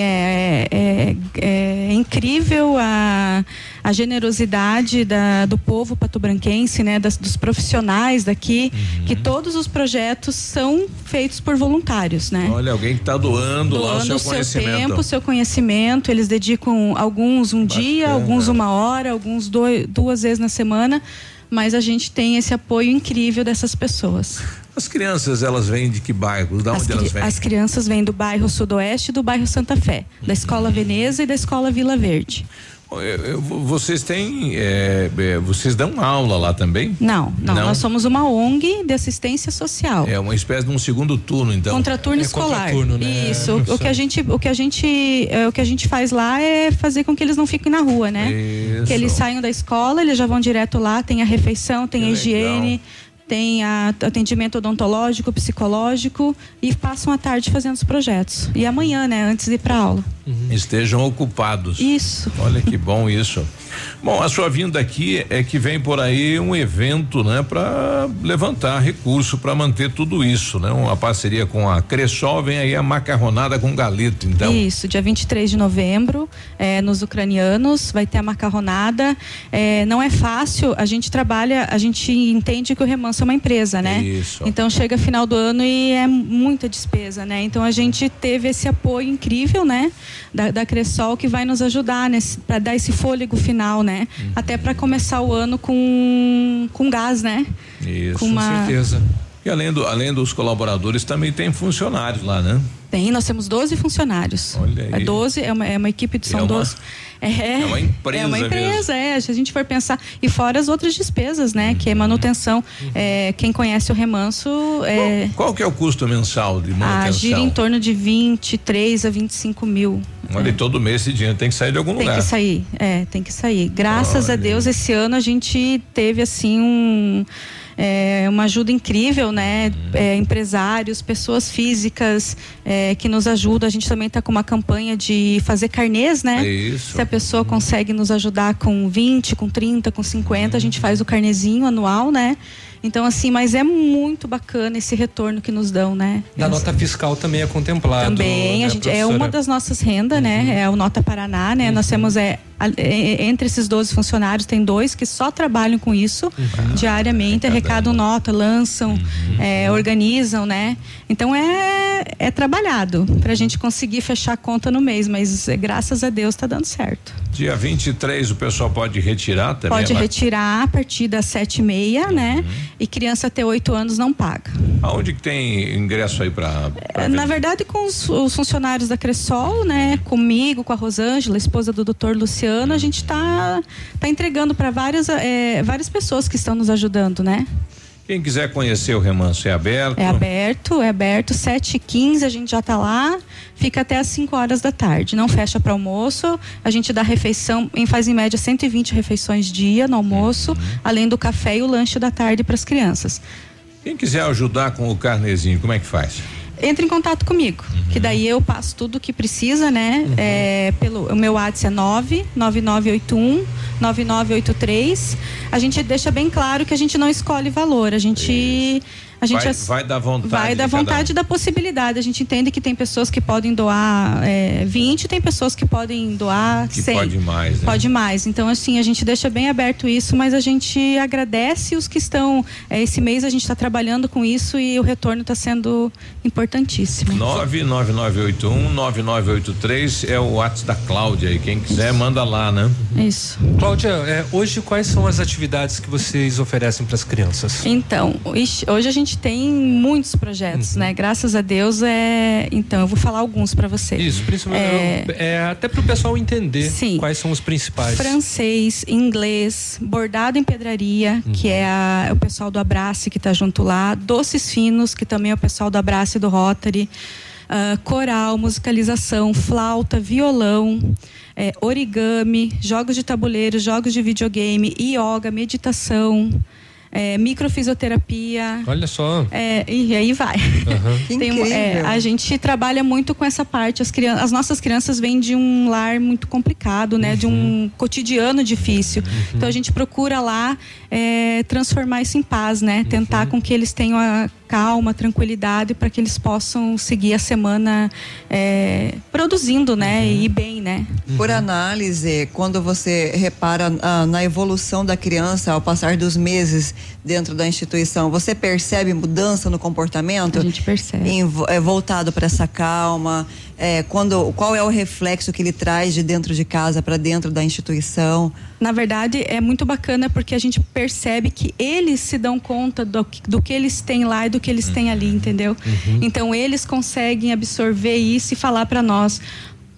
[SPEAKER 24] é, é, é, é incrível a, a generosidade da, do povo patobranquense, né, das, dos profissionais daqui,
[SPEAKER 3] Uhum.
[SPEAKER 24] que todos os projetos são feitos por voluntários, né?
[SPEAKER 3] Olha, alguém que está doando, lá o
[SPEAKER 24] Doando
[SPEAKER 3] seu
[SPEAKER 24] seu
[SPEAKER 3] conhecimento.
[SPEAKER 24] tempo, o seu conhecimento. Eles dedicam alguns um dia, alguns uma hora, alguns dois, duas vezes na semana. Mas a gente tem esse apoio incrível dessas pessoas.
[SPEAKER 3] As crianças, elas vêm de que bairros? Da onde elas vêm?
[SPEAKER 24] as crianças vêm do bairro Sudoeste e do bairro Santa Fé, da Escola Veneza e da Escola Vila Verde.
[SPEAKER 3] Vocês têm, é, é, vocês dão aula lá também?
[SPEAKER 24] Não, não,
[SPEAKER 3] Não?
[SPEAKER 24] nós somos uma ONG de assistência social.
[SPEAKER 3] É uma espécie de um segundo turno, então.
[SPEAKER 24] Contraturno
[SPEAKER 3] É
[SPEAKER 24] escolar.
[SPEAKER 3] contraturno, né?
[SPEAKER 24] Isso. O que a gente, o que a gente, é, o que a gente faz lá é fazer com que eles não fiquem na rua, né?
[SPEAKER 3] Isso.
[SPEAKER 24] Que eles saiam da escola, eles já vão direto lá, tem a refeição, tem
[SPEAKER 3] Que
[SPEAKER 24] a higiene,
[SPEAKER 3] legal.
[SPEAKER 24] Tem a atendimento odontológico, psicológico e passam a tarde fazendo os projetos. E amanhã, né, antes de ir para aula.
[SPEAKER 3] Estejam ocupados.
[SPEAKER 24] Isso.
[SPEAKER 3] Olha que bom isso. Bom, a sua vinda aqui é que vem por aí um evento, né, para levantar recurso para manter tudo isso, né? Uma parceria com a Cressol, vem aí a macarronada com galeto, então.
[SPEAKER 24] Isso, dia 23 de novembro, é, nos ucranianos, vai ter a macarronada. É, não é fácil, a gente trabalha, a gente entende que o Remanso é uma empresa, né?
[SPEAKER 3] Isso.
[SPEAKER 24] Então chega final do ano e é muita despesa, né? Então a gente teve esse apoio incrível, né? Da, da Cressol que vai nos ajudar para dar esse fôlego final, né? Até para começar o ano com, com gás, né?
[SPEAKER 3] Isso,
[SPEAKER 24] Com uma-
[SPEAKER 3] E além, do, além dos colaboradores, também tem funcionários lá, né?
[SPEAKER 24] Tem, nós temos 12 funcionários.
[SPEAKER 3] Olha aí.
[SPEAKER 24] É 12, é uma, é uma equipe de
[SPEAKER 3] É
[SPEAKER 24] são
[SPEAKER 3] uma-
[SPEAKER 24] 12. É,
[SPEAKER 3] é uma empresa
[SPEAKER 24] É uma
[SPEAKER 3] mesmo.
[SPEAKER 24] empresa, é. Se a gente for pensar. E fora as outras despesas, né? Que é manutenção. É, quem conhece o remanso. É,
[SPEAKER 3] Qual que é o custo mensal de manutenção?
[SPEAKER 24] gira em torno de 23 a 25 mil.
[SPEAKER 3] Olha, e todo mês esse dinheiro tem que sair de algum
[SPEAKER 24] Tem
[SPEAKER 3] lugar.
[SPEAKER 24] que sair, é, tem que sair. Graças a Deus, esse ano a gente teve assim um. É, uma ajuda incrível, né? É, empresários, pessoas físicas é, que nos ajudam. A gente também está com uma campanha de fazer carnês, né?
[SPEAKER 3] Isso.
[SPEAKER 24] Se a pessoa consegue nos ajudar com 20, com 30, com 50, a gente faz o carnezinho anual, né? Então, assim, mas é muito bacana esse retorno que nos dão, né?
[SPEAKER 4] Da nota fiscal também é contemplado.
[SPEAKER 24] Também,
[SPEAKER 4] né,
[SPEAKER 24] a gente, é uma das nossas rendas, né? É o Nota Paraná, né? Nós temos, é, a- é, entre esses 12 funcionários, tem dois que só trabalham com isso diariamente, arrecadam nota, lançam, é, organizam, né? Então é, é trabalhado pra gente conseguir fechar a conta no mês, mas é, graças a Deus tá dando certo.
[SPEAKER 3] Dia 23 o pessoal pode retirar também?
[SPEAKER 24] Pode
[SPEAKER 3] lá?
[SPEAKER 24] retirar a partir das sete e meia, né? E criança até oito anos não paga.
[SPEAKER 3] Aonde que tem ingresso aí para
[SPEAKER 24] É, Na verdade, com os, os funcionários da Cressol, né? Comigo, com a Rosângela, esposa do doutor Luciano, a gente está tá entregando para várias, é, várias pessoas que estão nos ajudando, né?
[SPEAKER 3] Quem quiser conhecer o remanso é aberto.
[SPEAKER 24] É aberto, é aberto, 7 e 15 a gente já está lá, fica até às 5 horas da tarde. Não fecha para almoço, a gente dá refeição, em- faz em média 120 refeições dia no almoço, além do café e o lanche da tarde para as crianças.
[SPEAKER 3] Quem quiser ajudar com o carnezinho, como é que faz?
[SPEAKER 24] Entre em contato comigo, que daí eu passo tudo o que precisa, né? É, pelo o meu WhatsApp é 99981 9983. A gente deixa bem claro que a gente não escolhe valor, a gente a gente
[SPEAKER 3] vai,
[SPEAKER 24] ass-
[SPEAKER 3] vai dar vontade.
[SPEAKER 24] Vai da
[SPEAKER 3] de cada um.
[SPEAKER 24] vontade da possibilidade. A gente entende que tem pessoas que podem doar é, 20, tem pessoas que podem doar
[SPEAKER 3] Que
[SPEAKER 24] 100.
[SPEAKER 3] pode mais, né?
[SPEAKER 24] Pode mais. Então, assim, a gente deixa bem aberto isso, mas a gente agradece os que estão. é, esse mês a gente está trabalhando com isso e o retorno está sendo importantíssimo.
[SPEAKER 3] 99981 9983 é o WhatsApp da Cláudia aí. Quem quiser, manda lá, né?
[SPEAKER 24] Isso.
[SPEAKER 4] Cláudia, é, hoje quais são as atividades que vocês oferecem para as crianças?
[SPEAKER 24] Então, hoje a gente tem muitos projetos, né? Graças a Deus é. Então, eu vou falar alguns para vocês.
[SPEAKER 4] Isso, principalmente
[SPEAKER 24] É,
[SPEAKER 4] é, até para o pessoal entender quais são os principais.
[SPEAKER 24] francês, inglês, bordado em pedraria, que é a- o pessoal do Abrace que está junto lá, doces finos, que também é o pessoal do Abrace e do Rotary, ah, coral, musicalização, flauta, violão, é, origami, jogos de tabuleiro, jogos de videogame, yoga, meditação é, microfisioterapia.
[SPEAKER 4] Olha só.
[SPEAKER 24] É, e aí vai.
[SPEAKER 2] Que *laughs*
[SPEAKER 24] Tem é, a gente trabalha muito com essa parte. As, crian- as nossas crianças vêm de um lar muito complicado, né? De um cotidiano difícil. Então a gente procura lá é, transformar isso em paz, né? Tentar com que eles tenham a calma, tranquilidade para que eles possam seguir a semana é, produzindo, né? E bem, né?
[SPEAKER 2] Por análise, quando você repara ah, na evolução da criança ao passar dos meses dentro da instituição, você percebe mudança no comportamento? A
[SPEAKER 24] gente percebe.
[SPEAKER 2] é, voltado para essa calma. é, quando, qual é o reflexo que ele traz de dentro de casa para dentro da instituição?
[SPEAKER 24] Na verdade, é muito bacana porque a gente percebe que eles se dão conta do, que- do que eles têm lá e do que eles têm ali, entendeu? Então, eles conseguem absorver isso e falar para nós.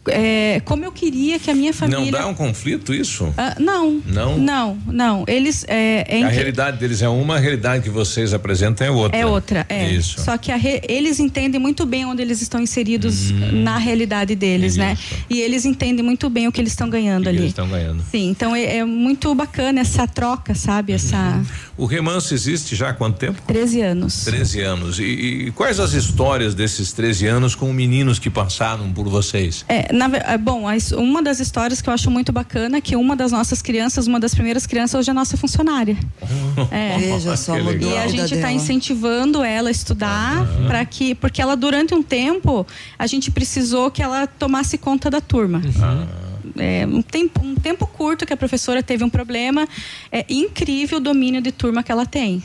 [SPEAKER 24] É, como eu queria que a minha família.
[SPEAKER 3] Não dá um conflito isso?
[SPEAKER 24] Ah, não.
[SPEAKER 3] Não?
[SPEAKER 24] Não, não. Eles. É, é
[SPEAKER 3] a realidade deles é uma, a realidade que vocês apresentam é outra.
[SPEAKER 24] É outra, é.
[SPEAKER 3] Isso.
[SPEAKER 24] Só que re- eles entendem muito bem onde eles estão inseridos
[SPEAKER 3] Hum.
[SPEAKER 24] na realidade deles, né? E eles entendem muito bem o que eles estão ganhando
[SPEAKER 3] que
[SPEAKER 24] ali.
[SPEAKER 3] eles estão ganhando.
[SPEAKER 24] Sim, então é, é muito bacana essa troca, sabe? Essa.
[SPEAKER 3] O remanso existe já há quanto tempo?
[SPEAKER 24] 13 anos.
[SPEAKER 3] 13 anos. E, e quais as histórias desses 13 anos com meninos que passaram por vocês?
[SPEAKER 24] É, na é, bom, uma das histórias que eu acho muito bacana é que uma das nossas crianças, uma das primeiras crianças, hoje é nossa funcionária. *laughs* É.
[SPEAKER 2] Veja só, mudou.
[SPEAKER 24] E a gente está incentivando ela a estudar para que, porque ela durante um tempo a gente precisou que ela tomasse conta da turma. É, um, tempo, um tempo curto que a professora teve um problema, é incrível o domínio de turma que ela tem.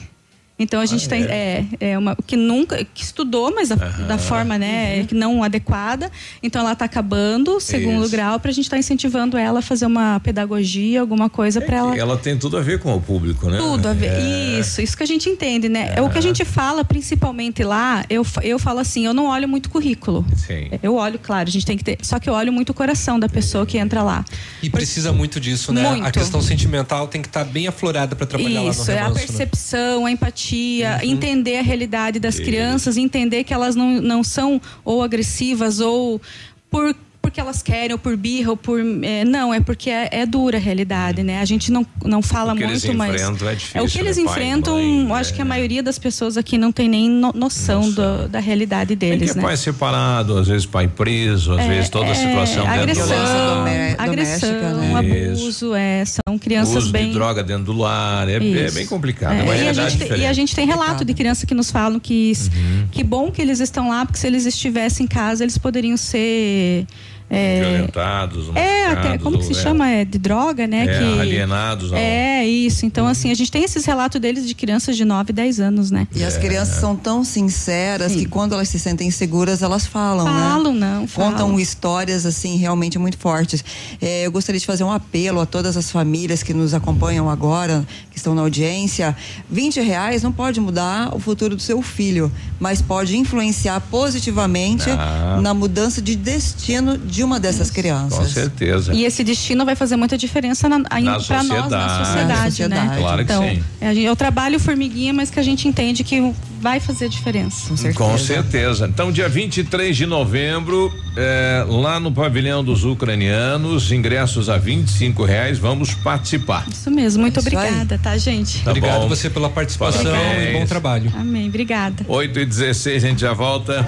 [SPEAKER 24] Então a gente tem é, é uma que nunca que estudou, mas da, da forma né que não adequada. Então ela está acabando o segundo
[SPEAKER 3] Isso.
[SPEAKER 24] grau para a gente estar incentivando ela a fazer uma pedagogia, alguma coisa para ela
[SPEAKER 3] Ela tem tudo a ver com o público, né?
[SPEAKER 24] tudo a ver.
[SPEAKER 3] É.
[SPEAKER 24] Isso, isso que a gente entende, né? É. O que a gente fala, principalmente lá, eu, eu falo assim, eu não olho muito currículo.
[SPEAKER 3] Sim.
[SPEAKER 24] Eu olho, claro, a gente tem que ter. Só que eu olho muito o coração da pessoa que entra lá.
[SPEAKER 4] E precisa muito disso, né? A
[SPEAKER 24] Muito.
[SPEAKER 4] questão sentimental tem que estar bem aflorada para trabalhar lá no
[SPEAKER 24] Isso, é a
[SPEAKER 4] né?
[SPEAKER 24] percepção, a empatia,
[SPEAKER 3] Uhum.
[SPEAKER 24] entender a realidade das crianças, entender que elas não, não são ou agressivas ou por porque elas querem, ou por birra, ou por. é, não, é porque é, é dura a realidade, né? A gente não, não fala
[SPEAKER 3] O que
[SPEAKER 24] muito,
[SPEAKER 3] eles
[SPEAKER 24] mas.
[SPEAKER 3] enfrentam é difícil,
[SPEAKER 24] o que eles
[SPEAKER 3] né? Pai,
[SPEAKER 24] enfrentam,
[SPEAKER 3] mãe,
[SPEAKER 24] acho que a maioria das pessoas aqui não tem nem no- noção, do- da realidade deles,
[SPEAKER 3] é
[SPEAKER 24] né?
[SPEAKER 3] pai separado, às vezes pai preso, às
[SPEAKER 24] É,
[SPEAKER 3] vezes toda a
[SPEAKER 24] é,
[SPEAKER 3] situação dentro do
[SPEAKER 24] agressão,
[SPEAKER 3] lar.
[SPEAKER 24] agressão,
[SPEAKER 3] né?
[SPEAKER 24] abuso, é, são crianças
[SPEAKER 3] Uso
[SPEAKER 24] bem.
[SPEAKER 3] de droga dentro do lar, é, é bem complicado.
[SPEAKER 24] É,
[SPEAKER 3] é
[SPEAKER 24] e, a gente, tem- e a gente tem relato de criança que nos falam que
[SPEAKER 3] Uhum.
[SPEAKER 24] que bom que eles estão lá, porque se eles estivessem em casa, eles poderiam ser é,
[SPEAKER 3] Violentados,
[SPEAKER 24] é, até, como que se
[SPEAKER 3] é,
[SPEAKER 24] chama? É de droga, né?
[SPEAKER 3] É,
[SPEAKER 24] que,
[SPEAKER 3] alienados.
[SPEAKER 24] É, isso. Então, assim, a gente tem esses relatos deles de crianças de 9, 10 anos, né?
[SPEAKER 2] E as crianças são tão sinceras que quando elas se sentem seguras, elas falam, né?
[SPEAKER 24] Falam, não,
[SPEAKER 2] Contam
[SPEAKER 24] falam.
[SPEAKER 2] histórias, assim, realmente muito fortes. É, eu gostaria de fazer um apelo a todas as famílias que nos acompanham agora, que estão na audiência. 20 reais não pode mudar o futuro do seu filho, mas pode influenciar positivamente
[SPEAKER 3] Ah.
[SPEAKER 2] na mudança de destino de uma dessas crianças.
[SPEAKER 3] Com certeza.
[SPEAKER 24] E esse destino vai fazer muita diferença na, para nós na
[SPEAKER 3] sociedade.
[SPEAKER 24] sociedade,
[SPEAKER 3] Na
[SPEAKER 24] né?
[SPEAKER 3] sociedade. Claro que
[SPEAKER 24] então,
[SPEAKER 3] sim.
[SPEAKER 24] é, é o trabalho formiguinha, mas que a gente entende que vai fazer diferença.
[SPEAKER 3] Com certeza. Então, dia 23 de novembro, é, lá no pavilhão dos ucranianos, ingressos a 25 reais, vamos participar.
[SPEAKER 24] Isso mesmo, muito
[SPEAKER 3] Isso aí.
[SPEAKER 24] obrigada, tá, gente?
[SPEAKER 3] Tá
[SPEAKER 4] Obrigado
[SPEAKER 3] bom.
[SPEAKER 4] você pela participação
[SPEAKER 3] Parabéns.
[SPEAKER 4] e bom trabalho.
[SPEAKER 24] Amém, obrigada.
[SPEAKER 3] 8 e 16 a gente já volta.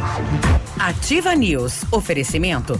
[SPEAKER 1] Ativa News. Oferecimento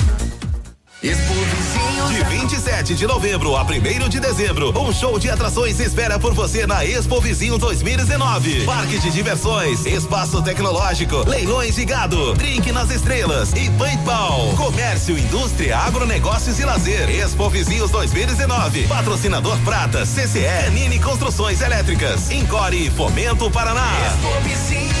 [SPEAKER 11] De 27 de novembro a 1 de dezembro, um show de atrações espera por você na Expo Vizinho 2019. Parque de diversões, espaço tecnológico, leilões de gado, drink nas estrelas e paintball. Comércio, indústria, agronegócios e lazer. Expo Vizinhos 2019. Patrocinador Prata, CCE, Nini Construções Elétricas, Encore e Fomento Paraná.
[SPEAKER 25] Expo Vizinhos,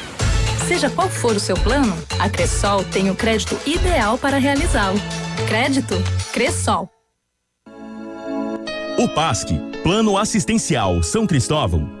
[SPEAKER 26] Seja qual for o seu plano, a Cressol tem o crédito ideal para realizá-lo. Crédito Cressol.
[SPEAKER 27] O PASC, Plano Assistencial São Cristóvão,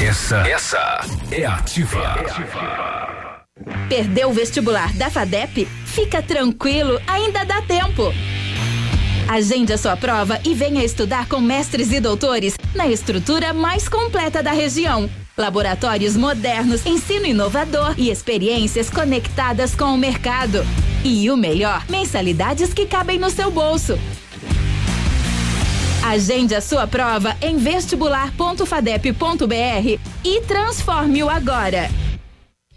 [SPEAKER 18] Essa, essa é ativa. É ativa.
[SPEAKER 28] Perdeu o vestibular da FADEP? Fica tranquilo, ainda dá tempo. Agende a sua prova e venha estudar com mestres e doutores na estrutura mais completa da região. Laboratórios modernos, ensino inovador e experiências conectadas com o mercado. E o melhor, mensalidades que cabem no seu bolso. Agende a sua prova em vestibular.fadep.br e transforme-o agora.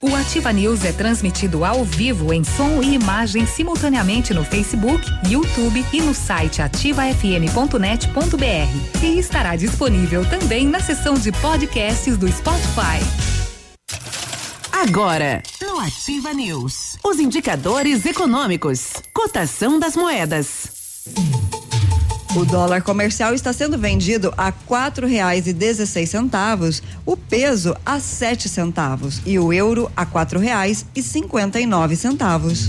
[SPEAKER 29] o Ativa News é transmitido ao vivo em som e imagem simultaneamente no Facebook, YouTube e no site ativafm.net.br. E estará disponível também na seção de podcasts do Spotify.
[SPEAKER 1] Agora, no Ativa News, os indicadores econômicos, cotação das moedas.
[SPEAKER 2] O dólar comercial está sendo vendido a quatro reais e dezesseis centavos, o peso a sete centavos e o euro a quatro reais e cinquenta e nove centavos.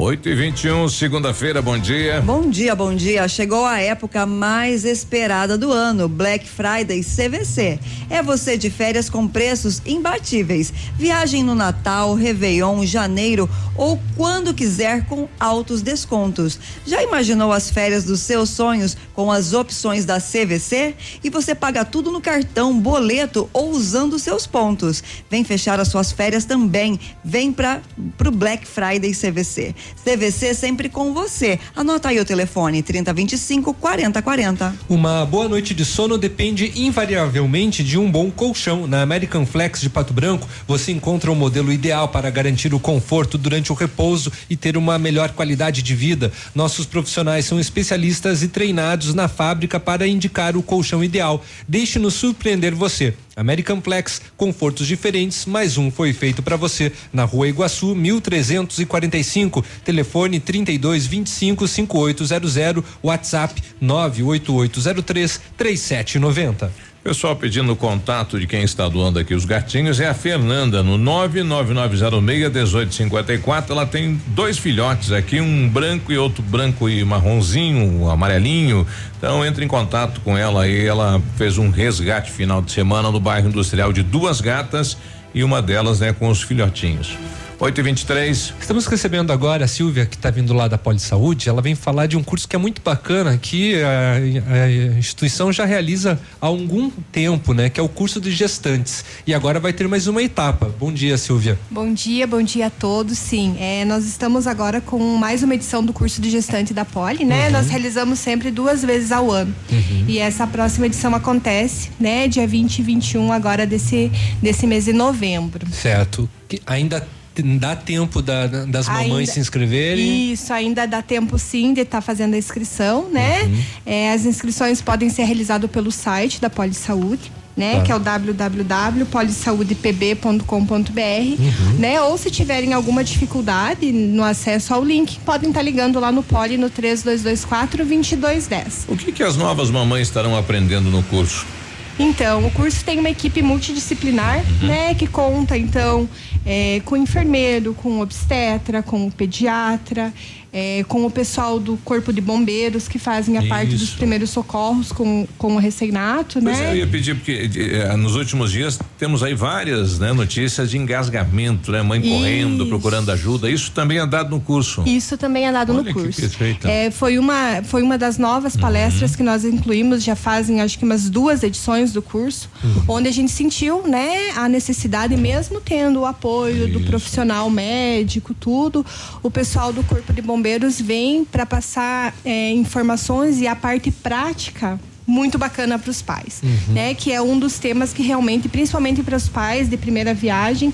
[SPEAKER 3] 8 e 21 segunda-feira, bom dia.
[SPEAKER 2] Bom dia, bom dia. Chegou a época mais esperada do ano, Black Friday CVC. É você de férias com preços imbatíveis. Viagem no Natal, Réveillon, janeiro ou quando quiser com altos descontos. Já imaginou as férias dos seus sonhos com as opções da CVC? E você paga tudo no cartão, boleto ou usando seus pontos. Vem fechar as suas férias também. Vem para o Black Friday CVC. CVC sempre com você. Anota aí o telefone 3025 4040.
[SPEAKER 4] Uma boa noite de sono depende invariavelmente de um bom colchão. Na American Flex de Pato Branco, você encontra o modelo ideal para garantir o conforto durante o repouso e ter uma melhor qualidade de vida. Nossos profissionais são especialistas e treinados na fábrica para indicar o colchão ideal. Deixe-nos surpreender você. American Flex, confortos diferentes, mais um foi feito para você na Rua Iguaçu, 1345, telefone 32 25 5800, WhatsApp 98803 3790.
[SPEAKER 3] Pessoal pedindo contato de quem está doando aqui os gatinhos é a Fernanda no 999061854. Ela tem dois filhotes aqui, um branco e outro branco e marronzinho, um amarelinho. Então entre em contato com ela aí. Ela fez um resgate final de semana no bairro industrial de duas gatas e uma delas, né, com os filhotinhos. 8 e 23
[SPEAKER 4] Estamos recebendo agora a Silvia, que está vindo lá da Poli Saúde. Ela vem falar de um curso que é muito bacana, que a, a, instituição já realiza há algum tempo, né? Que é o curso de gestantes. E agora vai ter mais uma etapa. Bom dia, Silvia.
[SPEAKER 30] Bom dia, bom dia a todos. Sim, é, nós estamos agora com mais uma edição do curso de gestante da Poli, né? Uhum. Nós realizamos sempre duas vezes ao ano. Uhum. E essa próxima edição acontece, né? Dia 20 e 21 agora desse, desse mês de novembro.
[SPEAKER 4] Certo. Que ainda dá tempo da, das mamães ainda, se inscreverem?
[SPEAKER 30] Isso, ainda dá tempo sim de estar tá fazendo a inscrição, né? Uhum. É, as inscrições podem ser realizadas pelo site da Polisaúde. Né, tá. que é o www.polisaudepb.com.br, uhum. né? Ou se tiverem alguma dificuldade no acesso ao link, podem estar tá ligando lá no Poli no 3224 2210.
[SPEAKER 3] O que que as novas mamães estarão aprendendo no curso?
[SPEAKER 30] Então, o curso tem uma equipe multidisciplinar, uhum. né, que conta então é, com enfermeiro, com obstetra, com pediatra, é, com o pessoal do Corpo de Bombeiros que fazem a Isso. parte dos primeiros socorros com, com o recém-nato, né?
[SPEAKER 3] É, eu ia pedir, porque é, nos últimos dias temos aí várias né, notícias de engasgamento, né? Mãe Isso. correndo, procurando ajuda. Isso também é dado no curso.
[SPEAKER 30] Isso também é dado Olha no curso. É, foi, uma, foi uma das novas uhum. palestras que nós incluímos, já fazem acho que umas duas edições do curso, uhum. onde a gente sentiu né, a necessidade, mesmo tendo o apoio Isso. do profissional médico, tudo, o pessoal do Corpo de Bombeiros bombeiros vêm para passar é, informações e a parte prática muito bacana para os pais, uhum. né? Que é um dos temas que realmente, principalmente para os pais de primeira viagem,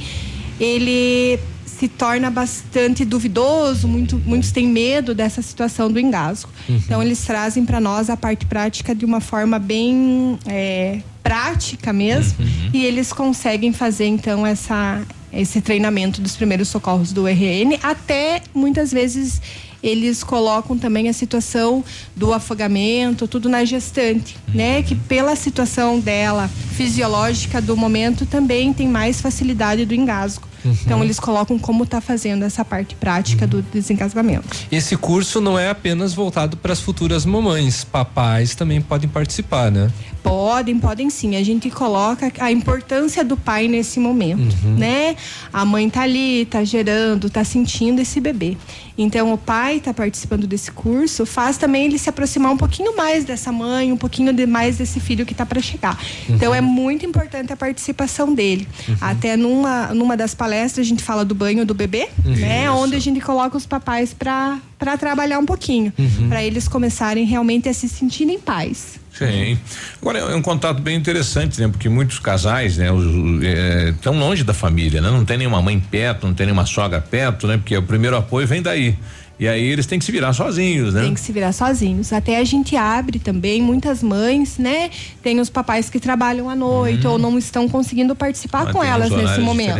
[SPEAKER 30] ele se torna bastante duvidoso, muito, muitos têm medo dessa situação do engasgo. Uhum. Então eles trazem para nós a parte prática de uma forma bem é, prática mesmo uhum. e eles conseguem fazer então essa esse treinamento dos primeiros socorros do RN, até muitas vezes eles colocam também a situação do afogamento, tudo na gestante, uhum. né? Que pela situação dela fisiológica do momento também tem mais facilidade do engasgo. Uhum. Então eles colocam como está fazendo essa parte prática uhum. do desengasgamento.
[SPEAKER 4] Esse curso não é apenas voltado para as futuras mamães, papais também podem participar, né?
[SPEAKER 30] Podem, podem sim. A gente coloca a importância do pai nesse momento, uhum. né? A mãe tá ali, tá gerando, tá sentindo esse bebê. Então o pai está participando desse curso, faz também ele se aproximar um pouquinho mais dessa mãe, um pouquinho de mais desse filho que está para chegar. Uhum. Então é muito importante a participação dele. Uhum. Até numa, numa das palestras a gente fala do banho do bebê, uhum. né? Onde a gente coloca os papais para para trabalhar um pouquinho, uhum. para eles começarem realmente a se sentir em paz.
[SPEAKER 3] Sim. Agora é um contato bem interessante, né? Porque muitos casais, né, estão é, longe da família, né? Não tem nenhuma mãe perto, não tem nenhuma sogra perto, né? Porque o primeiro apoio vem daí. E aí eles têm que se virar sozinhos, né?
[SPEAKER 30] Tem que se virar sozinhos. Até a gente abre também, muitas mães, né? Tem os papais que trabalham à noite uhum. ou não estão conseguindo participar ah, com elas nesse momento.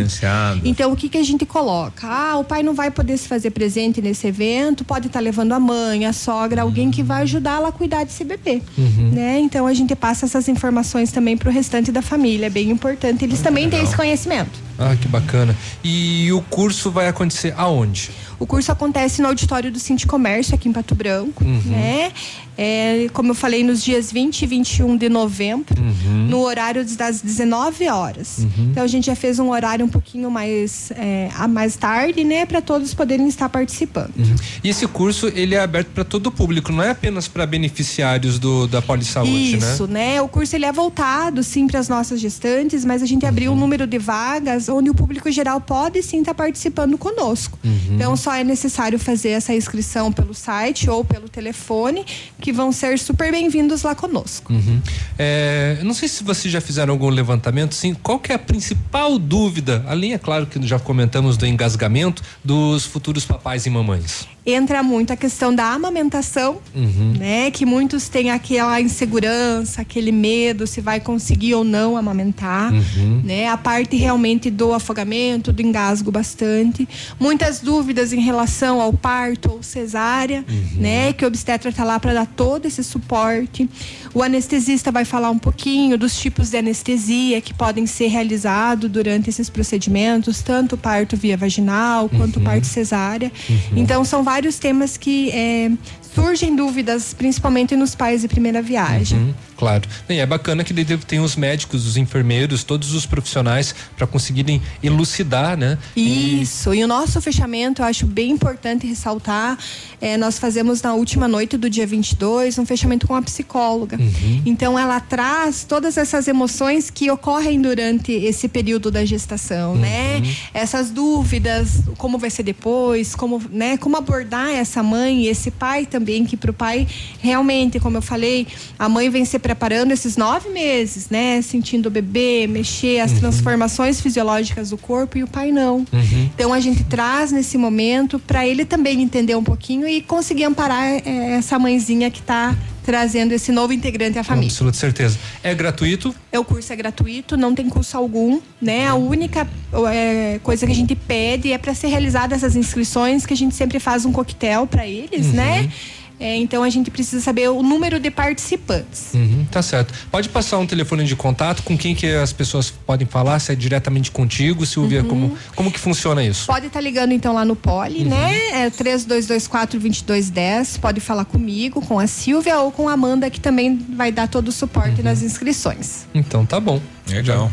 [SPEAKER 30] Então o que que a gente coloca? Ah, o pai não vai poder se fazer presente nesse evento, pode estar tá levando a mãe, a sogra, uhum. alguém que vai ajudá-la a cuidar desse bebê, uhum. né? Então a gente passa essas informações também para o restante da família, é bem importante. Eles também têm esse conhecimento.
[SPEAKER 4] Ah, que bacana. E o curso vai acontecer aonde?
[SPEAKER 30] O curso acontece no auditório do Cinti Comércio, aqui em Pato Branco, uhum. né? É, como eu falei, nos dias 20 e 21 de novembro, uhum. no horário das 19 horas. Uhum. Então a gente já fez um horário um pouquinho mais, é, mais tarde, né? Para todos poderem estar participando.
[SPEAKER 4] Uhum. E esse curso, ele é aberto para todo o público, não é apenas para beneficiários do, da Polisaúde,
[SPEAKER 30] né? Isso, né? O curso ele é voltado, sim, para as nossas gestantes, mas a gente abriu um uhum. número de vagas vagas, onde o público geral pode sim estar tá participando conosco. Uhum. Então só é necessário fazer essa inscrição pelo site ou pelo telefone, que vão ser super bem-vindos lá conosco.
[SPEAKER 4] Uhum. É, não sei se vocês já fizeram algum levantamento, sim. Qual que é a principal dúvida? Além, é claro que já comentamos do engasgamento dos futuros papais e mamães
[SPEAKER 30] entra muito a questão da amamentação, uhum. né? Que muitos têm aquela insegurança, aquele medo se vai conseguir ou não amamentar, uhum. né? A parte realmente do afogamento, do engasgo bastante. Muitas dúvidas em relação ao parto ou cesárea, uhum. né? Que o obstetra está lá para dar todo esse suporte. O anestesista vai falar um pouquinho dos tipos de anestesia que podem ser realizados durante esses procedimentos, tanto parto via vaginal quanto uhum. parto cesárea. Uhum. Então são vários temas que é, surgem dúvidas, principalmente nos pais de primeira viagem. Uhum.
[SPEAKER 4] Claro. E é bacana que tem os médicos, os enfermeiros, todos os profissionais para conseguirem elucidar, né?
[SPEAKER 30] Isso. E... e... o nosso fechamento, eu acho bem importante ressaltar, é, nós fazemos na última noite do dia 22 um fechamento com a psicóloga. Uhum. Então ela traz todas essas emoções que ocorrem durante esse período da gestação, né? uhum. né? Essas dúvidas, como vai ser depois, como, né, como abordar essa mãe e esse pai também, que para o pai realmente, como eu falei, a mãe vem ser preparando esses nove meses, né? Sentindo o bebê, mexer, as uhum. transformações fisiológicas do corpo e o pai não. Uhum. Então a gente traz nesse momento para ele também entender um pouquinho e conseguir amparar é, essa mãezinha que está trazendo esse novo integrante à família. Com
[SPEAKER 4] absoluta certeza. É gratuito?
[SPEAKER 30] É, o curso é gratuito, não tem curso algum, né? A única é, coisa que a gente pede é para ser realizadas essas inscrições, que a gente sempre faz um coquetel para eles, né? uhum. né? É, então a gente precisa saber o número de participantes.
[SPEAKER 4] Uhum, tá certo. Pode passar um telefone de contato com quem que as pessoas podem falar, se é diretamente contigo, Silvia, uhum. como, como que funciona isso?
[SPEAKER 30] Pode estar tá ligando então lá no Poli, uhum. né? É 3224 2210, pode falar comigo, com a Silvia ou com a Amanda que também vai dar todo o suporte uhum. nas inscrições.
[SPEAKER 4] Então tá bom.
[SPEAKER 3] Legal.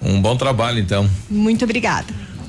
[SPEAKER 3] Um bom trabalho então.
[SPEAKER 30] Muito obrigada.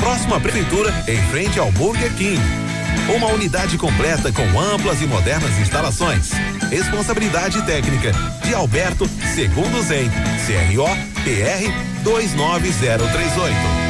[SPEAKER 31] próximo à prefeitura, em frente ao Burger King. Uma unidade completa com amplas e modernas instalações. Responsabilidade técnica de Alberto Segundo Zen, CRO PR 29038.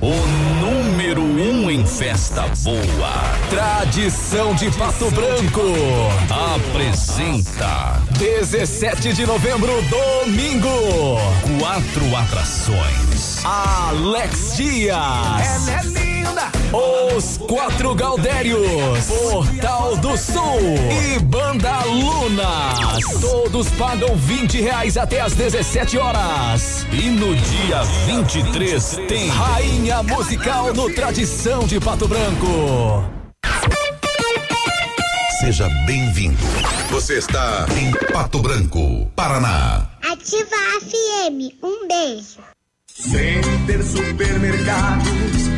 [SPEAKER 32] O número um em festa boa. Tradição de Pato Branco. Apresenta 17 de novembro, domingo. Quatro atrações. Alex Dias. Os Quatro Galdérios. Portal do Sul. E Banda Lunas. Todos pagam 20 reais até às 17 horas. E no dia 23 tem Rainha Musical no Tradição de Pato Branco.
[SPEAKER 33] Seja bem-vindo. Você está em Pato Branco, Paraná.
[SPEAKER 34] Ativa a FM. Um beijo.
[SPEAKER 25] Center Supermercados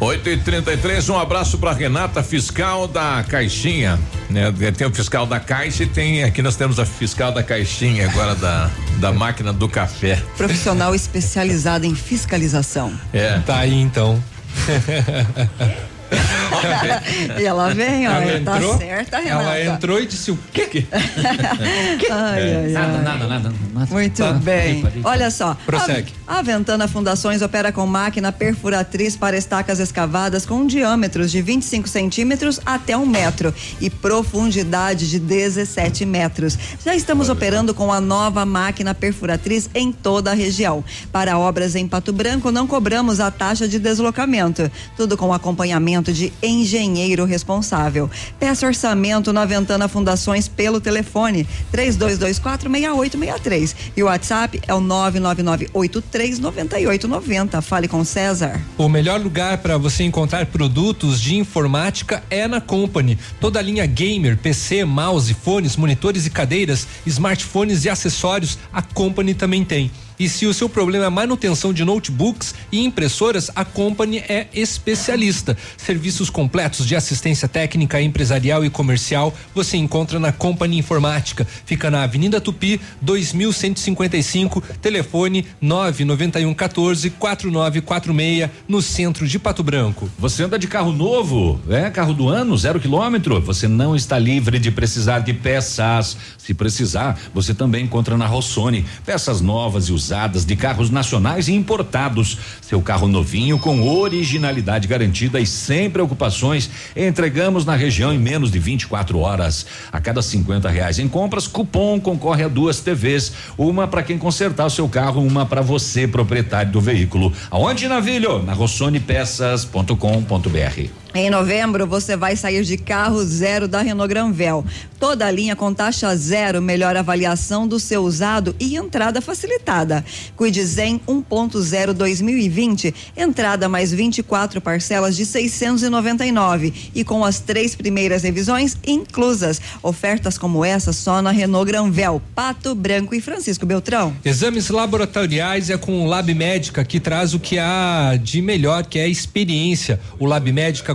[SPEAKER 3] 8 e 33 um abraço para Renata, fiscal da Caixinha. Né? Tem o fiscal da Caixa e tem. Aqui nós temos a fiscal da Caixinha agora da, da máquina do café.
[SPEAKER 2] Profissional *laughs* especializada em fiscalização.
[SPEAKER 4] É. Tá aí então. *laughs*
[SPEAKER 2] e ela vem, ó, ela tá entrou, certa, Renata.
[SPEAKER 4] Ela entrou e disse o quê? *laughs*
[SPEAKER 2] ai, ai, ai. Nada, nada, nada, nada. Muito tá. bem. Olha só.
[SPEAKER 4] Prossegue.
[SPEAKER 2] A, a Ventana Fundações opera com máquina perfuratriz para estacas escavadas com diâmetros de 25 centímetros até um metro e profundidade de 17 metros. Já estamos Olha. operando com a nova máquina perfuratriz em toda a região. Para obras em Pato Branco, não cobramos a taxa de deslocamento. Tudo com acompanhamento de engenheiro responsável. Peça orçamento na Ventana Fundações pelo telefone 32246863 e o WhatsApp é o 999839890. Fale com César.
[SPEAKER 4] O melhor lugar para você encontrar produtos de informática é na Company. Toda a linha gamer, PC, mouse, fones, monitores e cadeiras, smartphones e acessórios, a Company também tem. E se o seu problema é manutenção de notebooks e impressoras, a Company é especialista. Serviços completos de assistência técnica, empresarial e comercial você encontra na Company Informática. Fica na Avenida Tupi, 2155, telefone 991 14 4946, no centro de Pato Branco.
[SPEAKER 35] Você anda de carro novo, é carro do ano, zero quilômetro. Você não está livre de precisar de peças. Se precisar, você também encontra na Rossoni peças novas e usadas de carros nacionais e importados. Seu carro novinho com originalidade garantida e sem preocupações. Entregamos na região em menos de 24 horas. A cada 50 reais em compras, cupom concorre a duas TVs. Uma para quem consertar o seu carro, uma para você, proprietário do veículo. Aonde, Navilho? Na rossonepeças.com.br.
[SPEAKER 2] Em novembro, você vai sair de carro zero da Renault Granvel. Toda a linha com taxa zero, melhor avaliação do seu usado e entrada facilitada. Cuide Zen 1.0 2020, entrada mais 24 parcelas de 699 e com as três primeiras revisões inclusas. Ofertas como essa só na Renault Granvel, Pato Branco e Francisco Beltrão.
[SPEAKER 4] Exames laboratoriais é com o Lab Médica que traz o que há de melhor, que é a experiência. O Lab Médica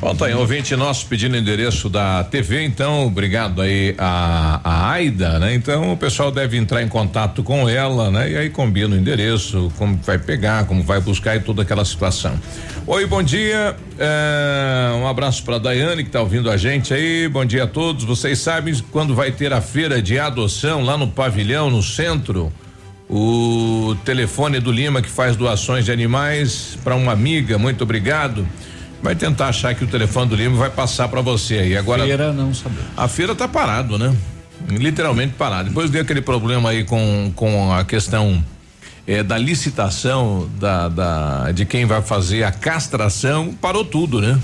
[SPEAKER 3] Bom, tá aí, ouvinte nosso pedindo endereço da TV, então, obrigado aí a, a Aida, né? Então o pessoal deve entrar em contato com ela, né? E aí combina o endereço, como vai pegar, como vai buscar e toda aquela situação. Oi, bom dia, é, um abraço para Daiane que tá ouvindo a gente aí, bom dia a todos, vocês sabem quando vai ter a feira de adoção lá no pavilhão, no centro? O telefone do Lima que faz doações de animais para uma amiga, muito obrigado vai tentar achar que o telefone do Lima vai passar para você aí. Agora
[SPEAKER 35] feira não sabemos.
[SPEAKER 3] A feira tá parado, né? Literalmente parado. Depois deu aquele problema aí com com a questão eh, da licitação da, da de quem vai fazer a castração, parou tudo, né?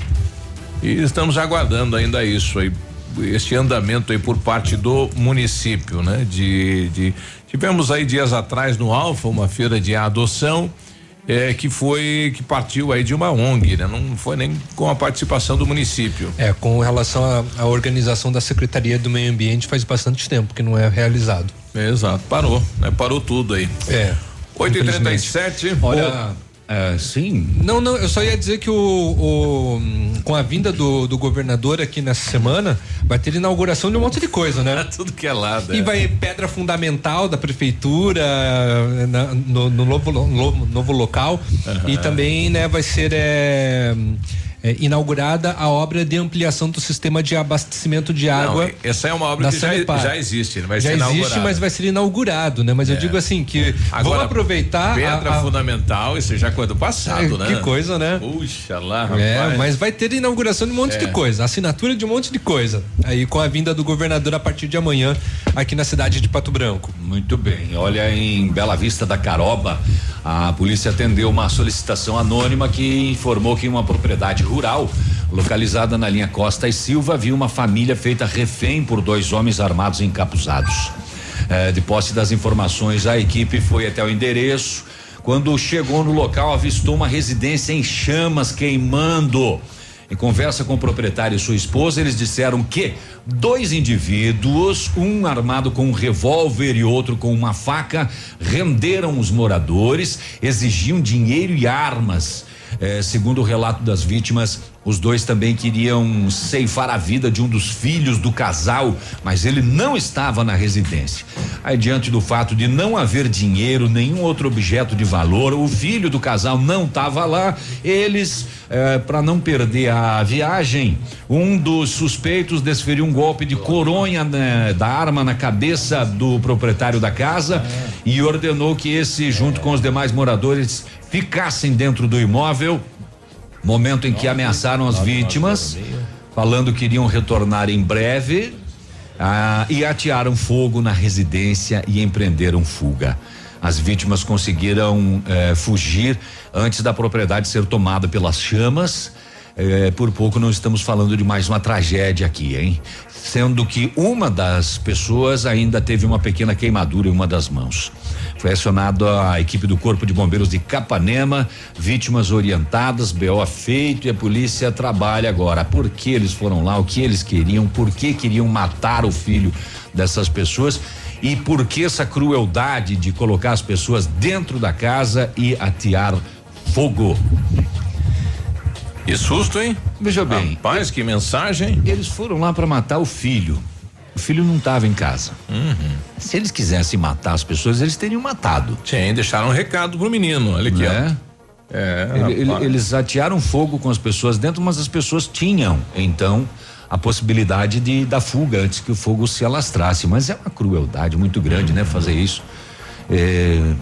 [SPEAKER 3] E estamos aguardando ainda isso aí, este andamento aí por parte do município, né? De, de tivemos aí dias atrás no Alfa uma feira de adoção é, que foi que partiu aí de uma ONG, né? Não foi nem com a participação do município.
[SPEAKER 4] É, com relação à organização da Secretaria do Meio Ambiente faz bastante tempo que não é realizado.
[SPEAKER 3] É, exato, parou, né? Parou tudo aí.
[SPEAKER 4] É.
[SPEAKER 3] 8 e 37
[SPEAKER 5] Olha, é, sim.
[SPEAKER 4] Não, não, eu só ia dizer que o, o com a vinda do, do, governador aqui nessa semana, vai ter inauguração de um monte de coisa, né? *laughs*
[SPEAKER 3] Tudo que é lado.
[SPEAKER 4] E é. vai pedra fundamental da prefeitura na, no, no, novo, no, novo local. Uhum. E também, né, vai ser. É, é, inaugurada a obra de ampliação do sistema de abastecimento de água. Não,
[SPEAKER 3] essa é uma obra que já, já, existe, vai
[SPEAKER 4] já
[SPEAKER 3] ser
[SPEAKER 4] existe, mas vai ser inaugurado, né? Mas é. eu digo assim que Agora, vamos aproveitar
[SPEAKER 3] pedra a, a... fundamental, isso já é do passado,
[SPEAKER 4] é,
[SPEAKER 3] né?
[SPEAKER 4] Que coisa, né?
[SPEAKER 3] Puxa lá, é,
[SPEAKER 4] rapaz. É, mas vai ter inauguração de um monte de é. coisa, assinatura de um monte de coisa. Aí com a vinda do governador a partir de amanhã aqui na cidade de Pato Branco.
[SPEAKER 5] Muito bem. Olha em Bela Vista da Caroba, a polícia atendeu uma solicitação anônima que informou que uma propriedade rural localizada na linha Costa e Silva viu uma família feita refém por dois homens armados encapuzados. É, de posse das informações, a equipe foi até o endereço. Quando chegou no local, avistou uma residência em chamas queimando. Em conversa com o proprietário e sua esposa, eles disseram que dois indivíduos, um armado com um revólver e outro com uma faca, renderam os moradores, exigiam dinheiro e armas. É, segundo o relato das vítimas, os dois também queriam ceifar a vida de um dos filhos do casal, mas ele não estava na residência. Aí, diante do fato de não haver dinheiro, nenhum outro objeto de valor, o filho do casal não estava lá, eles, eh, para não perder a viagem, um dos suspeitos desferiu um golpe de coronha né, da arma na cabeça do proprietário da casa e ordenou que esse, junto com os demais moradores, ficassem dentro do imóvel Momento em que ameaçaram as vítimas, falando que iriam retornar em breve. Ah, e atearam fogo na residência e empreenderam fuga. As vítimas conseguiram eh, fugir antes da propriedade ser tomada pelas chamas. Eh, por pouco não estamos falando de mais uma tragédia aqui, hein? Sendo que uma das pessoas ainda teve uma pequena queimadura em uma das mãos. Foi acionado a equipe do Corpo de Bombeiros de Capanema, vítimas orientadas, BO feito e a polícia trabalha agora. Por que eles foram lá, o que eles queriam, por que queriam matar o filho dessas pessoas e por que essa crueldade de colocar as pessoas dentro da casa e atear fogo.
[SPEAKER 3] Que susto, hein?
[SPEAKER 5] Veja bem.
[SPEAKER 3] Rapaz, que mensagem.
[SPEAKER 5] Eles foram lá para matar o filho. O filho não estava em casa.
[SPEAKER 3] Uhum.
[SPEAKER 5] Se eles quisessem matar as pessoas, eles teriam matado.
[SPEAKER 3] Sim, deixaram um recado pro menino. Olha aqui,
[SPEAKER 5] né? É, ele, ele, eles atearam fogo com as pessoas dentro, mas as pessoas tinham, então, a possibilidade de da fuga antes que o fogo se alastrasse. Mas é uma crueldade muito grande, né? Fazer isso. É,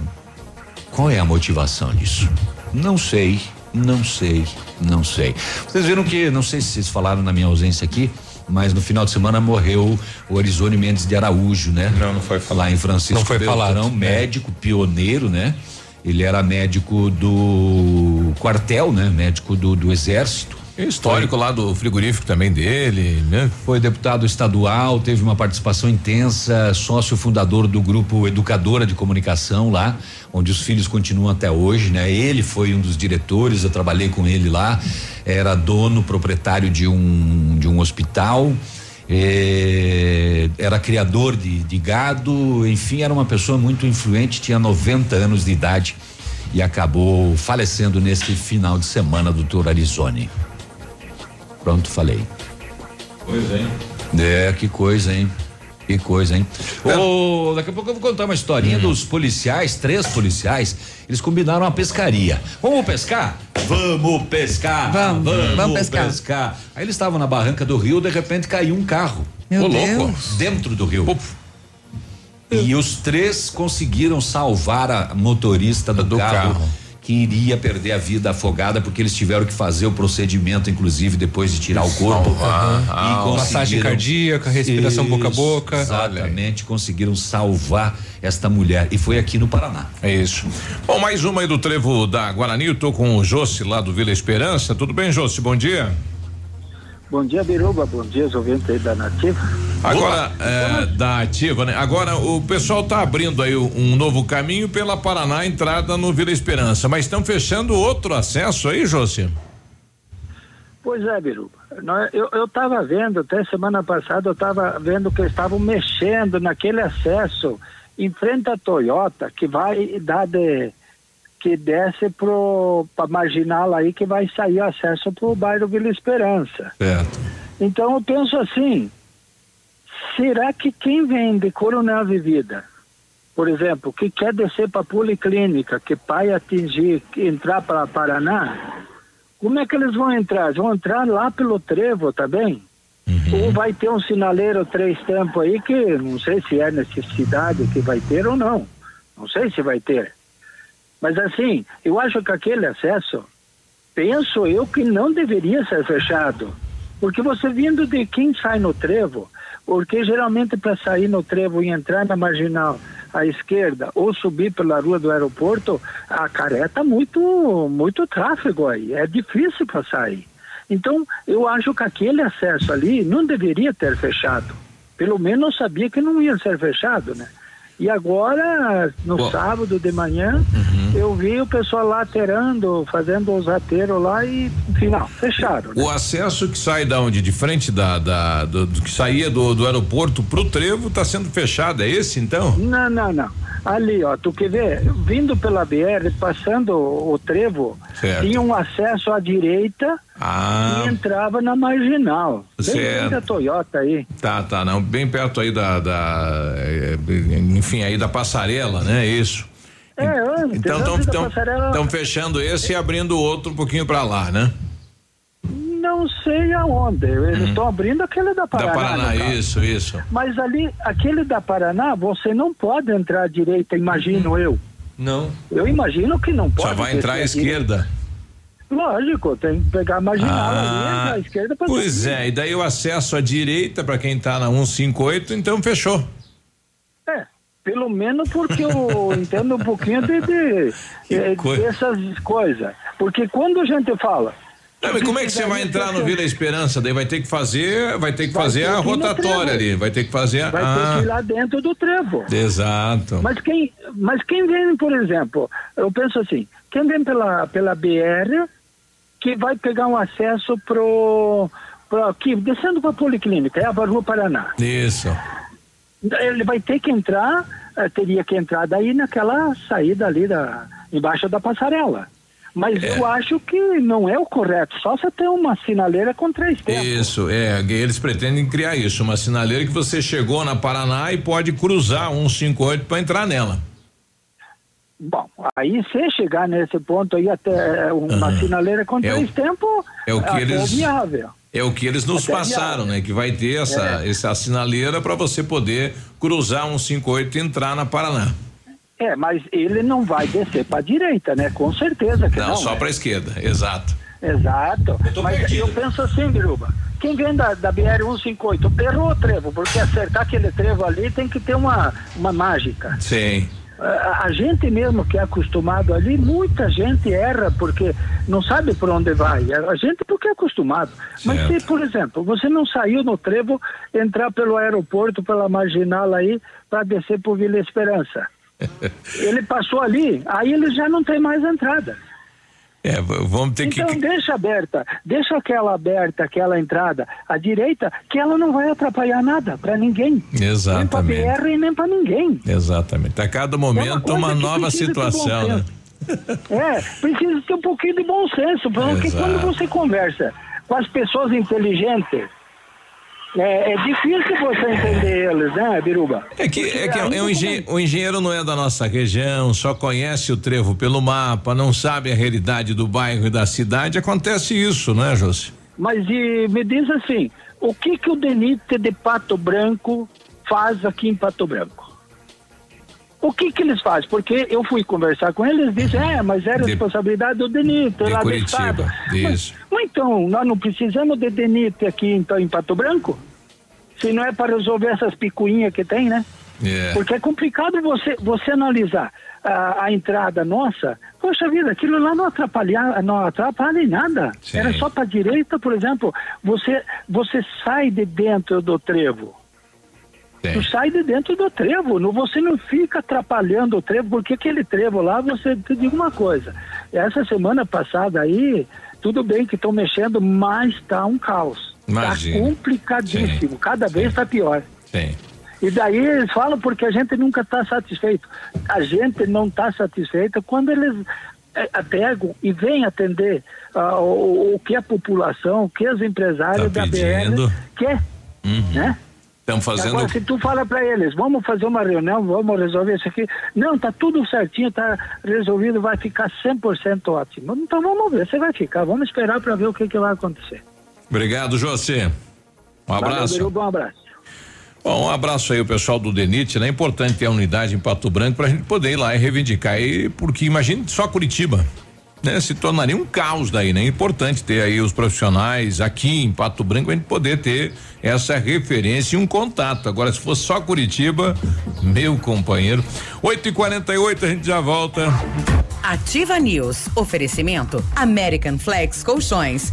[SPEAKER 5] qual é a motivação disso? Não sei, não sei, não sei. Vocês viram que, não sei se vocês falaram na minha ausência aqui, mas no final de semana morreu o Arizone Mendes de Araújo, né?
[SPEAKER 3] Não, não foi falar.
[SPEAKER 5] Lá em Francisco
[SPEAKER 4] não foi
[SPEAKER 5] Beltrão,
[SPEAKER 4] falado.
[SPEAKER 5] médico, pioneiro, né? Ele era médico do quartel, né? Médico do, do exército.
[SPEAKER 3] Histórico foi, lá do frigorífico também dele, né?
[SPEAKER 5] Foi deputado estadual, teve uma participação intensa, sócio fundador do grupo Educadora de Comunicação lá, onde os filhos continuam até hoje, né? Ele foi um dos diretores, eu trabalhei com ele lá, era dono, proprietário de um de um hospital. Eh, era criador de, de gado, enfim, era uma pessoa muito influente, tinha 90 anos de idade e acabou falecendo neste final de semana, doutor Arizone. Pronto, falei.
[SPEAKER 3] Pois, hein?
[SPEAKER 5] É, que coisa, hein? Que coisa, hein? Oh, daqui a pouco eu vou contar uma historinha hum. dos policiais, três policiais. Eles combinaram uma pescaria. Vamos pescar? Vamos pescar.
[SPEAKER 2] Vamos, vamos, vamos pescar.
[SPEAKER 5] pescar. Aí eles estavam na barranca do rio, de repente caiu um carro.
[SPEAKER 2] Meu Deus. louco.
[SPEAKER 5] Dentro do rio. E os três conseguiram salvar a motorista do, do carro. carro que iria perder a vida afogada porque eles tiveram que fazer o procedimento, inclusive depois de tirar o corpo.
[SPEAKER 4] Uhum. e Massagem cardíaca, respiração
[SPEAKER 5] isso,
[SPEAKER 4] boca a boca.
[SPEAKER 5] Exatamente, conseguiram salvar esta mulher e foi aqui no Paraná.
[SPEAKER 3] É isso. Bom, mais uma aí do trevo da Guarani, eu tô com o Jossi lá do Vila Esperança. Tudo bem, Jossi? Bom dia.
[SPEAKER 36] Bom dia, Biruba. Bom dia, os ouvintes aí da Nativa.
[SPEAKER 3] Agora, é, da ativa, né? Agora, o pessoal tá abrindo aí um novo caminho pela Paraná, entrada no Vila Esperança, mas estão fechando outro acesso aí, José?
[SPEAKER 36] Pois é, Biruba. Eu, eu tava vendo, até semana passada, eu tava vendo que eles estavam mexendo naquele acesso em frente à Toyota, que vai dar de. que desce pro pra marginal aí, que vai sair acesso pro bairro Vila Esperança.
[SPEAKER 3] Certo.
[SPEAKER 36] Então eu penso assim, será que quem vem de Coronel Vivida, por exemplo, que quer descer para a Policlínica, que vai atingir, entrar para Paraná, como é que eles vão entrar? Vão entrar lá pelo trevo, tá bem? Uhum. Ou vai ter um sinaleiro três tempos aí que não sei se é necessidade que vai ter ou não. Não sei se vai ter. Mas assim, eu acho que aquele acesso, penso eu que não deveria ser fechado. Porque você vindo de quem sai no trevo, porque geralmente para sair no trevo e entrar na marginal à esquerda ou subir pela rua do aeroporto, careta muito muito tráfego aí, é difícil para sair. Então, eu acho que aquele acesso ali não deveria ter fechado. Pelo menos eu sabia que não ia ser fechado, né? E agora, no Bom. sábado de manhã, uhum. eu vi o pessoal laterando, fazendo os rateiros lá e, final, fecharam. Né?
[SPEAKER 3] O acesso que sai da onde? De frente da, da do, do, que saía do, do aeroporto pro trevo está sendo fechado, é esse então?
[SPEAKER 36] Não, não, não. Ali, ó, tu quer ver? Vindo pela BR, passando o, o trevo, certo. tinha um acesso à direita ah. E entrava na marginal. Bem da Toyota aí.
[SPEAKER 3] Tá, tá, não, bem perto aí da, da é, enfim, aí da passarela, né? Isso.
[SPEAKER 36] É, antes,
[SPEAKER 3] então estão passarela... fechando esse e abrindo outro um pouquinho para lá, né?
[SPEAKER 36] Não sei aonde. Eles estão hum. abrindo aquele da Paraná.
[SPEAKER 3] Da Paraná, isso, isso.
[SPEAKER 36] Mas ali, aquele da Paraná, você não pode entrar à direita, imagino hum. eu.
[SPEAKER 3] Não.
[SPEAKER 36] Eu imagino que não pode.
[SPEAKER 3] Só vai entrar à esquerda. Direita.
[SPEAKER 36] Lógico, tem que pegar a marginal ah, ali, a esquerda para
[SPEAKER 3] Pois é, e daí o acesso à direita para quem está na 158, então fechou.
[SPEAKER 36] É, pelo menos porque eu *laughs* entendo um pouquinho de, de, de dessas coisas. Porque quando a gente fala.
[SPEAKER 3] Não, mas como é que você vai entrar no Vila Esperança? Daí vai ter que fazer, vai ter que vai fazer a rotatória ali, vai ter que fazer
[SPEAKER 36] Vai
[SPEAKER 3] ah.
[SPEAKER 36] ter que ir lá dentro do trevo.
[SPEAKER 3] Exato.
[SPEAKER 36] Mas quem, mas quem vem, por exemplo, eu penso assim, quem vem pela, pela BR, que vai pegar um acesso pro, pro aqui, descendo para a Policlínica, é a Rua Paraná.
[SPEAKER 3] Isso.
[SPEAKER 36] Ele vai ter que entrar, eh, teria que entrar daí naquela saída ali da, embaixo da passarela. Mas é. eu acho que não é o correto, só você ter uma sinaleira com três tempos.
[SPEAKER 3] Isso, é, eles pretendem criar isso, uma sinaleira que você chegou na Paraná e pode cruzar 158 para entrar nela.
[SPEAKER 36] Bom, aí se chegar nesse ponto aí até é, uma uhum. sinaleira com é três o, tempos,
[SPEAKER 3] é o que
[SPEAKER 36] é
[SPEAKER 3] eles
[SPEAKER 36] viável.
[SPEAKER 3] É o que eles nos até passaram, viável. né? Que vai ter essa, é. essa sinaleira para você poder cruzar um 58 e entrar na Paraná.
[SPEAKER 36] É, mas ele não vai descer para direita, né? Com certeza que não.
[SPEAKER 3] Não, só
[SPEAKER 36] né?
[SPEAKER 3] para esquerda, exato.
[SPEAKER 36] Exato. Eu mas perdido. eu penso assim, Biruba. Quem vem da, da BR 158 errou o trevo, porque acertar aquele trevo ali tem que ter uma, uma mágica.
[SPEAKER 3] Sim
[SPEAKER 36] a, gente mesmo que é acostumado ali, muita gente erra porque não sabe por onde vai. A gente porque é acostumado. Certo. Mas se, por exemplo, você não saiu no trevo, entrar pelo aeroporto, pela marginal aí, para descer por Vila Esperança. *laughs* ele passou ali, aí ele já não tem mais entrada.
[SPEAKER 3] É, vamos ter
[SPEAKER 36] então,
[SPEAKER 3] que.
[SPEAKER 36] Então deixa aberta, deixa aquela aberta, aquela entrada à direita, que ela não vai atrapalhar nada para ninguém.
[SPEAKER 3] Exatamente.
[SPEAKER 36] Nem para BR e nem para ninguém.
[SPEAKER 3] Exatamente. A cada momento é uma, uma nova situação, né?
[SPEAKER 36] É, precisa ter um pouquinho de bom senso, porque Exato. quando você conversa com as pessoas inteligentes, é, é, difícil você entender eles, né, Biruba?
[SPEAKER 3] É que, é que é, um o engenheiro não é da nossa região, só conhece o trevo pelo mapa, não sabe a realidade do bairro e da cidade. Acontece isso, né, José?
[SPEAKER 36] Mas e, me diz assim, o que que o DENIT de Pato Branco faz aqui em Pato Branco? O que que eles fazem? Porque eu fui conversar com eles, disseram, é, mas era de, responsabilidade do DENIT, lá
[SPEAKER 3] Curitiba, do estado.
[SPEAKER 36] Isso. Mas, mas, então, nós não precisamos de DENIT aqui então em Pato Branco? Se não é para resolver essas picuinhas que tem, né?
[SPEAKER 3] Yeah. É.
[SPEAKER 36] Porque é complicado você, você analisar a, a, entrada nossa. Poxa vida, aquilo lá não atrapalha, não atrapalha em nada. Sim. Era só para direita, por exemplo. Você, você sai de dentro do trevo Sim. Tu sai de dentro do trevo, não, você não fica atrapalhando o trevo, porque aquele trevo lá, você te diga uma coisa. Essa semana passada aí, tudo bem que estão mexendo, mas tá um caos. Tá
[SPEAKER 3] Imagina.
[SPEAKER 36] Tá complicadíssimo, Sim. cada vez está pior.
[SPEAKER 3] Sim.
[SPEAKER 36] E daí eles falam porque a gente nunca está satisfeito. A gente não está satisfeita quando eles é, pegam e vêm atender uh, o, o, que a população, o que os empresários tá da BR quer, uhum. né?
[SPEAKER 3] Estão fazendo. Agora,
[SPEAKER 36] se tu fala para eles, vamos fazer uma reunião, vamos resolver isso aqui. Não, tá tudo certinho, tá resolvido, vai ficar 100% ótimo. Então vamos ver, você vai ficar. Vamos esperar para ver o que, que vai acontecer.
[SPEAKER 3] Obrigado, José. Um abraço.
[SPEAKER 36] Valeu, um abraço.
[SPEAKER 3] Bom, um abraço aí o pessoal do DENIT, né? É importante ter a unidade em Pato Branco para a gente poder ir lá e reivindicar. E porque imagine só Curitiba né? Se tornaria um caos daí, né? É importante ter aí os profissionais aqui em Pato Branco a gente poder ter essa referência e um contato. Agora, se fosse só Curitiba, meu companheiro. 8 e 48 a gente já volta.
[SPEAKER 1] Ativa News. Oferecimento American Flex Colchões.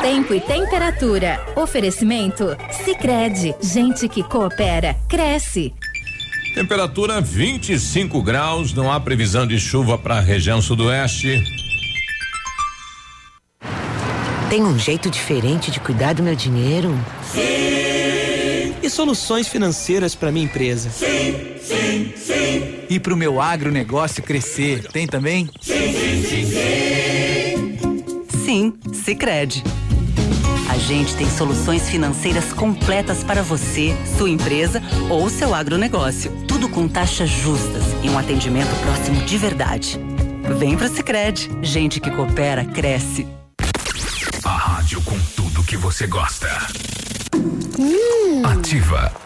[SPEAKER 37] Tempo e temperatura. Oferecimento? Sicredi Gente que coopera, cresce.
[SPEAKER 3] Temperatura 25 graus, não há previsão de chuva para a região sudoeste.
[SPEAKER 38] Tem um jeito diferente de cuidar do meu dinheiro?
[SPEAKER 39] Sim! E soluções financeiras para minha empresa?
[SPEAKER 38] Sim, sim, sim.
[SPEAKER 39] E para o meu agronegócio crescer? Tem também?
[SPEAKER 38] Sim, sim, sim, sim.
[SPEAKER 1] Sim, Sicredi a gente tem soluções financeiras completas para você, sua empresa ou seu agronegócio. Tudo com taxas justas e um atendimento próximo de verdade. Vem pro Sicredi. Gente que coopera cresce.
[SPEAKER 32] A rádio com tudo que você gosta. Hum. Ativa.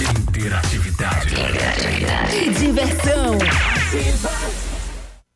[SPEAKER 32] Interatividade.
[SPEAKER 1] Interatividade. E diversão.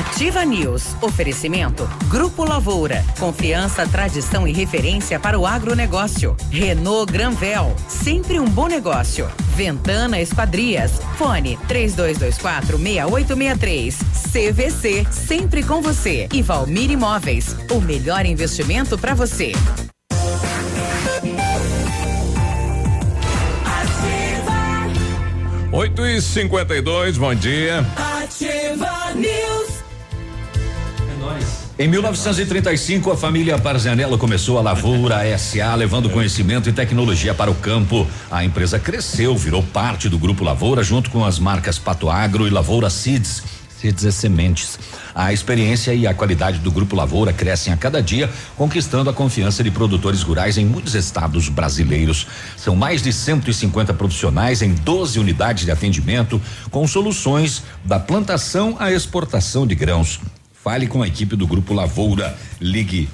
[SPEAKER 1] Ativa News. Oferecimento. Grupo Lavoura. Confiança, tradição e referência para o agronegócio. Renault Granvel. Sempre um bom negócio. Ventana Esquadrias. Fone 3224 6863. CVC. Sempre com você. E Valmir Imóveis. O melhor investimento para você.
[SPEAKER 3] 8 e 52 bom dia.
[SPEAKER 35] Em 1935, a família Parzanello começou a Lavoura SA, levando conhecimento e tecnologia para o campo. A empresa cresceu, virou parte do Grupo Lavoura, junto com as marcas Pato Agro e Lavoura Seeds. Seeds e sementes. A experiência e a qualidade do Grupo Lavoura crescem a cada dia, conquistando a confiança de produtores rurais em muitos estados brasileiros. São mais de 150 profissionais em 12 unidades de atendimento, com soluções da plantação à exportação de grãos. Fale com a equipe do Grupo Lavoura. Ligue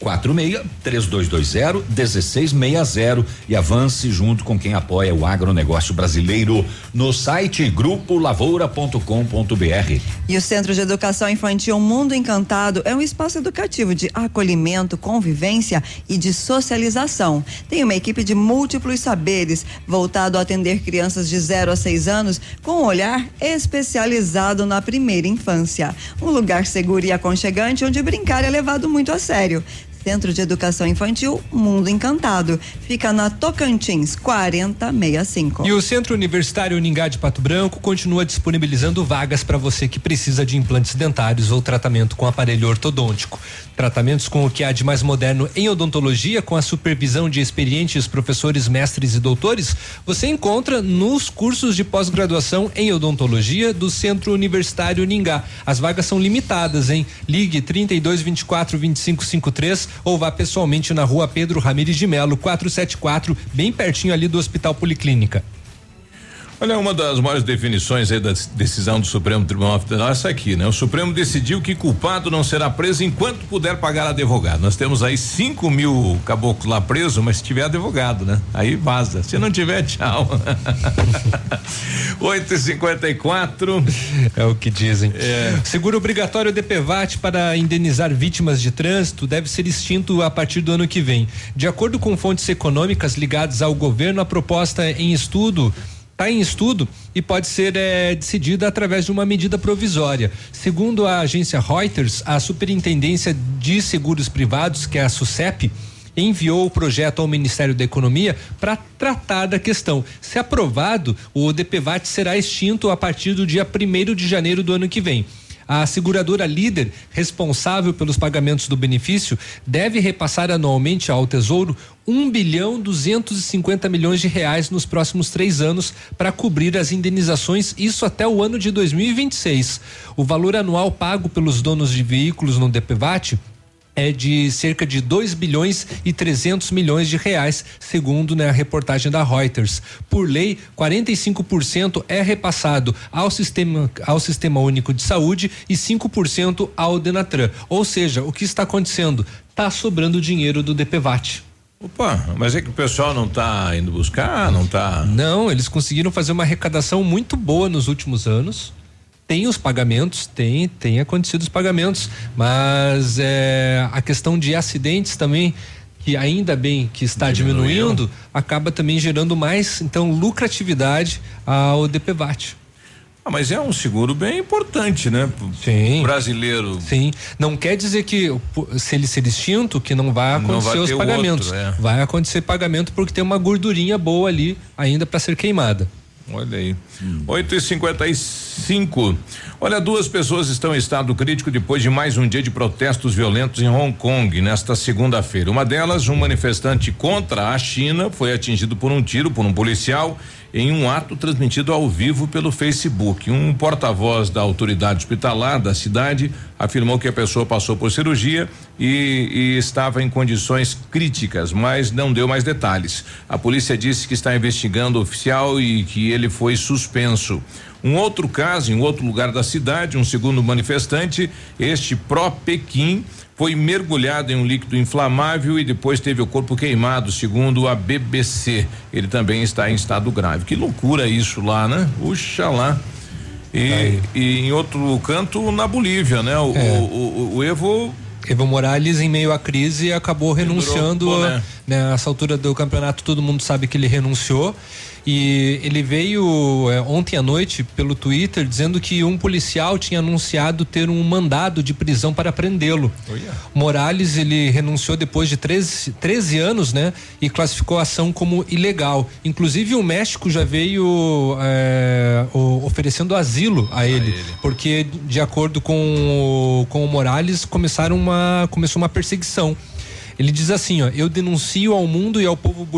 [SPEAKER 35] 46 3220 1660 e avance junto com quem apoia o agronegócio brasileiro no site grupolavoura.com.br.
[SPEAKER 2] E o Centro de Educação Infantil Mundo Encantado é um espaço educativo de acolhimento, convivência e de socialização. Tem uma equipe de múltiplos saberes voltado a atender crianças de 0 a 6 anos com um olhar especializado na primeira infância. Um lugar seguro e aconchegante onde brincar é levado muito a sério. Centro de Educação Infantil Mundo Encantado. Fica na Tocantins 4065.
[SPEAKER 4] E o Centro Universitário Uningá de Pato Branco continua disponibilizando vagas para você que precisa de implantes dentários ou tratamento com aparelho ortodôntico. Tratamentos com o que há de mais moderno em odontologia, com a supervisão de experientes professores, mestres e doutores, você encontra nos cursos de pós-graduação em odontologia do Centro Universitário Uningá. As vagas são limitadas, hein? Ligue 32 24 25 53 ou vá pessoalmente na rua Pedro Ramires de Melo, 474, bem pertinho ali do Hospital Policlínica.
[SPEAKER 3] Olha, uma das maiores definições aí da decisão do Supremo Tribunal Federal é essa aqui, né? O Supremo decidiu que culpado não será preso enquanto puder pagar advogado. Nós temos aí 5 mil caboclos lá presos, mas se tiver advogado, né? Aí vaza. Se não tiver, tchau. *laughs* 8 e 54
[SPEAKER 4] É o que dizem. É. Seguro obrigatório DPVAT para indenizar vítimas de trânsito deve ser extinto a partir do ano que vem. De acordo com fontes econômicas ligadas ao governo, a proposta em estudo está em estudo e pode ser é, decidida através de uma medida provisória. Segundo a agência Reuters, a Superintendência de Seguros Privados, que é a SUSEP, enviou o projeto ao Ministério da Economia para tratar da questão. Se aprovado, o DPVAT será extinto a partir do dia 1 de janeiro do ano que vem. A seguradora líder, responsável pelos pagamentos do benefício, deve repassar anualmente ao Tesouro 1 bilhão 250 milhões de reais nos próximos três anos para cobrir as indenizações, isso até o ano de 2026. O valor anual pago pelos donos de veículos no DPVAT é de cerca de 2 bilhões e 300 milhões de reais, segundo né, a reportagem da Reuters. Por lei, 45% é repassado ao sistema ao sistema único de saúde e 5% ao Denatran. Ou seja, o que está acontecendo? Está sobrando dinheiro do DPVAT.
[SPEAKER 3] Opa, mas é que o pessoal não está indo buscar, não está?
[SPEAKER 4] Não, eles conseguiram fazer uma arrecadação muito boa nos últimos anos tem os pagamentos, tem, tem acontecido os pagamentos, mas é, a questão de acidentes também, que ainda bem que está Diminuiu. diminuindo, acaba também gerando mais, então, lucratividade ao DPVAT.
[SPEAKER 3] Ah, mas é um seguro bem importante, né?
[SPEAKER 4] Sim.
[SPEAKER 3] Brasileiro.
[SPEAKER 4] Sim. Não quer dizer que se ele ser extinto, que não vai acontecer não vai os pagamentos. Outro, é. Vai acontecer pagamento porque tem uma gordurinha boa ali ainda para ser queimada.
[SPEAKER 3] Olha aí. Hum. 8 e 55 Olha, duas pessoas estão em estado crítico depois de mais um dia de protestos violentos em Hong Kong nesta segunda-feira. Uma delas, um manifestante contra a China, foi atingido por um tiro por um policial em um ato transmitido ao vivo pelo Facebook. Um porta-voz da autoridade hospitalar da cidade afirmou que a pessoa passou por cirurgia e, e, estava em condições críticas, mas não deu mais detalhes. A polícia disse que está investigando o oficial e que ele foi suspenso. Um outro caso, em outro lugar da cidade, um segundo manifestante, este pró-Pequim, foi mergulhado em um líquido inflamável e depois teve o corpo queimado, segundo a BBC. Ele também está em estado grave. Que loucura isso lá, né? Puxa lá. E, e em outro canto, na Bolívia, né? O, é. o, o, o Evo
[SPEAKER 4] Evo Morales, em meio à crise, acabou renunciando. Né? Nessa altura do campeonato, todo mundo sabe que ele renunciou. E ele veio é, ontem à noite pelo Twitter dizendo que um policial tinha anunciado ter um mandado de prisão para prendê-lo. Oh, yeah. Morales ele renunciou depois de 13, 13 anos, né? E classificou a ação como ilegal. Inclusive o México já veio é, o, oferecendo asilo a ele, a ele, porque de acordo com o, com o Morales começaram uma começou uma perseguição. Ele diz assim, ó, eu denuncio ao mundo e ao povo,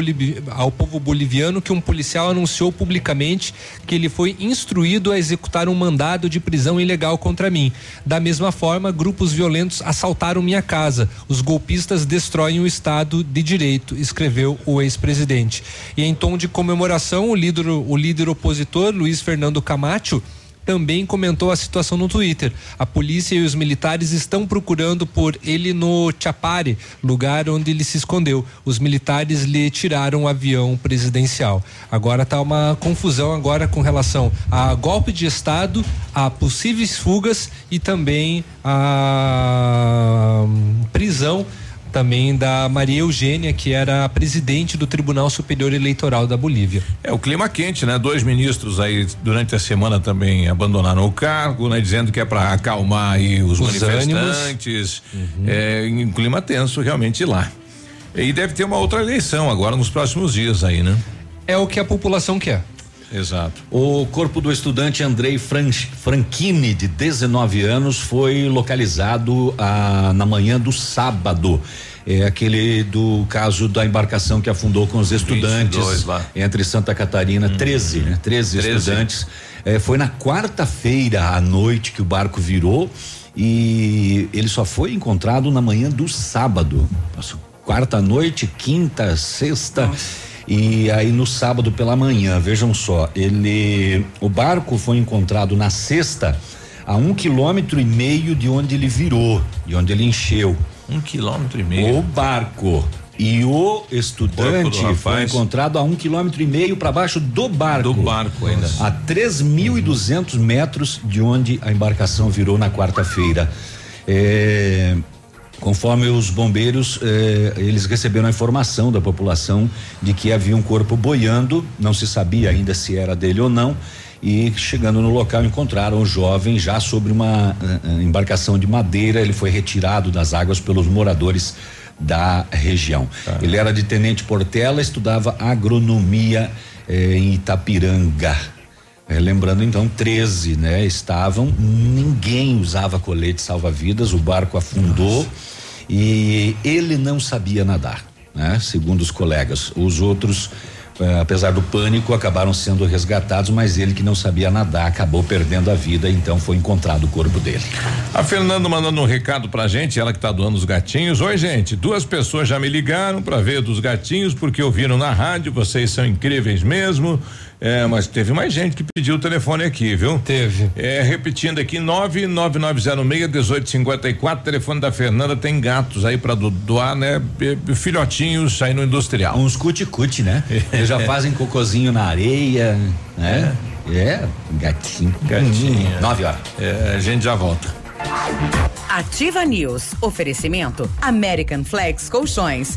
[SPEAKER 4] ao povo boliviano que um policial anunciou publicamente que ele foi instruído a executar um mandado de prisão ilegal contra mim. Da mesma forma, grupos violentos assaltaram minha casa. Os golpistas destroem o Estado de Direito, escreveu o ex-presidente. E em tom de comemoração, o líder, o líder opositor, Luiz Fernando Camacho, também comentou a situação no Twitter. A polícia e os militares estão procurando por ele no Chapare, lugar onde ele se escondeu. Os militares lhe tiraram o avião presidencial. Agora está uma confusão agora com relação a golpe de estado, a possíveis fugas e também a hum, prisão também da Maria Eugênia, que era a presidente do Tribunal Superior Eleitoral da Bolívia.
[SPEAKER 3] É o clima quente, né? Dois ministros aí durante a semana também abandonaram o cargo, né? Dizendo que é para acalmar aí os, os manifestantes. Uhum. É um clima tenso realmente lá. E deve ter uma outra eleição agora nos próximos dias aí, né?
[SPEAKER 4] É o que a população quer.
[SPEAKER 3] Exato.
[SPEAKER 5] O corpo do estudante Andrei Franchini, de 19 anos, foi localizado ah, na manhã do sábado. É aquele do caso da embarcação que afundou com os estudantes entre Santa Catarina, hum. 13, né? 13, 13. estudantes. É, foi na quarta-feira à noite que o barco virou e ele só foi encontrado na manhã do sábado. Quarta noite, quinta, sexta. Nossa. E aí no sábado pela manhã, vejam só, ele, o barco foi encontrado na sexta a um quilômetro e meio de onde ele virou, de onde ele encheu.
[SPEAKER 3] Um quilômetro e meio.
[SPEAKER 5] O barco e o estudante o foi encontrado a um quilômetro e meio para baixo do barco.
[SPEAKER 3] Do barco ainda.
[SPEAKER 5] A 3.200 metros de onde a embarcação virou na quarta-feira. É, Conforme os bombeiros, eh, eles receberam a informação da população de que havia um corpo boiando, não se sabia ainda se era dele ou não. E chegando no local encontraram o jovem já sobre uma uh, embarcação de madeira. Ele foi retirado das águas pelos moradores da região. Ah. Ele era de Tenente Portela, estudava agronomia eh, em Itapiranga. Eh, lembrando então, 13, né? Estavam, ninguém usava colete salva-vidas, o barco afundou. Nossa e ele não sabia nadar, né? Segundo os colegas, os outros eh, apesar do pânico, acabaram sendo resgatados, mas ele que não sabia nadar acabou perdendo a vida, então foi encontrado o corpo dele.
[SPEAKER 3] A Fernanda mandando um recado pra gente, ela que tá doando os gatinhos. Oi, gente, duas pessoas já me ligaram para ver dos gatinhos porque ouviram na rádio, vocês são incríveis mesmo. É, mas teve mais gente que pediu o telefone aqui, viu?
[SPEAKER 4] Teve.
[SPEAKER 3] É, repetindo aqui, 99906-1854, telefone da Fernanda, tem gatos aí para doar, né? Filhotinhos aí no industrial.
[SPEAKER 5] Uns cuticute, né? Eles já fazem cocôzinho na areia, né? É, é gatinho.
[SPEAKER 3] Gatinho. Hum,
[SPEAKER 5] nove horas.
[SPEAKER 3] É, a gente já volta.
[SPEAKER 1] Ativa News. Oferecimento American Flex Colchões.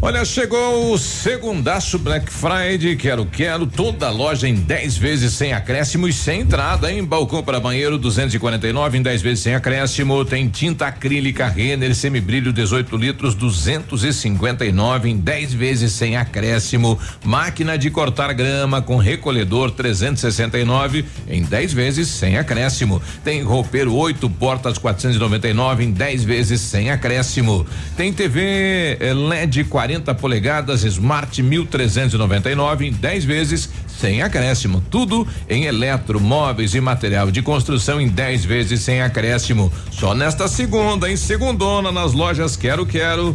[SPEAKER 3] Olha, chegou o segundaço Black Friday, quero, quero, toda loja em 10 vezes sem acréscimo e sem entrada, em balcão para banheiro 249 em 10 vezes sem acréscimo, tem tinta acrílica Renner semibrilho 18 litros 259 em 10 vezes sem acréscimo, máquina de cortar grama com recolhedor 369 em 10 vezes sem acréscimo, tem roupeiro 8 portas 499 em 10 vezes sem acréscimo, tem TV eh, LED 40 40 polegadas Smart 1399 em 10 vezes sem acréscimo. Tudo em eletro, móveis e material de construção em 10 vezes sem acréscimo. Só nesta segunda, em segundona, nas lojas Quero Quero.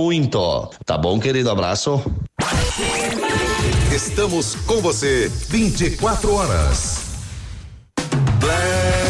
[SPEAKER 40] muito. Tá bom, querido? Abraço.
[SPEAKER 41] Estamos com você 24 horas. Black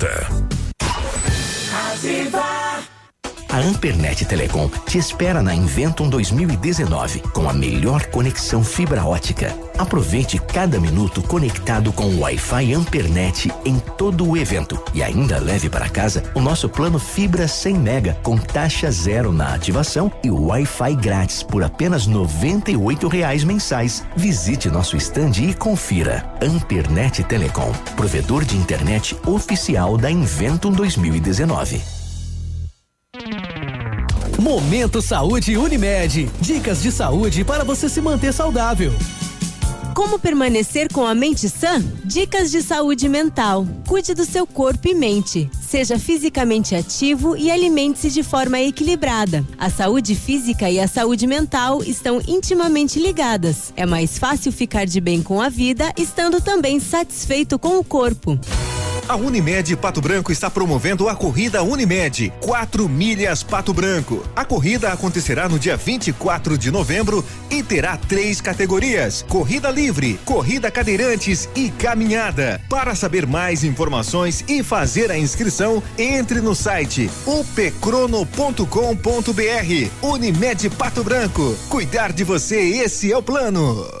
[SPEAKER 42] Ativa.
[SPEAKER 18] A Ampernet Telecom te espera na Inventum 2019 com a melhor conexão fibra ótica. Aproveite cada minuto conectado com o Wi-Fi Ampernet em todo o evento e ainda leve para casa o nosso plano fibra 100 mega com taxa zero na ativação e Wi-Fi grátis por apenas 98 reais mensais. Visite nosso stand e confira. Ampernet Telecom, provedor de internet oficial da Inventum 2019.
[SPEAKER 22] Momento Saúde Unimed. Dicas de saúde para você se manter saudável.
[SPEAKER 23] Como permanecer com a mente sã? Dicas de saúde mental. Cuide do seu corpo e mente. Seja fisicamente ativo e alimente-se de forma equilibrada. A saúde física e a saúde mental estão intimamente ligadas. É mais fácil ficar de bem com a vida estando também satisfeito com o corpo.
[SPEAKER 43] A Unimed Pato Branco está promovendo a corrida Unimed 4 milhas Pato Branco. A corrida acontecerá no dia 24 de novembro e terá três categorias: corrida livre, corrida cadeirantes e caminhada. Para saber mais informações e fazer a inscrição, entre no site upcrono.com.br. Unimed Pato Branco. Cuidar de você, esse é o plano.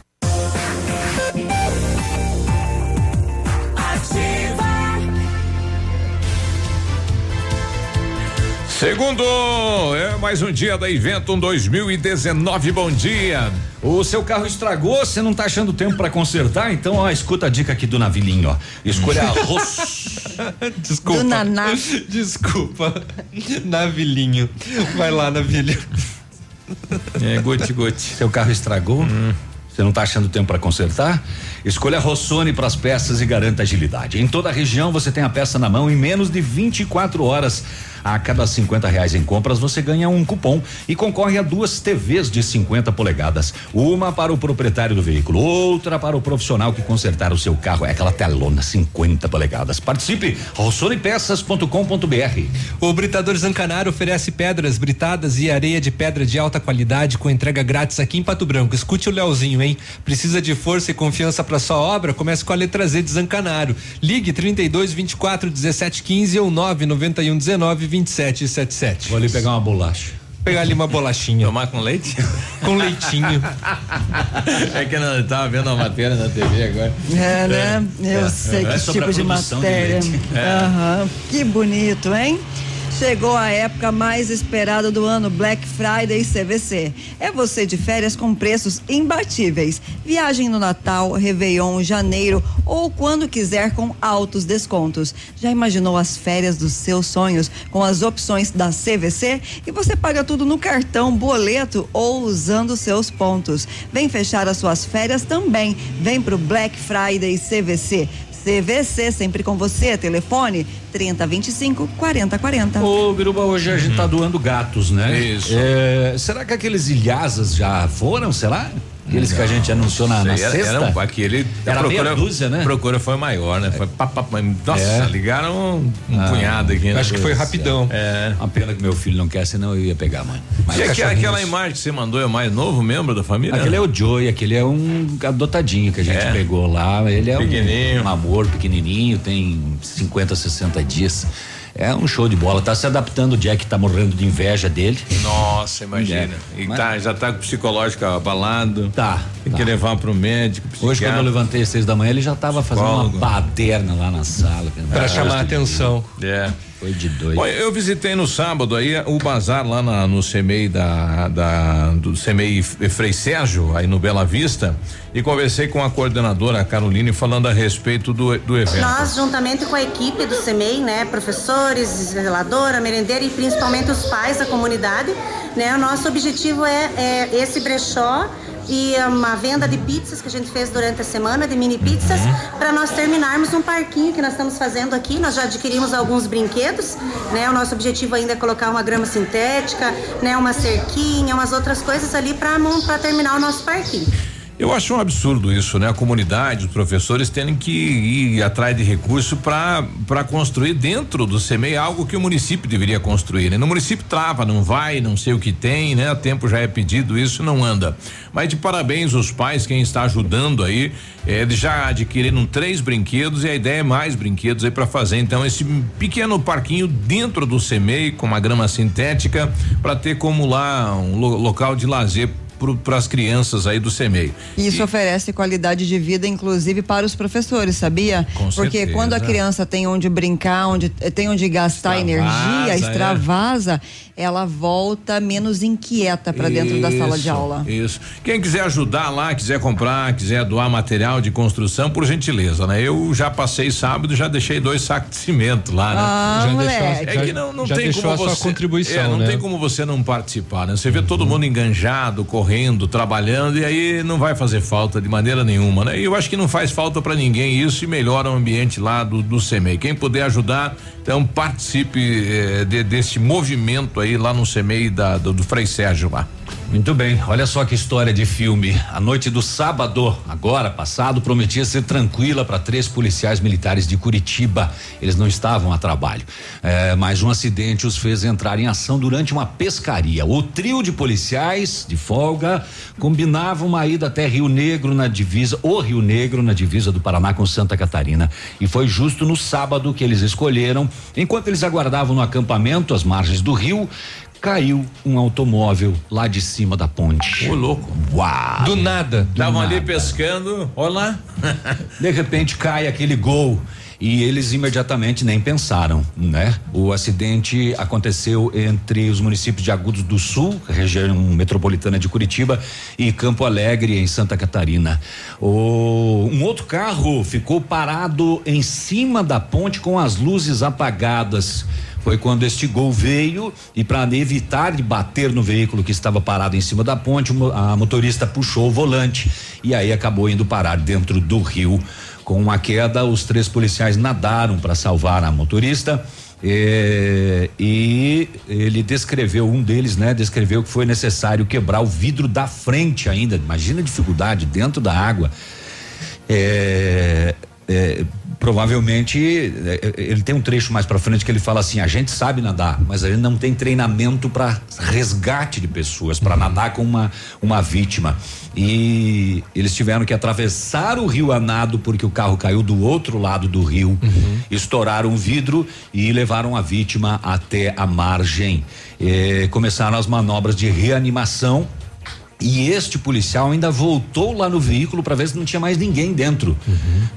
[SPEAKER 3] Segundo, é mais um dia da Eventum 2019. Bom dia.
[SPEAKER 5] O seu carro estragou, você não tá achando tempo para consertar? Então, ó, escuta a dica aqui do Navilinho, ó. Escolha arroz. *laughs*
[SPEAKER 4] Desculpa.
[SPEAKER 2] Do Naná.
[SPEAKER 4] Desculpa. Navilinho. Vai lá, Navilho.
[SPEAKER 5] É, gote, gote. Seu carro estragou? Hum. Você não está achando tempo para consertar? Escolha a Rossoni para as peças e garanta agilidade. Em toda a região você tem a peça na mão em menos de 24 horas. A cada 50 reais em compras você ganha um cupom e concorre a duas TVs de 50 polegadas. Uma para o proprietário do veículo, outra para o profissional que consertar o seu carro. É aquela telona 50 polegadas. Participe, rossonepeças.com.br.
[SPEAKER 4] O Britador Zancanaro oferece pedras britadas e areia de pedra de alta qualidade com entrega grátis aqui em Pato Branco. Escute o Leozinho, hein? Precisa de força e confiança para sua obra? Comece com a letra Z de Zancanaro. Ligue 32 24 17 15 ou 9 91 19 27 77.
[SPEAKER 5] Vou ali pegar uma bolacha.
[SPEAKER 4] Pegar ali uma bolachinha.
[SPEAKER 3] Tomar com leite? *laughs*
[SPEAKER 4] Com leitinho. *laughs*
[SPEAKER 3] é que eu tava vendo a matéria na TV agora.
[SPEAKER 2] É, né? Eu
[SPEAKER 3] É.
[SPEAKER 2] sei
[SPEAKER 3] É
[SPEAKER 2] que
[SPEAKER 3] sobre
[SPEAKER 2] tipo de
[SPEAKER 3] de
[SPEAKER 2] matéria.
[SPEAKER 3] É.
[SPEAKER 2] Aham. Que bonito, hein? Chegou a época mais esperada do ano, Black Friday CVC. É você de férias com preços imbatíveis. Viagem no Natal, Réveillon, Janeiro ou quando quiser com altos descontos. Já imaginou as férias dos seus sonhos com as opções da CVC? E você paga tudo no cartão, boleto ou usando seus pontos. Vem fechar as suas férias também. Vem pro Black Friday CVC. CVC, sempre com você. Telefone 3025 4040.
[SPEAKER 5] Ô, Biruba, hoje a gente tá doando gatos, né?
[SPEAKER 3] Isso.
[SPEAKER 5] É, será que aqueles ilhasas já foram, será? Aqueles que a gente anunciou na, na sexta?
[SPEAKER 3] era um, aquele
[SPEAKER 5] Era
[SPEAKER 3] a procura,
[SPEAKER 5] meia dúzia, né?
[SPEAKER 3] procura foi maior, né? Foi pá, pá, pá, nossa,
[SPEAKER 5] É.
[SPEAKER 3] ligaram um,
[SPEAKER 5] Ah,
[SPEAKER 3] punhado aqui. né?
[SPEAKER 4] acho que foi rapidão.
[SPEAKER 3] É.
[SPEAKER 5] Uma pena que meu filho não quer, senão eu ia pegar, mãe. Mas
[SPEAKER 3] E aquela, aquela imagem que você mandou é o mais novo membro da família?
[SPEAKER 5] Aquele é o Joey, aquele é um adotadinho que a gente
[SPEAKER 3] É.
[SPEAKER 5] pegou lá. Ele é um, um amor pequenininho, tem 50, 60 dias. É um show de bola. Tá se adaptando. O Jack tá morrendo de inveja dele.
[SPEAKER 3] Nossa, imagina.
[SPEAKER 5] É.
[SPEAKER 3] E
[SPEAKER 5] Mas-
[SPEAKER 3] tá, já tá com o psicológico abalado.
[SPEAKER 5] Tá.
[SPEAKER 3] Tem que
[SPEAKER 5] tá.
[SPEAKER 3] levar pro médico.
[SPEAKER 5] Hoje, quando eu levantei às seis da manhã, ele já tava fazendo
[SPEAKER 3] Psicólogo.
[SPEAKER 5] uma baderna lá na sala.
[SPEAKER 4] Pra chamar a atenção.
[SPEAKER 3] É.
[SPEAKER 5] Foi de dois.
[SPEAKER 3] Bom, eu visitei no sábado aí o bazar lá na- no CEMEI da, da do CEMEI Frei Sérgio, aí no Bela Vista, e conversei com a coordenadora Caroline falando a respeito do, do evento.
[SPEAKER 44] Nós, juntamente com a equipe do CEMEI, né, professores, zeladora, merendeira e principalmente os pais da comunidade, né, o nosso objetivo é, é esse brechó e uma venda de pizzas que a gente fez durante a semana, de mini pizzas, para nós terminarmos um parquinho que nós estamos fazendo aqui. Nós já adquirimos alguns brinquedos, né? O nosso objetivo ainda é colocar uma grama sintética, né, uma cerquinha, umas outras coisas ali para terminar o nosso parquinho.
[SPEAKER 3] Eu acho um absurdo isso, né? A comunidade, os professores terem que ir atrás de recurso para construir dentro do CEMEI algo que o município deveria construir. Né? No município trava, não vai, não sei o que tem, né? A tempo já é pedido, isso não anda. Mas de parabéns os pais, quem está ajudando aí, eh, eles já adquiriram três brinquedos e a ideia é mais brinquedos aí para fazer. Então esse pequeno parquinho dentro do CEMEI com uma grama sintética para ter como lá um lo- local de lazer para as crianças aí do CEMEI.
[SPEAKER 2] E Isso oferece qualidade de vida, inclusive, para os professores, sabia?
[SPEAKER 3] Com
[SPEAKER 2] Porque
[SPEAKER 3] certeza.
[SPEAKER 2] quando a criança tem onde brincar, onde tem onde gastar energia,
[SPEAKER 3] é.
[SPEAKER 2] extravasa, ela volta menos inquieta para dentro da sala de aula.
[SPEAKER 3] Isso. Quem quiser ajudar lá, quiser comprar, quiser doar material de construção, por gentileza, né? Eu já passei sábado, já deixei dois sacos de cimento lá, né?
[SPEAKER 2] Ah,
[SPEAKER 4] Já
[SPEAKER 2] moleque.
[SPEAKER 4] deixou
[SPEAKER 3] É que não, não
[SPEAKER 4] já
[SPEAKER 3] tem como
[SPEAKER 4] a sua
[SPEAKER 3] você,
[SPEAKER 4] contribuição,
[SPEAKER 3] é, não
[SPEAKER 4] né?
[SPEAKER 3] tem como você não participar, né? Você vê todo mundo enganjado, correndo, trabalhando e aí não vai fazer falta de maneira nenhuma, né? E eu acho que não faz falta para ninguém isso e melhora o ambiente lá do do CEMEI. Quem puder ajudar, então participe eh, de- desse movimento aí lá no CEMEI da, do, do Frei Sérgio lá.
[SPEAKER 5] Muito bem, olha só que história de filme. A noite do sábado, agora passado, prometia ser tranquila para três policiais militares de Curitiba. Eles não estavam a trabalho, É, mas um acidente os fez entrar em ação durante uma pescaria. O trio de policiais de folga combinava uma ida até Rio Negro na divisa, o Rio Negro na divisa do Paraná com Santa Catarina. E foi justo no sábado que eles escolheram, enquanto eles aguardavam no acampamento às margens do rio caiu um automóvel lá de cima da ponte.
[SPEAKER 3] Ô, louco.
[SPEAKER 5] Uau!
[SPEAKER 4] Do nada.
[SPEAKER 3] Estavam ali pescando, olha lá.
[SPEAKER 5] De repente cai aquele gol. E eles imediatamente nem pensaram, né? O acidente aconteceu entre os municípios de Agudos do Sul, região metropolitana de Curitiba, e Campo Alegre, em Santa Catarina. O, um outro carro ficou parado em cima da ponte com as luzes apagadas. Foi quando este gol veio e para evitar de bater no veículo que estava parado em cima da ponte, a motorista puxou o volante e aí acabou indo parar dentro do rio. Com a queda, os três policiais nadaram para salvar a motorista. É, e ele descreveu, um deles, né? Descreveu que foi necessário quebrar o vidro da frente ainda. Imagina a dificuldade dentro da água. É, é, provavelmente é, ele tem um trecho mais para frente que ele fala assim: a gente sabe nadar, mas a gente não tem treinamento para resgate de pessoas, para nadar com uma uma vítima. E eles tiveram que atravessar o rio a nado porque o carro caiu do outro lado do rio, estouraram o vidro e levaram a vítima até a margem. Eh, começaram as manobras de reanimação e este policial ainda voltou lá no veículo para ver se não tinha mais ninguém dentro.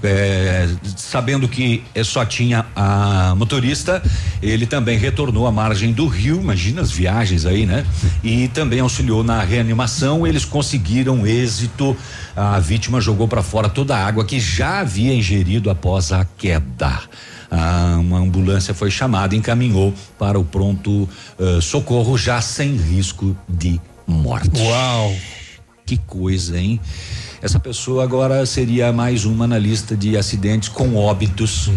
[SPEAKER 5] É, sabendo que eh, só tinha a motorista, ele também retornou à margem do rio. Imagina as viagens aí, né? E também auxiliou na reanimação. Eles conseguiram êxito. A vítima jogou para fora toda a água que já havia ingerido após a queda. Ah, uma ambulância foi chamada e encaminhou para o pronto eh, socorro, já sem risco de morte.
[SPEAKER 4] Uau!
[SPEAKER 5] Que coisa, hein? Essa pessoa agora seria mais uma na lista de acidentes com óbitos,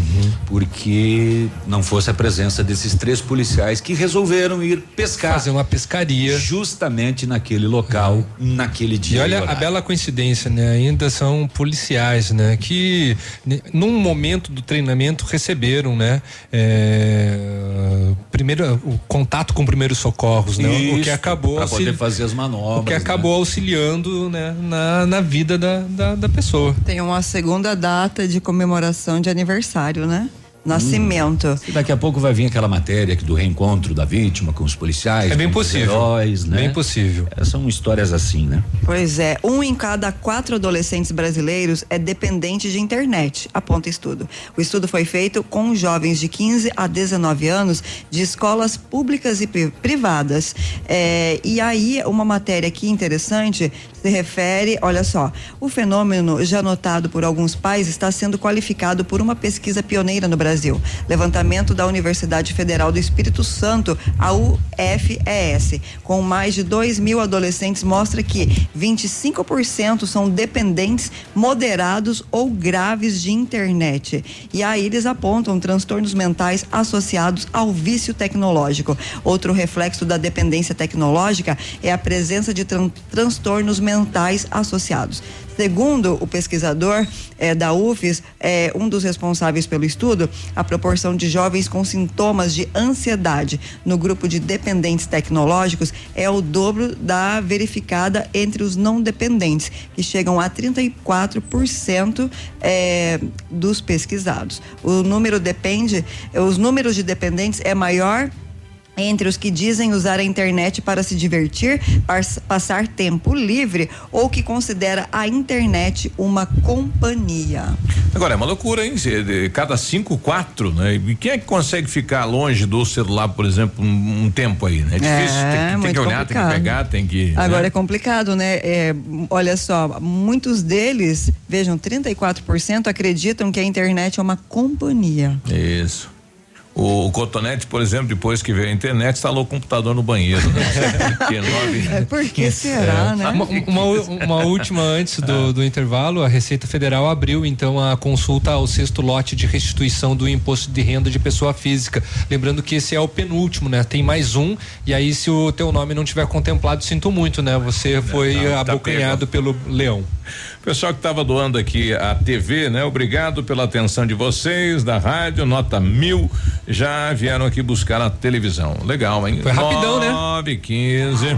[SPEAKER 5] porque não fosse a presença desses três policiais que resolveram ir pescar.
[SPEAKER 4] Fazer uma pescaria.
[SPEAKER 5] Justamente naquele local, naquele dia.
[SPEAKER 4] E olha a bela coincidência, né? Ainda são policiais, né? Que né, num momento do treinamento receberam, né? É, primeiro o contato com primeiros socorros, né? o que
[SPEAKER 5] Isso,
[SPEAKER 4] acabou auxili-
[SPEAKER 5] poder fazer as manobras.
[SPEAKER 4] o que acabou auxiliando, né? Na, na vida da, da, da pessoa.
[SPEAKER 2] Tem uma segunda data de comemoração de aniversário, né? Nascimento.
[SPEAKER 5] E daqui a pouco vai vir aquela matéria do reencontro da vítima com os policiais.
[SPEAKER 4] É bem
[SPEAKER 5] com os
[SPEAKER 4] possível.
[SPEAKER 5] Heróis, né?
[SPEAKER 4] Bem possível.
[SPEAKER 5] É, são histórias assim, né?
[SPEAKER 2] Pois é, um em cada quatro adolescentes brasileiros é dependente de internet, aponta estudo. O estudo foi feito com jovens de 15 a 19 anos de escolas públicas e pri- privadas. É, e aí, uma matéria aqui interessante se refere, olha só, o fenômeno já notado por alguns pais está sendo qualificado por uma pesquisa pioneira no Brasil. Levantamento da Universidade Federal do Espírito Santo, a UFES, com mais de 2 mil adolescentes, mostra que 25% são dependentes moderados ou graves de internet. E aí eles apontam transtornos mentais associados ao vício tecnológico. Outro reflexo da dependência tecnológica é a presença de tran- transtornos mentais associados. Segundo o pesquisador eh, da UFES, eh, um dos responsáveis pelo estudo, a proporção de jovens com sintomas de ansiedade no grupo de dependentes tecnológicos é o dobro da verificada entre os não dependentes, que chegam a 34% eh, dos pesquisados. O número depende, os números de dependentes é maior entre os que dizem usar a internet para se divertir, pas- passar tempo livre ou que considera a internet uma companhia.
[SPEAKER 3] Agora, é uma loucura, hein? Cada cinco, quatro, né? E quem é que consegue ficar longe do celular, por exemplo, um, um tempo aí, né? É difícil,
[SPEAKER 2] É,
[SPEAKER 3] tem, que- tem
[SPEAKER 2] muito
[SPEAKER 3] que olhar, tem
[SPEAKER 2] complicado.
[SPEAKER 3] que pegar, tem que.
[SPEAKER 2] Agora
[SPEAKER 3] né?
[SPEAKER 2] é complicado, né? É, olha só, muitos deles, vejam, 34% acreditam que a internet é uma companhia.
[SPEAKER 3] Isso. O, o Cotonete, por exemplo, depois que veio a internet, instalou o computador no banheiro. Né? *laughs* Porque nove-
[SPEAKER 2] É, por que será, né?
[SPEAKER 4] Uma, uma, uma última antes do, do intervalo, a Receita Federal abriu então a consulta ao sexto lote de restituição do imposto de renda de pessoa física. Lembrando que esse é o penúltimo, né? Tem mais um e aí se o teu nome não tiver contemplado, sinto muito, né? Você foi
[SPEAKER 3] Não, tá
[SPEAKER 4] abocanhado pelo leão.
[SPEAKER 3] Pessoal que estava doando aqui a TV, né? Obrigado pela atenção de vocês, da rádio, nota mil. Já vieram aqui buscar a televisão. Legal, hein?
[SPEAKER 4] Foi rapidão, né?
[SPEAKER 3] 9, 15.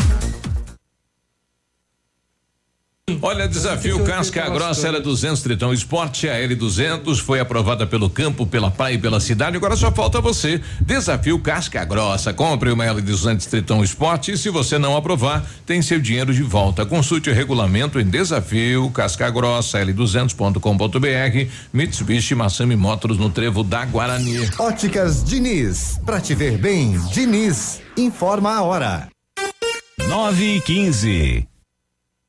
[SPEAKER 3] Olha, desafio Casca Grossa era 200 Tritão Esporte, a L200 foi aprovada pelo campo, pela praia e pela cidade. Agora só falta você. Desafio Casca Grossa. Compre uma L200 Tritão Esporte e se você não aprovar, tem seu dinheiro de volta. Consulte o regulamento em desafio Casca Grossa L200.com.br. Mitsubishi Massami Motors no Trevo da Guarani.
[SPEAKER 45] Óticas Diniz, pra te ver bem, Diniz, informa a hora.
[SPEAKER 32] 9 e 15.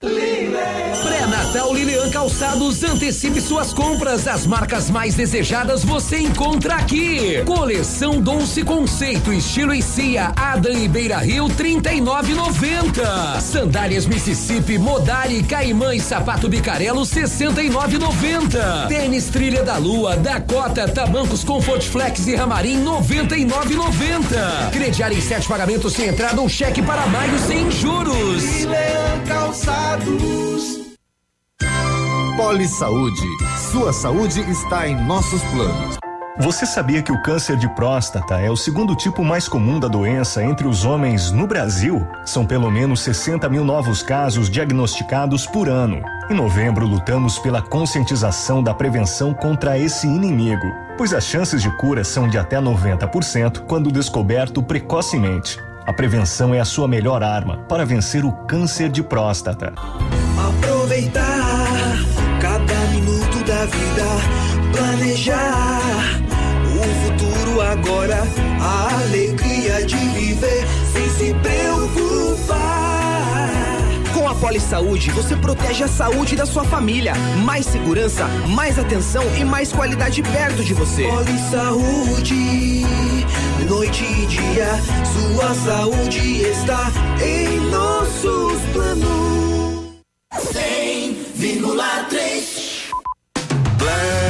[SPEAKER 46] Pré-Natal Lilian Calçados antecipe suas compras. As marcas mais desejadas você encontra aqui. Coleção Dolce Conceito, estilo e Cia, Adam e Beira Rio, 39,90. Sandálias Mississippi, Modari, Caimã e Sapato Bicarelo, 69,90. Tênis Trilha da Lua, Dakota, Tamancos Comfort Flex e Ramarim, 99,90. Crediar em sete pagamentos sem entrada ou cheque para maio sem juros.
[SPEAKER 25] Lilian Calçados.
[SPEAKER 45] Poli Saúde. Sua saúde está em nossos planos.
[SPEAKER 47] Você sabia que o câncer de próstata é o segundo tipo mais comum da doença entre os homens no Brasil? São pelo menos 60 mil novos casos diagnosticados por ano. Em novembro, lutamos pela conscientização da prevenção contra esse inimigo, pois as chances de cura são de até 90% quando descoberto precocemente. A prevenção é a sua melhor arma para vencer o câncer de próstata.
[SPEAKER 25] Aproveitar cada minuto da vida, planejar o futuro agora, a alegria de viver sem se preocupar.
[SPEAKER 48] Poli Saúde, você protege a saúde da sua família. Mais segurança, mais atenção e mais qualidade perto de você.
[SPEAKER 25] Poli Saúde, noite e dia, sua saúde está em nossos planos. 100,3
[SPEAKER 33] Black.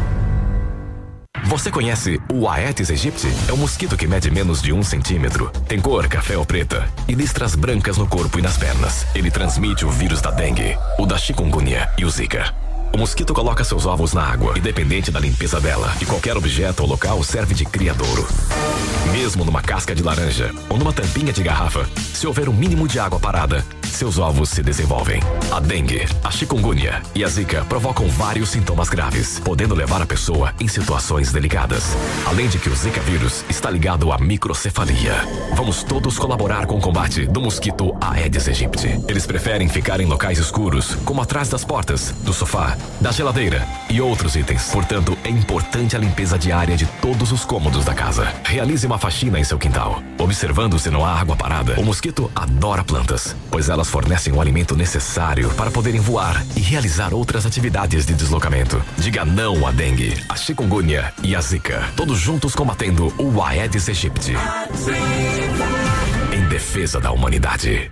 [SPEAKER 32] Você conhece o Aedes aegypti? É um mosquito que mede menos de um centímetro. Tem cor café ou preta e listras brancas no corpo e nas pernas. Ele transmite o vírus da dengue, o da chikungunya e o zika. O mosquito coloca seus ovos na água, independente da limpeza dela, e qualquer objeto ou local serve de criadouro. Mesmo numa casca de laranja ou numa tampinha de garrafa, se houver um mínimo de água parada, seus ovos se desenvolvem. A dengue, a chikungunya e a zika provocam vários sintomas graves, podendo levar a pessoa em situações delicadas. Além de que o zika vírus está ligado à microcefalia. Vamos todos colaborar com o combate do mosquito Aedes aegypti. Eles preferem ficar em locais escuros, como atrás das portas, do sofá, da geladeira e outros itens. Portanto, é importante a limpeza diária de todos os cômodos da casa. Realize uma faxina em seu quintal. Observando se não há água parada, o mosquito adora plantas, pois elas fornecem o alimento necessário para poderem voar e realizar outras atividades de deslocamento. Diga não à dengue, à chikungunya e à zika. Todos juntos combatendo o Aedes aegypti. Em defesa da humanidade.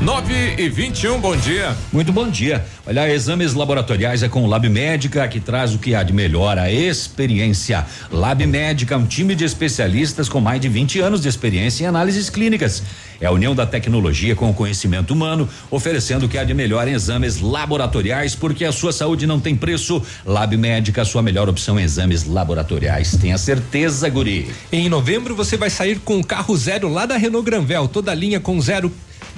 [SPEAKER 3] 9 e 21, bom dia.
[SPEAKER 5] Muito bom dia. Olha, exames laboratoriais é com o Lab Médica que traz o que há de melhor, a experiência. Lab Médica, um time de especialistas com mais de 20 anos de experiência em análises clínicas. É a união da tecnologia com o conhecimento humano, oferecendo o que há de melhor em exames laboratoriais, porque a sua saúde não tem preço. Lab Médica, sua melhor opção em exames laboratoriais. Tenha certeza, guri.
[SPEAKER 4] Em novembro você vai sair com o carro zero lá da Renault Granvel, toda a linha com zero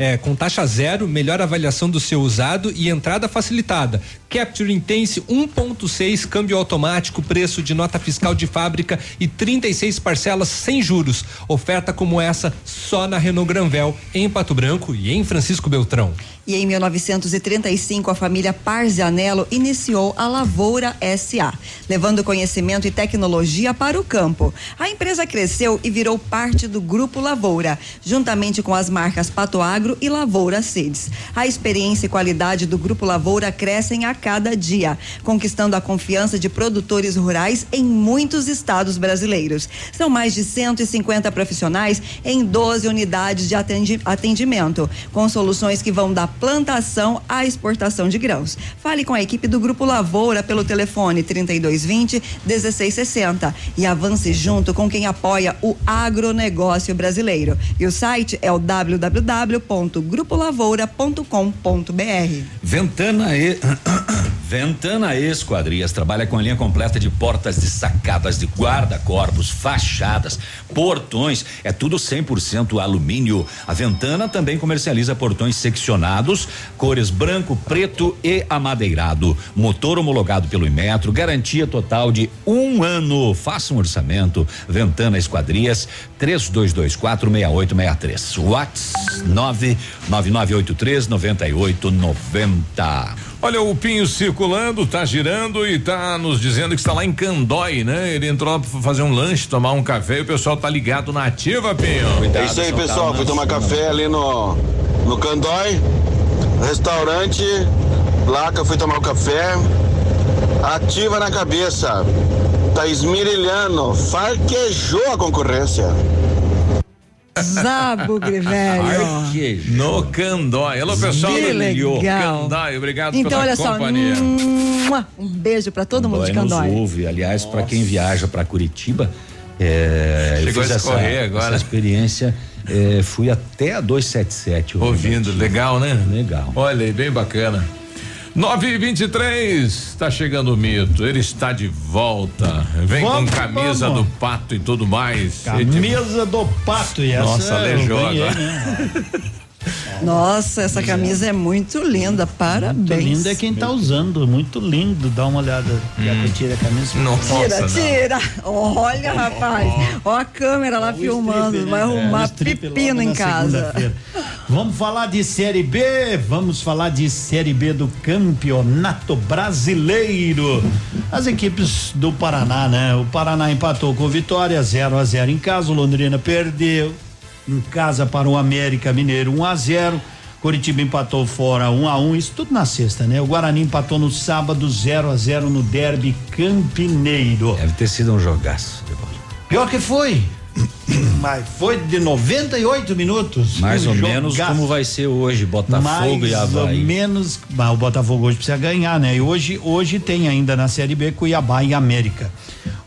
[SPEAKER 4] é, com taxa zero, melhor avaliação do seu usado e entrada facilitada. Capture Intense 1.6, câmbio automático, preço de nota fiscal de fábrica e 36 parcelas sem juros. Oferta como essa só na Renault Granvel, em Pato Branco e em Francisco Beltrão.
[SPEAKER 2] E em 1935, a família Parzianello iniciou a Lavoura SA, levando conhecimento e tecnologia para o campo. A empresa cresceu e virou parte do Grupo Lavoura, juntamente com as marcas Pato Agro e Lavoura Seeds. A experiência e qualidade do Grupo Lavoura crescem a cada dia, conquistando a confiança de produtores rurais em muitos estados brasileiros. São mais de 150 profissionais em 12 unidades de atendi- atendimento, com soluções que vão da plantação à exportação de grãos. Fale com a equipe do Grupo Lavoura pelo telefone 3220 1660 e avance junto com quem apoia o agronegócio brasileiro. E o site é o www.grupolavoura.com.br.
[SPEAKER 5] Ventana e Ventana Esquadrias trabalha com a linha completa de portas de sacadas de guarda-corpos, fachadas, portões, é tudo 100% alumínio. A Ventana também comercializa portões seccionados, cores branco, preto e amadeirado. Motor homologado pelo Imetro, garantia total de um ano. Faça um orçamento. Ventana Esquadrias, 32246863. Whats 99983 9890.
[SPEAKER 3] Olha o Pinho circulando, tá girando e tá nos dizendo que está lá em Candói, né? Ele entrou lá pra fazer um lanche, tomar um café e o pessoal tá ligado na ativa, Pinho.
[SPEAKER 49] É isso aí, pessoal. Fui tomar café ali no, no Candói, restaurante, lá que eu fui tomar o café. Ativa na cabeça. Tá esmirilhando, farquejou a concorrência.
[SPEAKER 2] Zabugre, velho.
[SPEAKER 3] No Candói. Alô, pessoal
[SPEAKER 2] Que
[SPEAKER 3] do
[SPEAKER 2] legal.
[SPEAKER 3] Candói, obrigado
[SPEAKER 2] Então,
[SPEAKER 3] pela
[SPEAKER 2] olha só,
[SPEAKER 3] companhia.
[SPEAKER 2] mua, um beijo pra todo mundo de
[SPEAKER 5] Candói nos ouve. Aliás, para quem viaja para Curitiba, é, eu
[SPEAKER 3] Chegou
[SPEAKER 5] fiz
[SPEAKER 3] a
[SPEAKER 5] essa,
[SPEAKER 3] escorrer agora.
[SPEAKER 5] essa experiência. é, fui até a 277
[SPEAKER 3] Ouvindo, legal, né?
[SPEAKER 5] Legal.
[SPEAKER 3] Olha aí, bem bacana. 9 e 23 tá chegando o mito. Ele está de volta. Vem
[SPEAKER 50] Vamos,
[SPEAKER 3] com camisa
[SPEAKER 50] vamos.
[SPEAKER 3] do pato e tudo mais.
[SPEAKER 50] Camisa do pato e essa
[SPEAKER 3] Nossa, aleijou
[SPEAKER 50] ganhei, né? *laughs*
[SPEAKER 2] Nossa, essa camisa é muito linda. Parabéns.
[SPEAKER 50] Muito lindo é quem tá usando, muito lindo. Dá uma olhada. Eu tire a camisa?
[SPEAKER 2] Tira, tira. Olha, rapaz. Ó a câmera lá filmando. Vai arrumar pepino em casa.
[SPEAKER 50] Vamos falar de Série B, vamos falar de Série B do Campeonato Brasileiro. As equipes do Paraná, né? O Paraná empatou com o Vitória 0 a 0 em casa, o Londrina perdeu em casa para o América Mineiro 1 a 0. Curitiba empatou fora 1 a 1, isso tudo na sexta, né? O Guarani empatou no sábado 0 a 0 no Derby Campineiro.
[SPEAKER 5] Deve ter sido um jogaço de bola.
[SPEAKER 50] Pior que foi. *coughs* Mas foi de 98 minutos.
[SPEAKER 5] Mais
[SPEAKER 50] Um
[SPEAKER 5] ou menos como vai ser hoje, Botafogo
[SPEAKER 50] Mais
[SPEAKER 5] e
[SPEAKER 50] ou
[SPEAKER 5] Havaí.
[SPEAKER 50] menos, mas o Botafogo hoje precisa ganhar, né? E hoje, hoje tem ainda na Série B Cuiabá e América.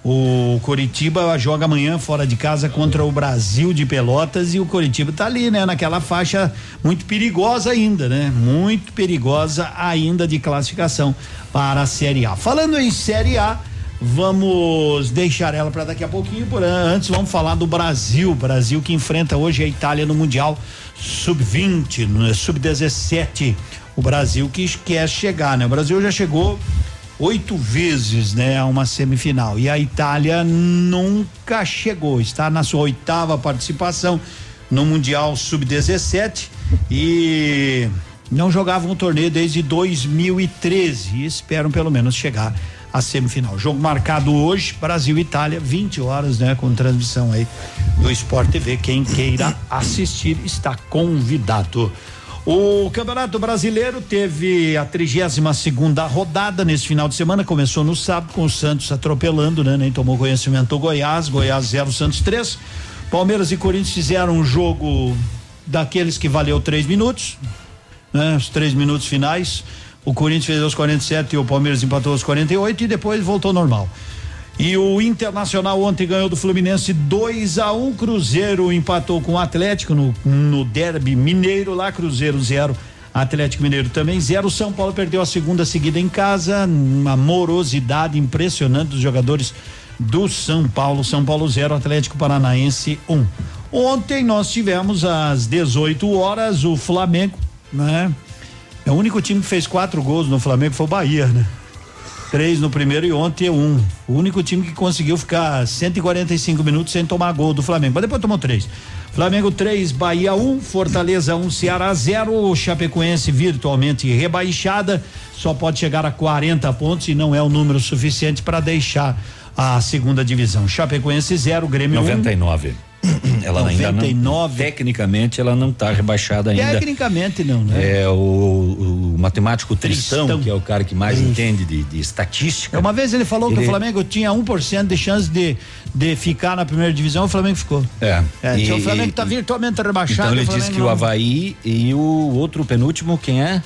[SPEAKER 50] O Coritiba joga amanhã fora de casa contra o Brasil de Pelotas e o Coritiba tá ali, né? Naquela faixa muito perigosa ainda, né? Muito perigosa ainda de classificação para a Série A. Falando em Série A, vamos deixar ela para daqui a pouquinho, por antes vamos falar do Brasil, Brasil que enfrenta hoje a Itália no Mundial Sub-20, no Sub-17. O Brasil que quer chegar, né? O Brasil já chegou oito vezes, né, a uma semifinal. E a Itália nunca chegou, está na sua oitava participação no Mundial Sub-17 E não jogavam um torneio desde 2013 e esperam pelo menos chegar à semifinal. Jogo marcado hoje, Brasil Itália, 20 horas, né, com transmissão aí do Sport TV. Quem queira assistir está convidado. O Campeonato Brasileiro teve a 32 segunda rodada nesse final de semana. Começou no sábado com o Santos atropelando, né? Nem tomou conhecimento o Goiás, Goiás 0, Santos 3. Palmeiras e Corinthians fizeram um jogo daqueles que valeu três minutos, né? Os três minutos finais. O Corinthians fez aos 47 e o Palmeiras empatou aos 48 e depois voltou normal. E o Internacional ontem ganhou do Fluminense 2 a 1 um, Cruzeiro empatou com o Atlético no, no Derby Mineiro lá, Cruzeiro 0. Atlético Mineiro também zero. São Paulo perdeu a segunda seguida em casa. Uma morosidade impressionante dos jogadores do São Paulo. São Paulo zero, Atlético Paranaense 1. Um. Ontem nós tivemos às 18 horas o Flamengo, né? É o único time que fez quatro gols no Flamengo foi o Bahia, né? Três no primeiro e ontem um. O único time que conseguiu ficar 145 minutos sem tomar gol do Flamengo. Mas depois tomou três. Flamengo 3, Bahia 1, um, Fortaleza 1, um, Ceará 0. Chapecoense virtualmente rebaixada, só pode chegar a 40 pontos e não é o número suficiente para deixar a segunda divisão. Chapecoense 0, Grêmio
[SPEAKER 5] 99. Um. *clears throat* ela
[SPEAKER 50] 99.
[SPEAKER 5] ainda não, tecnicamente ela não está rebaixada ainda.
[SPEAKER 50] Tecnicamente não, né?
[SPEAKER 5] É o, o matemático Tristão, Tristão, que é o cara que mais Isso. entende de, de, estatística.
[SPEAKER 50] Uma vez ele falou ele... que o Flamengo tinha 1% de chance de, de ficar na primeira divisão, o Flamengo ficou.
[SPEAKER 5] É.
[SPEAKER 50] é e, o Flamengo está virtualmente rebaixado.
[SPEAKER 5] Então ele disse que não... o Havaí e o outro penúltimo, quem é?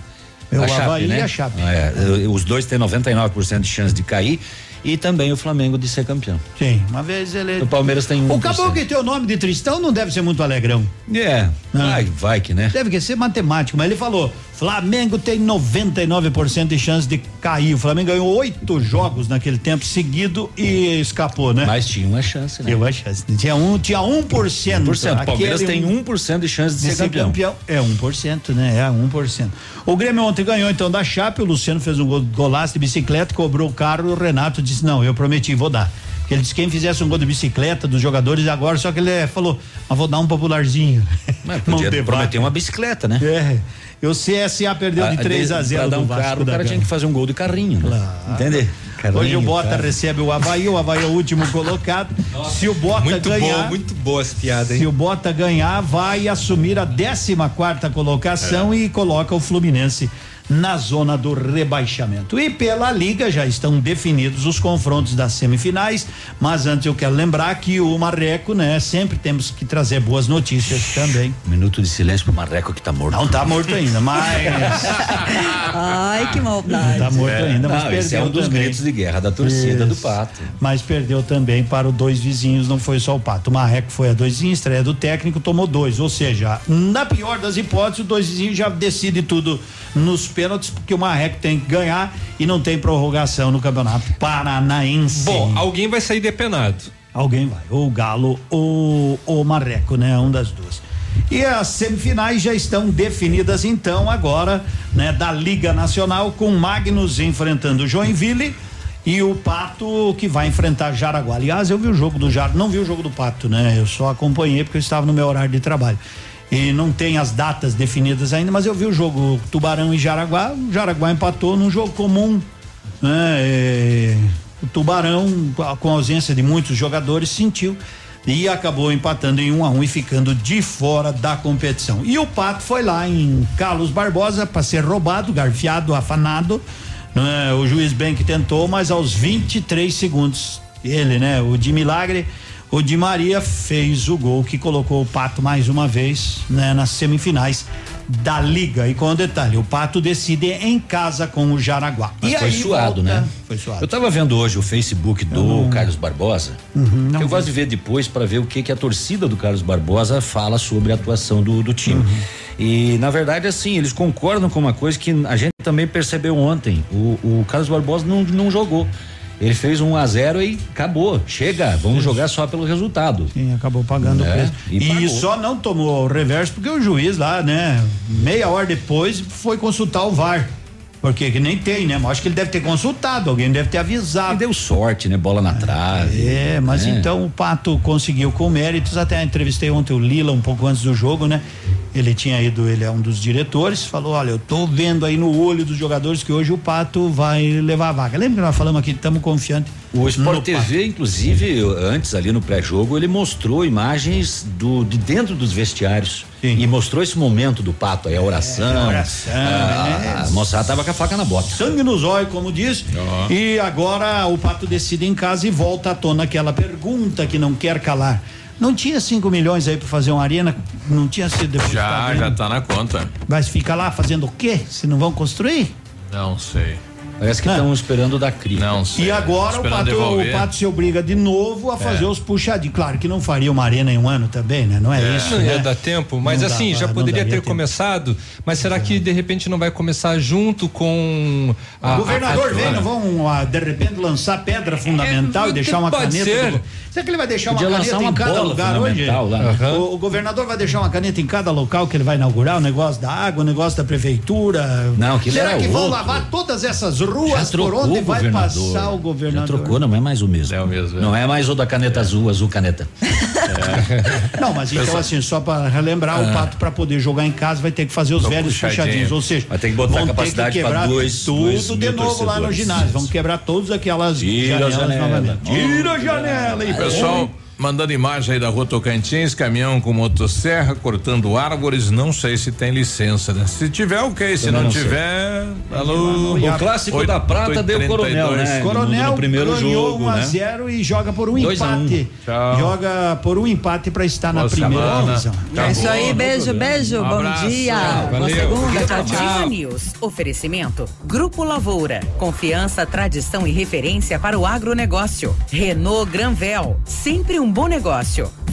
[SPEAKER 50] É o a Havaí Chape, né? e a Chape.
[SPEAKER 5] É, os dois têm 99% de chance de cair e também o Flamengo de ser campeão.
[SPEAKER 50] Sim, uma vez ele.
[SPEAKER 5] O Palmeiras tem um.
[SPEAKER 50] O Caboclo que tem o nome de Tristão não deve ser muito alegrão.
[SPEAKER 5] É, vai, vai que né?
[SPEAKER 50] Deve ser matemático, mas ele falou: Flamengo tem 99% de chance de cair. O Flamengo ganhou oito jogos naquele tempo seguido e escapou, né?
[SPEAKER 5] Mas tinha uma chance, né?
[SPEAKER 50] Tinha uma chance. Tinha um, tinha 1%. 1%.
[SPEAKER 5] O Palmeiras tem 1% de chance de, de ser, ser campeão. campeão.
[SPEAKER 50] É 1%, né? É 1%. O Grêmio ontem ganhou então da Chape, o Luciano fez um golaço de bicicleta, cobrou o carro, o Renato disse: "Não, eu prometi, vou dar". Ele disse quem fizesse um gol de bicicleta dos jogadores agora, só que ele é, falou, mas vou dar um popularzinho. *laughs*
[SPEAKER 5] Mas podia prometer uma bicicleta, né?
[SPEAKER 50] É. E o CSA perdeu de 3 a 0
[SPEAKER 5] pra dar um carro, o cara tinha que fazer um gol de carrinho, né? Claro. Entender?
[SPEAKER 50] Carrinho, Hoje o Bota cara. recebe o Havaí, o Havaí é o último colocado. Nossa, se o Bota
[SPEAKER 4] muito
[SPEAKER 50] ganhar.
[SPEAKER 4] Bom, muito boa essa piada, hein?
[SPEAKER 50] Se o Bota ganhar, vai assumir a 14 quarta colocação é. e coloca o Fluminense na zona do rebaixamento. E pela Liga já estão definidos os confrontos das semifinais, mas antes eu quero lembrar que o Marreco, né, sempre temos que trazer boas notícias também.
[SPEAKER 5] Minuto de silêncio pro Marreco que tá morto.
[SPEAKER 50] Não tá morto ainda, mas *laughs*
[SPEAKER 2] Ai, que maldade.
[SPEAKER 50] Não tá morto é. ainda, mas
[SPEAKER 5] não,
[SPEAKER 50] perdeu
[SPEAKER 5] esse é um dos
[SPEAKER 50] também.
[SPEAKER 5] gritos de guerra da torcida Isso. do Pato.
[SPEAKER 50] Mas perdeu também para os dois vizinhos, não foi só o Pato. O Marreco foi a dois vizinhos, estreia do técnico, tomou dois, ou seja, na pior das hipóteses, os dois vizinhos já decide tudo nos pênaltis, porque o Marreco tem que ganhar e não tem prorrogação no Campeonato Paranaense.
[SPEAKER 4] Bom, alguém vai sair depenado.
[SPEAKER 50] Alguém vai, ou o Galo ou o Marreco, né? Um das duas. E as semifinais já estão definidas então agora, né, da Liga Nacional com Magnus enfrentando Joinville e o Pato que vai enfrentar Jaraguá. Aliás, eu vi o jogo do Jaraguá, não vi o jogo do Pato, né? Eu só acompanhei porque eu estava no meu horário de trabalho e não tem as datas definidas ainda, mas eu vi o jogo Tubarão e Jaraguá, o Jaraguá empatou num jogo comum, né? É, o Tubarão, com a ausência de muitos jogadores, sentiu e acabou empatando em um a um e ficando de fora da competição. E o Pato foi lá em Carlos Barbosa para ser roubado, garfiado, afanado. Né? O juiz bem que tentou, mas aos 23 segundos, ele, né? O de milagre o Di Maria fez o gol que colocou o Pato mais uma vez né, nas semifinais da Liga. E com o detalhe, o Pato decide em casa com o Jaraguá.
[SPEAKER 5] Mas
[SPEAKER 50] e
[SPEAKER 5] foi
[SPEAKER 50] aí
[SPEAKER 5] suado,
[SPEAKER 50] volta,
[SPEAKER 5] né?
[SPEAKER 50] Foi suado.
[SPEAKER 5] Eu estava vendo hoje o Facebook do
[SPEAKER 50] não...
[SPEAKER 5] Carlos Barbosa.
[SPEAKER 50] Uhum,
[SPEAKER 5] eu vi. gosto de ver depois para ver o que que a torcida do Carlos Barbosa fala sobre a atuação do, do time. Uhum. E na verdade, assim, eles concordam com uma coisa que a gente também percebeu ontem. O, o Carlos Barbosa não, não jogou. Ele fez um a 0 e acabou. Chega, vamos jogar só pelo resultado.
[SPEAKER 50] Sim, acabou pagando
[SPEAKER 5] é,
[SPEAKER 50] o preço.
[SPEAKER 5] E,
[SPEAKER 50] e só não tomou o reverso porque o juiz lá, né, meia hora depois foi consultar o VAR. Porque que nem tem, né? Mas acho que ele deve ter consultado, alguém deve ter avisado.
[SPEAKER 35] deu sorte, né? Bola na trave.
[SPEAKER 50] É, mas
[SPEAKER 35] É.
[SPEAKER 50] então o Pato conseguiu com méritos. Até entrevistei ontem o Lila um pouco antes do jogo, né? Ele tinha ido, ele é um dos diretores, falou: olha, eu tô vendo aí no olho dos jogadores que hoje o Pato vai levar a vaga. Lembra que nós falamos aqui, estamos confiantes.
[SPEAKER 35] O Sport
[SPEAKER 50] no
[SPEAKER 35] TV, inclusive, antes ali no pré-jogo, ele mostrou imagens do de dentro dos vestiários. E mostrou esse momento do pato aí, a oração.
[SPEAKER 50] a oração,
[SPEAKER 35] a,
[SPEAKER 50] é.
[SPEAKER 35] a moçada tava com a faca na bota.
[SPEAKER 50] Sangue nos olhos, como diz. E agora o Pato decide em casa e volta à tona aquela pergunta que não quer calar. Não tinha 5 milhões aí para fazer uma arena? Não tinha sido
[SPEAKER 3] Já,
[SPEAKER 50] depositado
[SPEAKER 3] já
[SPEAKER 50] ainda?
[SPEAKER 3] tá na conta.
[SPEAKER 50] Vai ficar lá fazendo o quê? Se não vão construir?
[SPEAKER 3] Não sei.
[SPEAKER 35] Parece que estão esperando da CRI.
[SPEAKER 3] Não sei.
[SPEAKER 50] E agora o pato, o pato se obriga de novo a fazer
[SPEAKER 3] É.
[SPEAKER 50] os puxadinhos. Claro que não faria uma arena em um ano também, né? Não é, isso.
[SPEAKER 4] Não ia
[SPEAKER 50] né?
[SPEAKER 4] dar tempo, mas
[SPEAKER 50] Não
[SPEAKER 4] assim,
[SPEAKER 50] dava,
[SPEAKER 4] já poderia ter
[SPEAKER 50] tempo.
[SPEAKER 4] começado, mas será que de repente não vai começar junto com a.
[SPEAKER 50] O governador
[SPEAKER 4] a-
[SPEAKER 50] vem, não vão ah, de repente lançar pedra fundamental e deixar uma
[SPEAKER 4] pode
[SPEAKER 50] caneta.
[SPEAKER 4] ser.
[SPEAKER 50] do- Será que ele vai deixar
[SPEAKER 35] Podia
[SPEAKER 50] uma caneta
[SPEAKER 35] uma
[SPEAKER 50] em cada lugar hoje?
[SPEAKER 35] lá. Aham.
[SPEAKER 50] O, o governador vai deixar uma caneta em cada local que ele vai inaugurar, o negócio da água, o negócio da prefeitura.
[SPEAKER 35] Não, aquele
[SPEAKER 50] Será que vão lavar todas essas ruas
[SPEAKER 35] Já
[SPEAKER 50] por
[SPEAKER 35] trocou
[SPEAKER 50] onde
[SPEAKER 35] o
[SPEAKER 50] vai passar o
[SPEAKER 35] Já
[SPEAKER 50] governador?
[SPEAKER 35] trocou, não é mais o mesmo.
[SPEAKER 3] É o mesmo.
[SPEAKER 35] Não é mais o da caneta azul, azul caneta.
[SPEAKER 50] Não, mas então assim, só para relembrar, o
[SPEAKER 35] Ah.
[SPEAKER 50] Pato para poder jogar em casa vai ter que fazer os
[SPEAKER 35] Tô
[SPEAKER 50] velhos
[SPEAKER 35] puxadinho.
[SPEAKER 50] puxadinhos, ou seja,
[SPEAKER 35] Vai ter que botar capacidade pra
[SPEAKER 50] quebrar
[SPEAKER 35] dois-
[SPEAKER 50] tudo
[SPEAKER 35] dois
[SPEAKER 50] de novo lá no
[SPEAKER 35] torcedores.
[SPEAKER 50] ginásio, vamos quebrar todas aquelas
[SPEAKER 35] Tira
[SPEAKER 50] janelas
[SPEAKER 35] janela.
[SPEAKER 50] novamente. Tira a janela e
[SPEAKER 3] Pessoal, mandando imagem aí da rua Tocantins, caminhão com motosserra cortando árvores, não sei se tem licença, né? Se tiver, ok, se não,
[SPEAKER 35] não sei.
[SPEAKER 3] tiver, alô.
[SPEAKER 35] O clássico da prata deu Coronel, né?
[SPEAKER 50] Coronel
[SPEAKER 35] no primeiro
[SPEAKER 50] ganhou
[SPEAKER 35] jogo,
[SPEAKER 50] 1 a
[SPEAKER 35] né?
[SPEAKER 50] 0 e joga por um
[SPEAKER 35] Dois a um.
[SPEAKER 50] empate.
[SPEAKER 3] Tchau.
[SPEAKER 50] Joga por um empate para estar na
[SPEAKER 3] Boa
[SPEAKER 50] primeira
[SPEAKER 3] semana.
[SPEAKER 50] divisão.
[SPEAKER 2] É isso aí, beijo, beijo,
[SPEAKER 3] Um
[SPEAKER 2] bom
[SPEAKER 3] abraço.
[SPEAKER 2] dia. Boa segunda, tchau.
[SPEAKER 1] News. Oferecimento. Grupo Lavoura. Confiança, tradição e referência para o agronegócio. Renault Granvel. Sempre um bom negócio.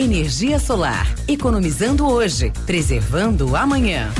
[SPEAKER 1] Energia solar. Economizando hoje, preservando amanhã.